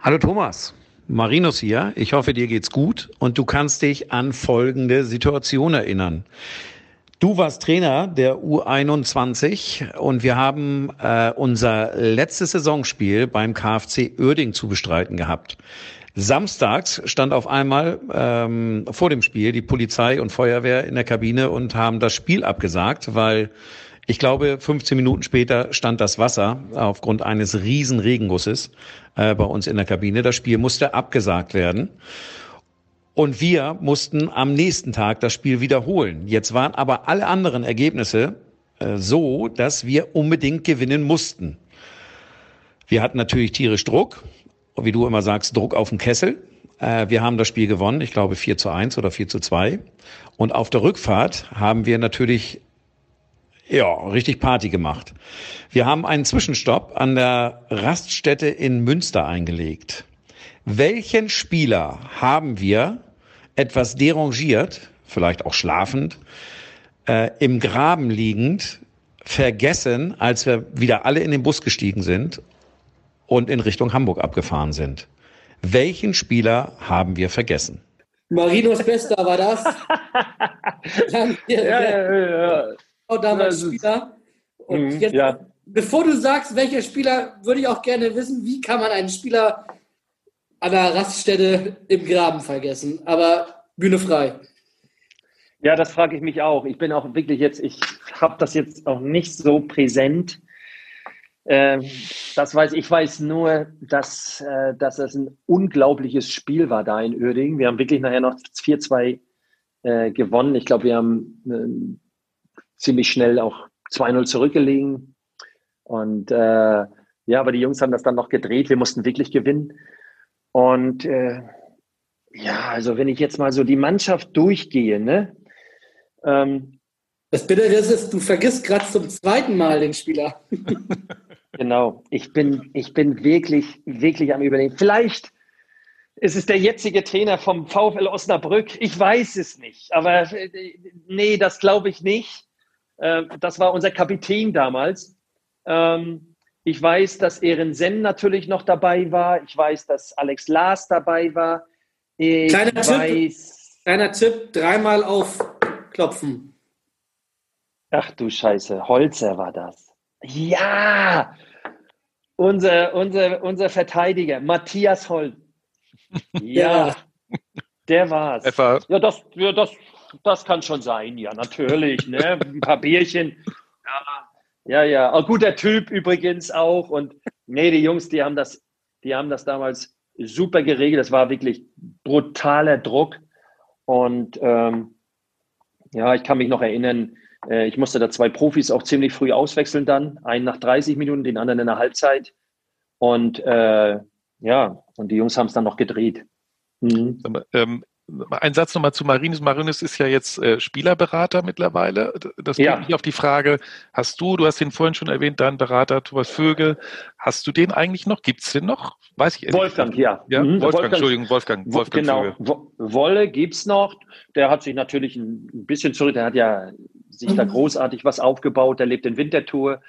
Hallo Thomas. Marinus hier. Ich hoffe, dir geht's gut und du kannst dich an folgende Situation erinnern. Du warst Trainer der U21 und wir haben äh, unser letztes Saisonspiel beim KfC Oerding zu bestreiten gehabt. Samstags stand auf einmal ähm, vor dem Spiel die Polizei und Feuerwehr in der Kabine und haben das Spiel abgesagt, weil ich glaube, 15 Minuten später stand das Wasser aufgrund eines riesen Regengusses äh, bei uns in der Kabine. Das Spiel musste abgesagt werden. Und wir mussten am nächsten Tag das Spiel wiederholen. Jetzt waren aber alle anderen Ergebnisse äh, so, dass wir unbedingt gewinnen mussten. Wir hatten natürlich tierisch Druck, wie du immer sagst, Druck auf den Kessel. Äh, wir haben das Spiel gewonnen, ich glaube 4 zu 1 oder 4 zu 2. Und auf der Rückfahrt haben wir natürlich ja, richtig Party gemacht. Wir haben einen Zwischenstopp an der Raststätte in Münster eingelegt. Welchen Spieler haben wir etwas derangiert, vielleicht auch schlafend, äh, im Graben liegend, vergessen, als wir wieder alle in den Bus gestiegen sind und in Richtung Hamburg abgefahren sind. Welchen Spieler haben wir vergessen? Marinos Bester war das. *laughs* ja, ja, ja, ja. damals Spieler. Und mhm, jetzt, ja. bevor du sagst, welcher Spieler, würde ich auch gerne wissen, wie kann man einen Spieler an der Raststätte im Graben vergessen? Aber Bühne frei. Ja, das frage ich mich auch. Ich bin auch wirklich jetzt, ich habe das jetzt auch nicht so präsent. Ähm, das weiß ich weiß nur, dass, äh, dass es ein unglaubliches Spiel war da in Uerdingen. Wir haben wirklich nachher noch 4-2 äh, gewonnen. Ich glaube, wir haben äh, ziemlich schnell auch 2-0 zurückgelegen. Und äh, ja, aber die Jungs haben das dann noch gedreht. Wir mussten wirklich gewinnen. Und äh, ja, also wenn ich jetzt mal so die Mannschaft durchgehe, ne? Ähm, das Bittere ist, du vergisst gerade zum zweiten Mal den Spieler. *laughs* *laughs* genau. Ich bin, ich bin wirklich, wirklich am Überlegen. Vielleicht ist es der jetzige Trainer vom VfL Osnabrück. Ich weiß es nicht. Aber äh, nee, das glaube ich nicht. Äh, das war unser Kapitän damals. Ähm, ich weiß, dass Ehren Sen natürlich noch dabei war. Ich weiß, dass Alex Lars dabei war. Ich Kleiner weiß, Tipp, kleiner Tipp, dreimal aufklopfen. Ach du Scheiße, Holzer war das. Ja! Unser, unser, unser Verteidiger, Matthias Holz. *laughs* Ja, der war's. Etwa Ja, das, ja das, das kann schon sein, ja, natürlich. Ne? Ein paar Bierchen. Ja, ja, ja. Ein guter Typ übrigens auch. Und nee, die Jungs, die haben das, die haben das damals super geregelt. Das war wirklich brutaler Druck. Und ähm, ja, ich kann mich noch erinnern, äh, ich musste da zwei Profis auch ziemlich früh auswechseln dann. Einen nach 30 Minuten, den anderen in der Halbzeit. Und äh, ja, und die Jungs haben es dann noch gedreht. Mhm. ähm, ein Satz nochmal zu Marinus. Marinus ist ja jetzt äh, Spielerberater mittlerweile. Das bringt Ja. mich auf die Frage, hast du, du hast den vorhin schon erwähnt, deinen Berater Thomas Vögel, hast du den eigentlich noch? Gibt es den noch? Weiß ich Wolfgang, ja. Ja, Mhm, Wolfgang, Entschuldigung, Wolfgang, Wo- Wolfgang genau. Vögel. Wo- Wolle gibt's noch. Der hat sich natürlich ein bisschen zurück. Der hat ja sich da großartig was aufgebaut. Der lebt in Winterthur,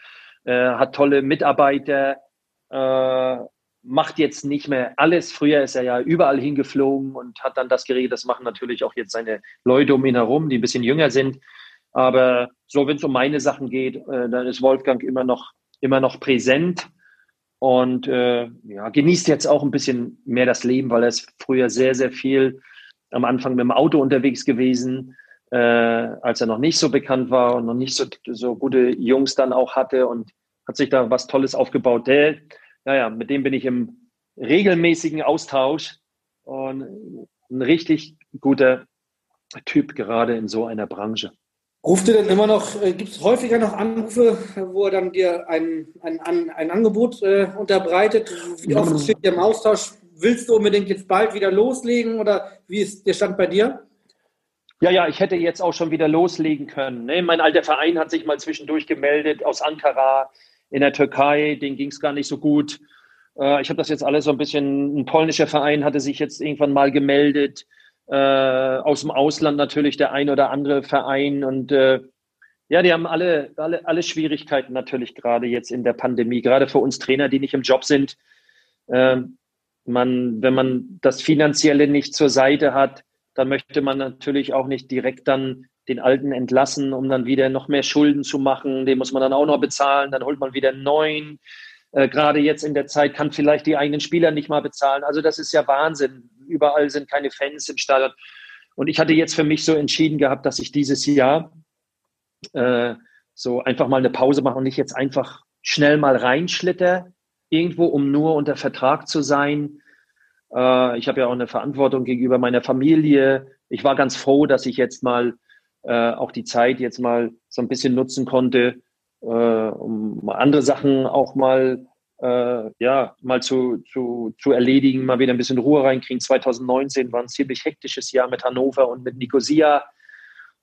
äh, hat tolle Mitarbeiter, äh, macht jetzt nicht mehr alles. Früher ist er ja überall hingeflogen und hat dann das geregelt. Das machen natürlich auch jetzt seine Leute um ihn herum, die ein bisschen jünger sind. Aber so, wenn es um meine Sachen geht, äh, dann ist Wolfgang immer noch, immer noch präsent und äh, ja, genießt jetzt auch ein bisschen mehr das Leben, weil er ist früher sehr, sehr viel am Anfang mit dem Auto unterwegs gewesen, äh, als er noch nicht so bekannt war und noch nicht so, so gute Jungs dann auch hatte und hat sich da was Tolles aufgebaut. Der, naja, mit dem bin ich im regelmäßigen Austausch und ein richtig guter Typ gerade in so einer Branche. Ruft ihr denn immer noch, äh, gibt es häufiger noch Anrufe, wo er dann dir ein, ein, ein, ein Angebot äh, unterbreitet? Wie oft steht ihr im Austausch? Willst du unbedingt jetzt bald wieder loslegen oder wie ist der Stand bei dir? Ja, ja, ich hätte jetzt auch schon wieder loslegen können. Ne? Mein alter Verein hat sich mal zwischendurch gemeldet aus Ankara in der Türkei. Den ging es gar nicht so gut. Äh, ich habe das jetzt alles so ein bisschen. Ein polnischer Verein hatte sich jetzt irgendwann mal gemeldet. Äh, aus dem Ausland natürlich der ein oder andere Verein. Und äh, ja, die haben alle, alle, alle Schwierigkeiten natürlich gerade jetzt in der Pandemie. Gerade für uns Trainer, die nicht im Job sind. Ähm, man, wenn man das Finanzielle nicht zur Seite hat, dann möchte man natürlich auch nicht direkt dann den Alten entlassen, um dann wieder noch mehr Schulden zu machen. Den muss man dann auch noch bezahlen, dann holt man wieder einen neuen. Äh, Gerade jetzt in der Zeit kann vielleicht die eigenen Spieler nicht mal bezahlen. Also das ist ja Wahnsinn. Überall sind keine Fans im Stadion. Und ich hatte jetzt für mich so entschieden gehabt, dass ich dieses Jahr äh, so einfach mal eine Pause mache und nicht jetzt einfach schnell mal reinschlitter irgendwo, um nur unter Vertrag zu sein. Äh, ich habe ja auch eine Verantwortung gegenüber meiner Familie. Ich war ganz froh, dass ich jetzt mal äh, auch die Zeit jetzt mal so ein bisschen nutzen konnte, äh, um andere Sachen auch mal äh, ja mal zu, zu, zu erledigen, mal wieder ein bisschen Ruhe reinkriegen. 2019 war ein ziemlich hektisches Jahr mit Hannover und mit Nicosia.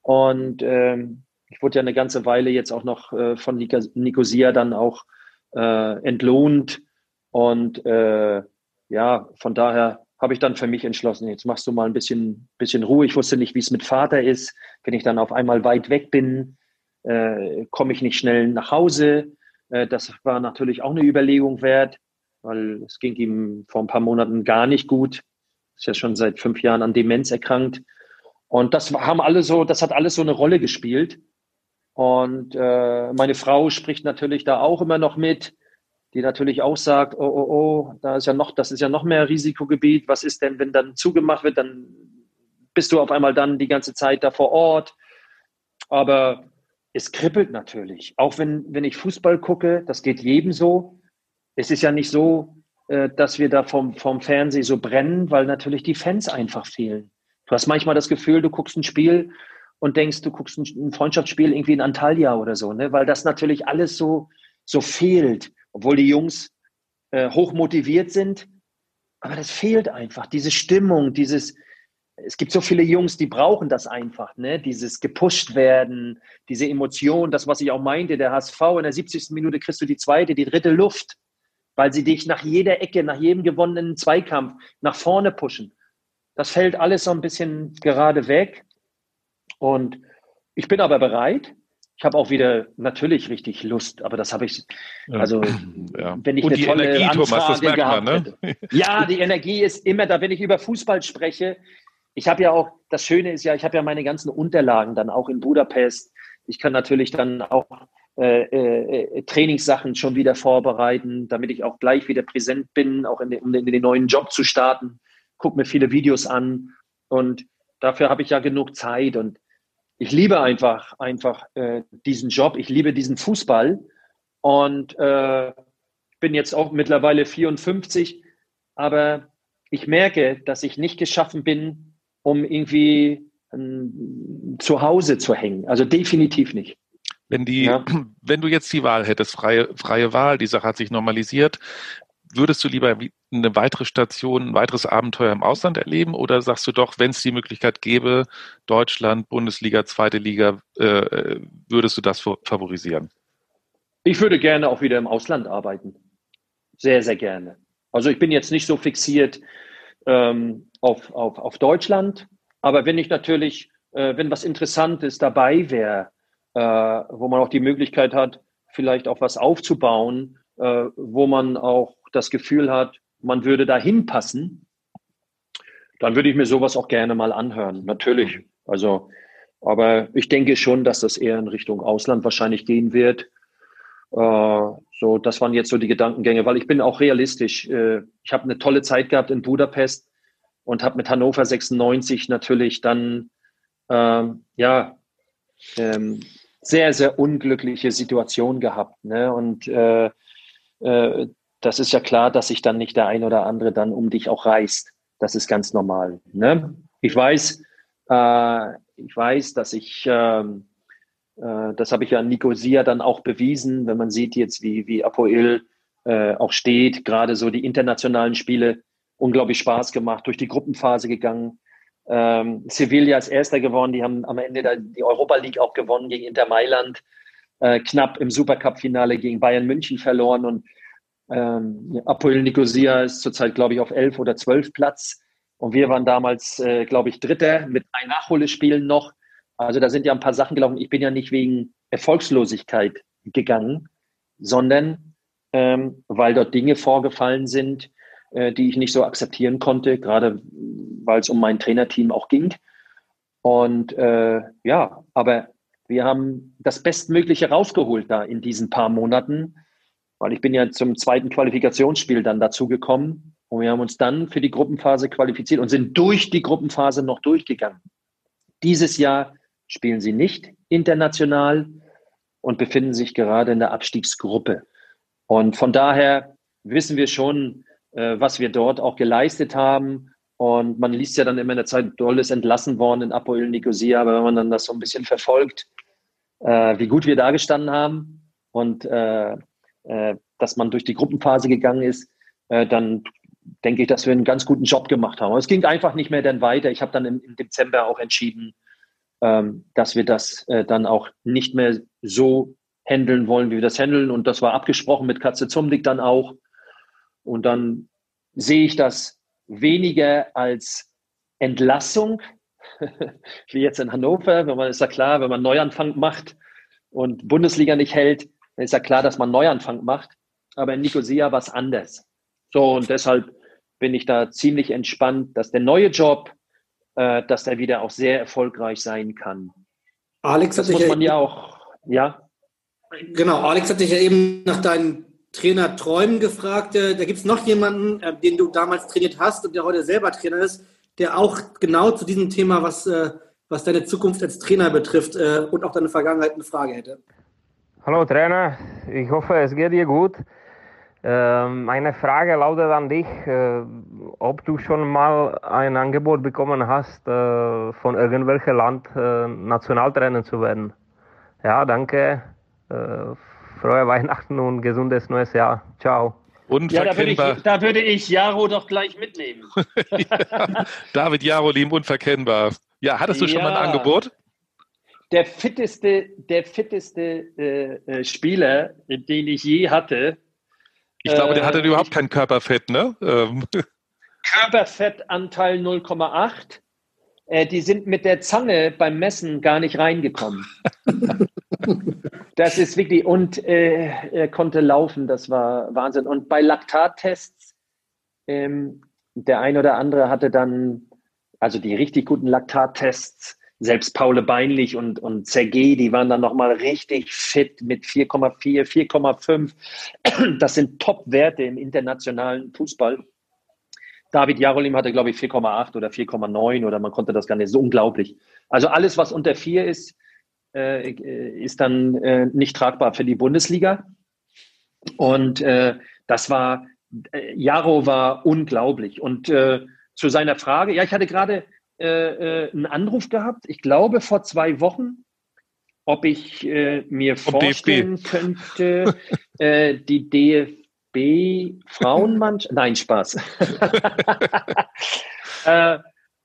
Und ähm, ich wurde ja eine ganze Weile jetzt auch noch äh, von Nicosia dann auch äh, entlohnt. Und äh, ja, von daher habe ich dann für mich entschlossen, jetzt machst du mal ein bisschen, bisschen Ruhe. Ich wusste nicht, wie es mit Vater ist. Wenn ich dann auf einmal weit weg bin, äh, komme ich nicht schnell nach Hause. Äh, das war natürlich auch eine Überlegung wert, weil es ging ihm vor ein paar Monaten gar nicht gut. Ist ja schon seit fünf Jahren an Demenz erkrankt. Und das haben alle so, das hat alles so eine Rolle gespielt. Und äh, meine Frau spricht natürlich da auch immer noch mit, die natürlich auch sagt, oh, oh, oh, da ist ja noch, das ist ja noch mehr Risikogebiet. Was ist denn, wenn dann zugemacht wird, dann bist du auf einmal dann die ganze Zeit da vor Ort. Aber es kribbelt natürlich. Auch wenn, wenn ich Fußball gucke, das geht jedem so. Es ist ja nicht so, äh, dass wir da vom, vom Fernsehen so brennen, weil natürlich die Fans einfach fehlen. Du hast manchmal das Gefühl, du guckst ein Spiel und denkst, du guckst ein, Freundschaftsspiel irgendwie in Antalya oder so, ne? weil das natürlich alles so, so fehlt, obwohl die Jungs äh, hoch motiviert sind. Aber das fehlt einfach, diese Stimmung, dieses, es gibt so viele Jungs, die brauchen das einfach, ne? Dieses gepusht werden, diese Emotion, das, was ich auch meinte, der HSV in der 70. Minute kriegst du die zweite, die dritte Luft, weil sie dich nach jeder Ecke, nach jedem gewonnenen Zweikampf nach vorne pushen. Das fällt alles so ein bisschen gerade weg. Und ich bin aber bereit, ich habe auch wieder natürlich richtig Lust, aber das habe ich, also *clears throat* ja. wenn ich Und eine die tolle Energie, Anfrage Thomas, gehabt man, ne? hätte. Ja, die Energie ist immer da, wenn ich über Fußball spreche. Ich habe ja auch, das Schöne ist ja, ich habe ja meine ganzen Unterlagen dann auch in Budapest. Ich kann natürlich dann auch äh, äh, Trainingssachen schon wieder vorbereiten, damit ich auch gleich wieder präsent bin, auch in den, um in den neuen Job zu starten. Guck mir viele Videos an und dafür habe ich ja genug Zeit und ich liebe einfach einfach äh, diesen Job. Ich liebe diesen Fußball und äh, bin jetzt auch mittlerweile 54, aber ich merke, dass ich nicht geschaffen bin, um irgendwie ähm, zu Hause zu hängen. Also definitiv nicht. Wenn die, ja. *clears throat* wenn du jetzt die Wahl hättest, freie, freie Wahl, die Sache hat sich normalisiert, würdest du lieber eine weitere Station, ein weiteres Abenteuer im Ausland erleben oder sagst du doch, wenn es die Möglichkeit gäbe, Deutschland, Bundesliga, zweite Liga, äh, würdest du das favorisieren? Ich würde gerne auch wieder im Ausland arbeiten. Sehr, sehr gerne. Also ich bin jetzt nicht so fixiert ähm, auf, auf, auf Deutschland, aber wenn ich natürlich, äh, wenn was Interessantes dabei wäre, äh, wo man auch die Möglichkeit hat, vielleicht auch was aufzubauen, äh, wo man auch das Gefühl hat, man würde da hinpassen, dann würde ich mir sowas auch gerne mal anhören. Natürlich. Also, aber ich denke schon, dass das eher in Richtung Ausland wahrscheinlich gehen wird. Äh, so, das waren jetzt so die Gedankengänge, weil ich bin auch realistisch. Äh, ich habe eine tolle Zeit gehabt in Budapest und habe mit Hannover 96 natürlich dann ähm, ja ähm, sehr sehr unglückliche Situation gehabt. Ne? Und äh, äh, das ist ja klar, dass sich dann nicht der ein oder andere dann um dich auch reißt. Das ist ganz normal. Ne? Ich weiß, äh, ich weiß, dass ich, ähm, äh, das habe ich ja Nicosia dann auch bewiesen, wenn man sieht jetzt, wie, wie Apoel äh, auch steht, gerade so die internationalen Spiele, unglaublich Spaß gemacht, durch die Gruppenphase gegangen. Ähm, Sevilla ist Erster geworden, die haben am Ende die Europa League auch gewonnen gegen Inter Mailand, äh, knapp im Supercup-Finale gegen Bayern München verloren und ähm, Apoel Nicosia ist zurzeit, glaube ich, auf elf oder zwölf Platz. Und wir waren damals, äh, glaube ich, Dritter mit ein Nachholespielen noch. Also da sind ja ein paar Sachen gelaufen. Ich bin ja nicht wegen Erfolgslosigkeit gegangen, sondern ähm, weil dort Dinge vorgefallen sind, äh, die ich nicht so akzeptieren konnte, gerade weil es um mein Trainerteam auch ging. Und äh, ja, aber wir haben das Bestmögliche rausgeholt da in diesen paar Monaten weil ich bin ja zum zweiten Qualifikationsspiel dann dazu gekommen und wir haben uns dann für die Gruppenphase qualifiziert und sind durch die Gruppenphase noch durchgegangen. Dieses Jahr spielen sie nicht international und befinden sich gerade in der Abstiegsgruppe. Und von daher wissen wir schon, äh, was wir dort auch geleistet haben. Und man liest ja dann immer in der Zeit, Doll ist entlassen worden in Apoel Nicosia, aber wenn man dann das so ein bisschen verfolgt, äh, wie gut wir da gestanden haben und äh, dass man durch die Gruppenphase gegangen ist, äh, dann denke ich, dass wir einen ganz guten Job gemacht haben. Aber es ging einfach nicht mehr dann weiter. Ich habe dann im, im, Dezember auch entschieden, ähm, dass wir das äh, dann auch nicht mehr so handeln wollen, wie wir das handeln. Und das war abgesprochen mit Katze Zumdick dann auch. Und dann sehe ich das weniger als Entlassung, *laughs* wie jetzt in Hannover, wenn man ist ja klar, wenn man Neuanfang macht und Bundesliga nicht hält, dann ist ja klar, dass man Neuanfang macht. Aber in Nicosia war es anders. So, und deshalb bin ich da ziemlich entspannt, dass der neue Job, äh, dass der wieder auch sehr erfolgreich sein kann. Alex das muss man ja auch, ja. Genau, Alex hat dich ja eben nach deinen Trainerträumen gefragt. Äh, da gibt es noch jemanden, äh, den du damals trainiert hast und der heute selber Trainer ist, der auch genau zu diesem Thema, was, äh, was deine Zukunft als Trainer betrifft und auch deine Vergangenheit eine Frage hätte. Hallo Trainer, ich hoffe, es geht dir gut. Ähm, meine Frage lautet an dich, äh, ob du schon mal ein Angebot bekommen hast, äh, von irgendwelchem Land äh, Nationaltrainer zu werden. Ja, danke. Frohe Weihnachten und gesundes neues Jahr. Ciao. Ja, da würde, ich, da würde ich Jaro doch gleich mitnehmen. *laughs* ja, David Jaro, lieben unverkennbar. Ja, hattest du schon mal ein Angebot? Der fitteste, der fitteste äh, äh, Spieler, den ich je hatte. Ich glaube, der hatte äh, überhaupt kein Körperfett, ne? Ähm. Körperfettanteil 0,8. Äh, die sind mit der Zange beim Messen gar nicht reingekommen. *laughs* Das ist wirklich, und äh, er konnte laufen, das war Wahnsinn. Und bei Laktattests, ähm, der ein oder andere hatte dann, also die richtig guten Laktattests, selbst Paule Beinlich und, und Sergei, die waren dann nochmal richtig fit mit 4,4, 4,5. Das sind Top-Werte im internationalen Fußball. David Jarolim hatte, glaube ich, 4,8 oder 4,9 oder man konnte das gar nicht, so unglaublich. Also alles, was unter 4 ist, äh, ist dann äh, nicht tragbar für die Bundesliga. Und äh, das war, äh, Jaro war unglaublich. Und äh, zu seiner Frage, ja, ich hatte gerade äh, äh, einen Anruf gehabt, ich glaube vor zwei Wochen, ob ich äh, mir vorstellen DFB. könnte, *laughs* äh, die DFB Frauenmannschaft, nein, Spaß. *laughs* äh,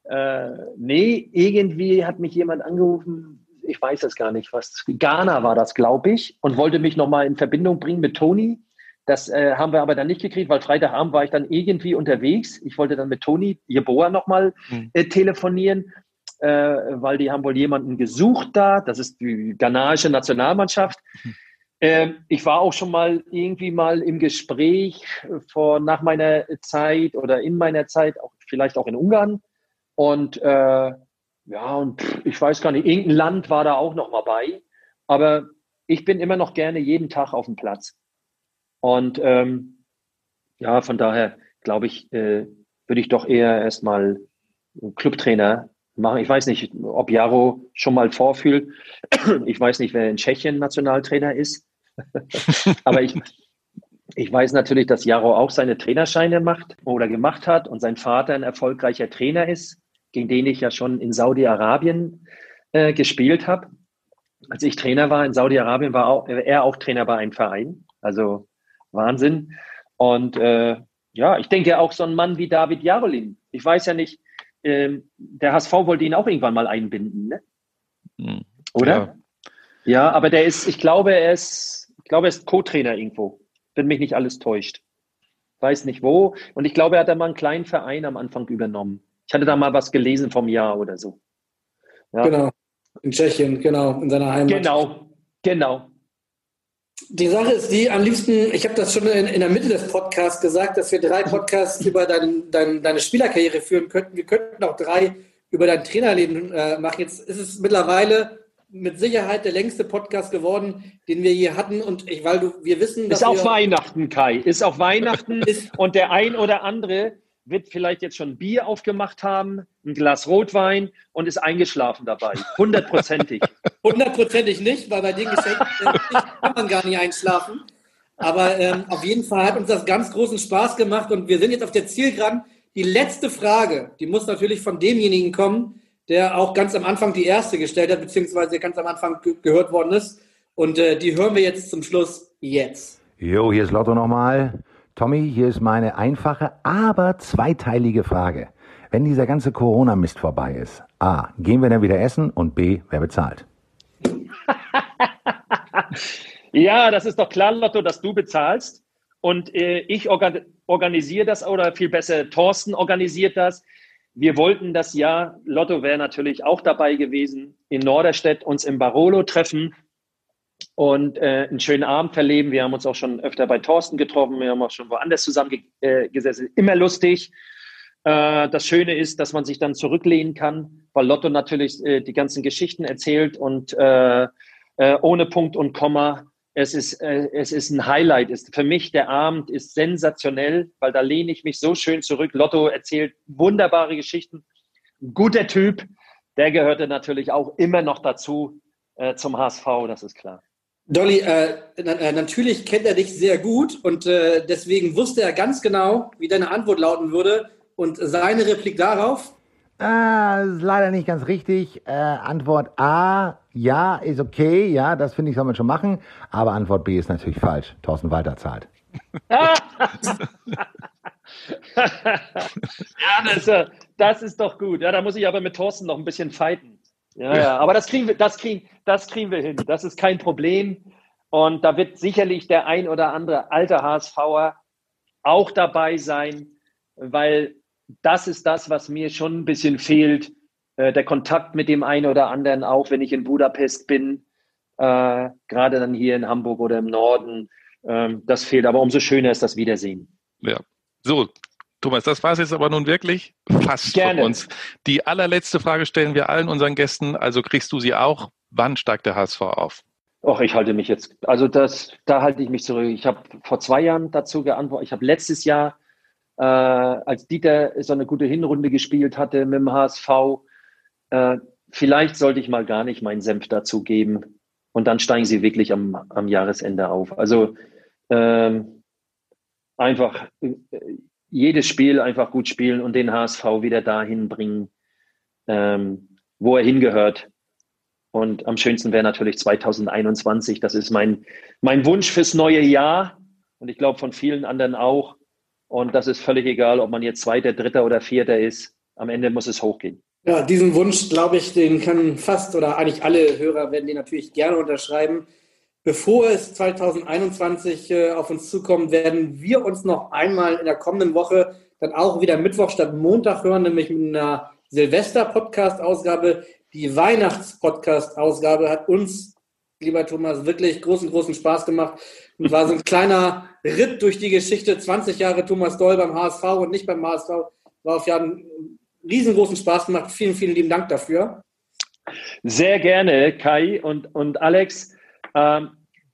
äh, nee, irgendwie hat mich jemand angerufen, ich weiß es gar nicht, was, Ghana war das, glaube ich, und wollte mich nochmal in Verbindung bringen mit Toni. Das äh, haben wir aber dann nicht gekriegt, weil Freitagabend war ich dann irgendwie unterwegs. Ich wollte dann mit Toni Jeboa nochmal mhm. äh, telefonieren, äh, weil die haben wohl jemanden gesucht da. Das ist die ghanaische Nationalmannschaft. Mhm. ich war auch schon mal irgendwie mal im Gespräch vor, nach meiner Zeit oder in meiner Zeit, auch, vielleicht auch in Ungarn. Und äh, ja, und ich weiß gar nicht, irgendein Land war da auch noch mal bei. Aber ich bin immer noch gerne jeden Tag auf dem Platz. Und ähm, ja, von daher glaube ich, äh, würde ich doch eher erstmal Clubtrainer machen. Ich weiß nicht, ob Jaro schon mal vorfühlt. *clears throat* Ich weiß nicht, wer in Tschechien Nationaltrainer ist. *laughs* Aber ich, ich weiß natürlich, dass Jaro auch seine Trainerscheine macht oder gemacht hat und sein Vater ein erfolgreicher Trainer ist, gegen den ich ja schon in Saudi-Arabien äh, gespielt habe. Als ich Trainer war in Saudi-Arabien, war auch, er auch Trainer bei einem Verein. Also Wahnsinn. Und äh, ja, ich denke auch so ein Mann wie David Jarolin. Ich weiß ja nicht, ähm, der HSV wollte ihn auch irgendwann mal einbinden, ne? Hm. Oder? Ja. ja, aber der ist, ich glaube, er ist, ich glaube, er ist Co-Trainer irgendwo, wenn mich nicht alles täuscht. Weiß nicht wo. Und ich glaube, er hat da mal einen kleinen Verein am Anfang übernommen. Ich hatte da mal was gelesen vom Jahr oder so. Ja. Genau. In Tschechien, genau, in seiner Heimat. Genau, genau. Die Sache ist die, am liebsten, ich habe das schon in, in, der Mitte des Podcasts gesagt, dass wir drei Podcasts *laughs* über dein, dein, deine Spielerkarriere führen könnten. Wir könnten auch drei über dein Trainerleben äh, machen. Jetzt ist es mittlerweile mit Sicherheit der längste Podcast geworden, den wir je hatten. Und ich, weil du, wir wissen, dass. Ist auch Weihnachten, Kai. Ist auch Weihnachten. *laughs* und der ein oder andere wird vielleicht jetzt schon Bier aufgemacht haben, ein Glas Rotwein und ist eingeschlafen dabei. Hundertprozentig. *laughs* Hundertprozentig nicht, weil bei den Geschenken *laughs* kann man gar nicht einschlafen. Aber ähm, auf jeden Fall hat uns das ganz großen Spaß gemacht und wir sind jetzt auf der Zielgeraden. Die letzte Frage, die muss natürlich von demjenigen kommen, der auch ganz am Anfang die erste gestellt hat, beziehungsweise ganz am Anfang ge gehört worden ist. Und äh, die hören wir jetzt zum Schluss jetzt. Jo, hier ist Lotto nochmal. Tommy, hier ist meine einfache, aber zweiteilige Frage. Wenn dieser ganze Corona-Mist vorbei ist, A, gehen wir dann wieder essen und B, wer bezahlt? *laughs* ja, das ist doch klar, Lotto, dass du bezahlst. Und äh, ich organ organisiere das oder viel besser, Thorsten organisiert das. Wir wollten das Jahr, Lotto wäre natürlich auch dabei gewesen, in Norderstedt uns im Barolo treffen und äh, einen schönen Abend verleben. Wir haben uns auch schon öfter bei Thorsten getroffen, wir haben auch schon woanders zusammengesessen. Äh, Immer lustig. Äh, das Schöne ist, dass man sich dann zurücklehnen kann, weil Lotto natürlich äh, die ganzen Geschichten erzählt und äh, äh, ohne Punkt und Komma. Es ist, es ist ein Highlight. Ist für mich der Abend ist sensationell, weil da lehne ich mich so schön zurück. Lotto erzählt wunderbare Geschichten. Guter Typ. Der gehörte natürlich auch immer noch dazu zum HSV, das ist klar. Dolly, äh, äh, natürlich kennt er dich sehr gut und äh, deswegen wusste er ganz genau, wie deine Antwort lauten würde. Und seine Replik darauf? Äh, ist leider nicht ganz richtig. Äh, Antwort A, ja, ist okay, ja, das finde ich, soll man schon machen. Aber Antwort B ist natürlich falsch. Thorsten Walter zahlt. *laughs* ja, das, äh, das ist doch gut. Ja, da muss ich aber mit Thorsten noch ein bisschen fighten. Ja, ja, aber das kriegen wir, das kriegen, das kriegen wir hin. Das ist kein Problem. Und da wird sicherlich der ein oder andere alte HSVer auch dabei sein, weil das ist das, was mir schon ein bisschen fehlt. Äh, der Kontakt mit dem einen oder anderen, auch wenn ich in Budapest bin. äh, gerade dann hier in Hamburg oder im Norden. Ähm, das fehlt, aber umso schöner ist das Wiedersehen. Ja. So, Thomas, das war es jetzt aber nun wirklich fast Gerne. von uns. Die allerletzte Frage stellen wir allen unseren Gästen, also kriegst du sie auch. Wann steigt der HSV auf? Och, ich halte mich jetzt, also das, da halte ich mich zurück. Ich habe vor zwei Jahren dazu geantwortet. Ich habe letztes Jahr, äh, als Dieter so eine gute Hinrunde gespielt hatte mit dem HSV, äh, vielleicht sollte ich mal gar nicht meinen Senf dazu geben. Und dann steigen sie wirklich am, am Jahresende auf. Also ähm, einfach äh, jedes Spiel einfach gut spielen und den HSV wieder dahin bringen, ähm, wo er hingehört. Und am schönsten wäre natürlich 2021. Das ist mein, mein Wunsch fürs neue Jahr. Und ich glaube von vielen anderen auch. Und das ist völlig egal, ob man jetzt Zweiter, Dritter oder Vierter ist. Am Ende muss es hochgehen. Ja, diesen Wunsch, glaube ich, den können fast oder eigentlich alle Hörer werden den natürlich gerne unterschreiben. Bevor es 2021 äh, auf uns zukommt, werden wir uns noch einmal in der kommenden Woche dann auch wieder Mittwoch statt Montag hören, nämlich mit einer Silvester-Podcast-Ausgabe. Die Weihnachts-Podcast-Ausgabe hat uns, lieber Thomas, wirklich großen, großen Spaß gemacht und war so ein kleiner Ritt durch die Geschichte. 20 Jahre Thomas Doll beim HSV und nicht beim HSV. War auf ja einen riesengroßen Spaß gemacht. Vielen, vielen lieben Dank dafür. Sehr gerne, Kai und, und Alex. Ähm,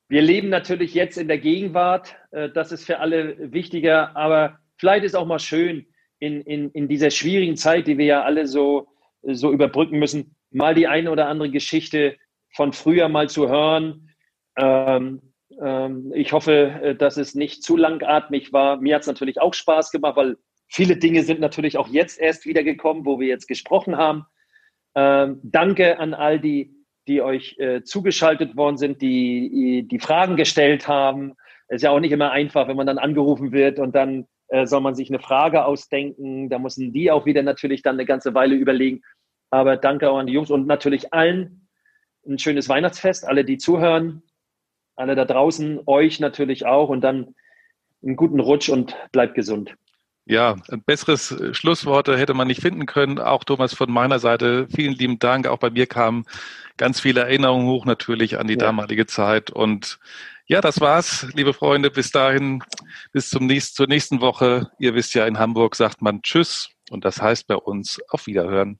wir leben natürlich jetzt in der Gegenwart. Äh, das ist für alle wichtiger. Aber vielleicht ist auch mal schön, in, in, in dieser schwierigen Zeit, die wir ja alle so, so überbrücken müssen, mal die eine oder andere Geschichte von früher mal zu hören. Ähm, ähm, ich hoffe, äh, dass es nicht zu langatmig war. Mir hat es natürlich auch Spaß gemacht, weil viele Dinge sind natürlich auch jetzt erst wieder gekommen, wo wir jetzt gesprochen haben. Ähm, danke an all die, die euch äh, zugeschaltet worden sind, die die Fragen gestellt haben. Es ist ja auch nicht immer einfach, wenn man dann angerufen wird und dann äh, soll man sich eine Frage ausdenken. Da müssen die auch wieder natürlich dann eine ganze Weile überlegen. Aber danke auch an die Jungs und natürlich allen ein schönes Weihnachtsfest, alle, die zuhören, alle da draußen, euch natürlich auch und dann einen guten Rutsch und bleibt gesund. Ja, ein besseres äh, Schlussworte hätte man nicht finden können. Auch Thomas von meiner Seite, vielen lieben Dank. Auch bei mir kamen ganz viele Erinnerungen hoch natürlich an die ja. damalige Zeit. Und ja, das war's, liebe Freunde. Bis dahin, bis zum nächsten, zur nächsten Woche. Ihr wisst ja, in Hamburg sagt man Tschüss und das heißt bei uns auf Wiederhören.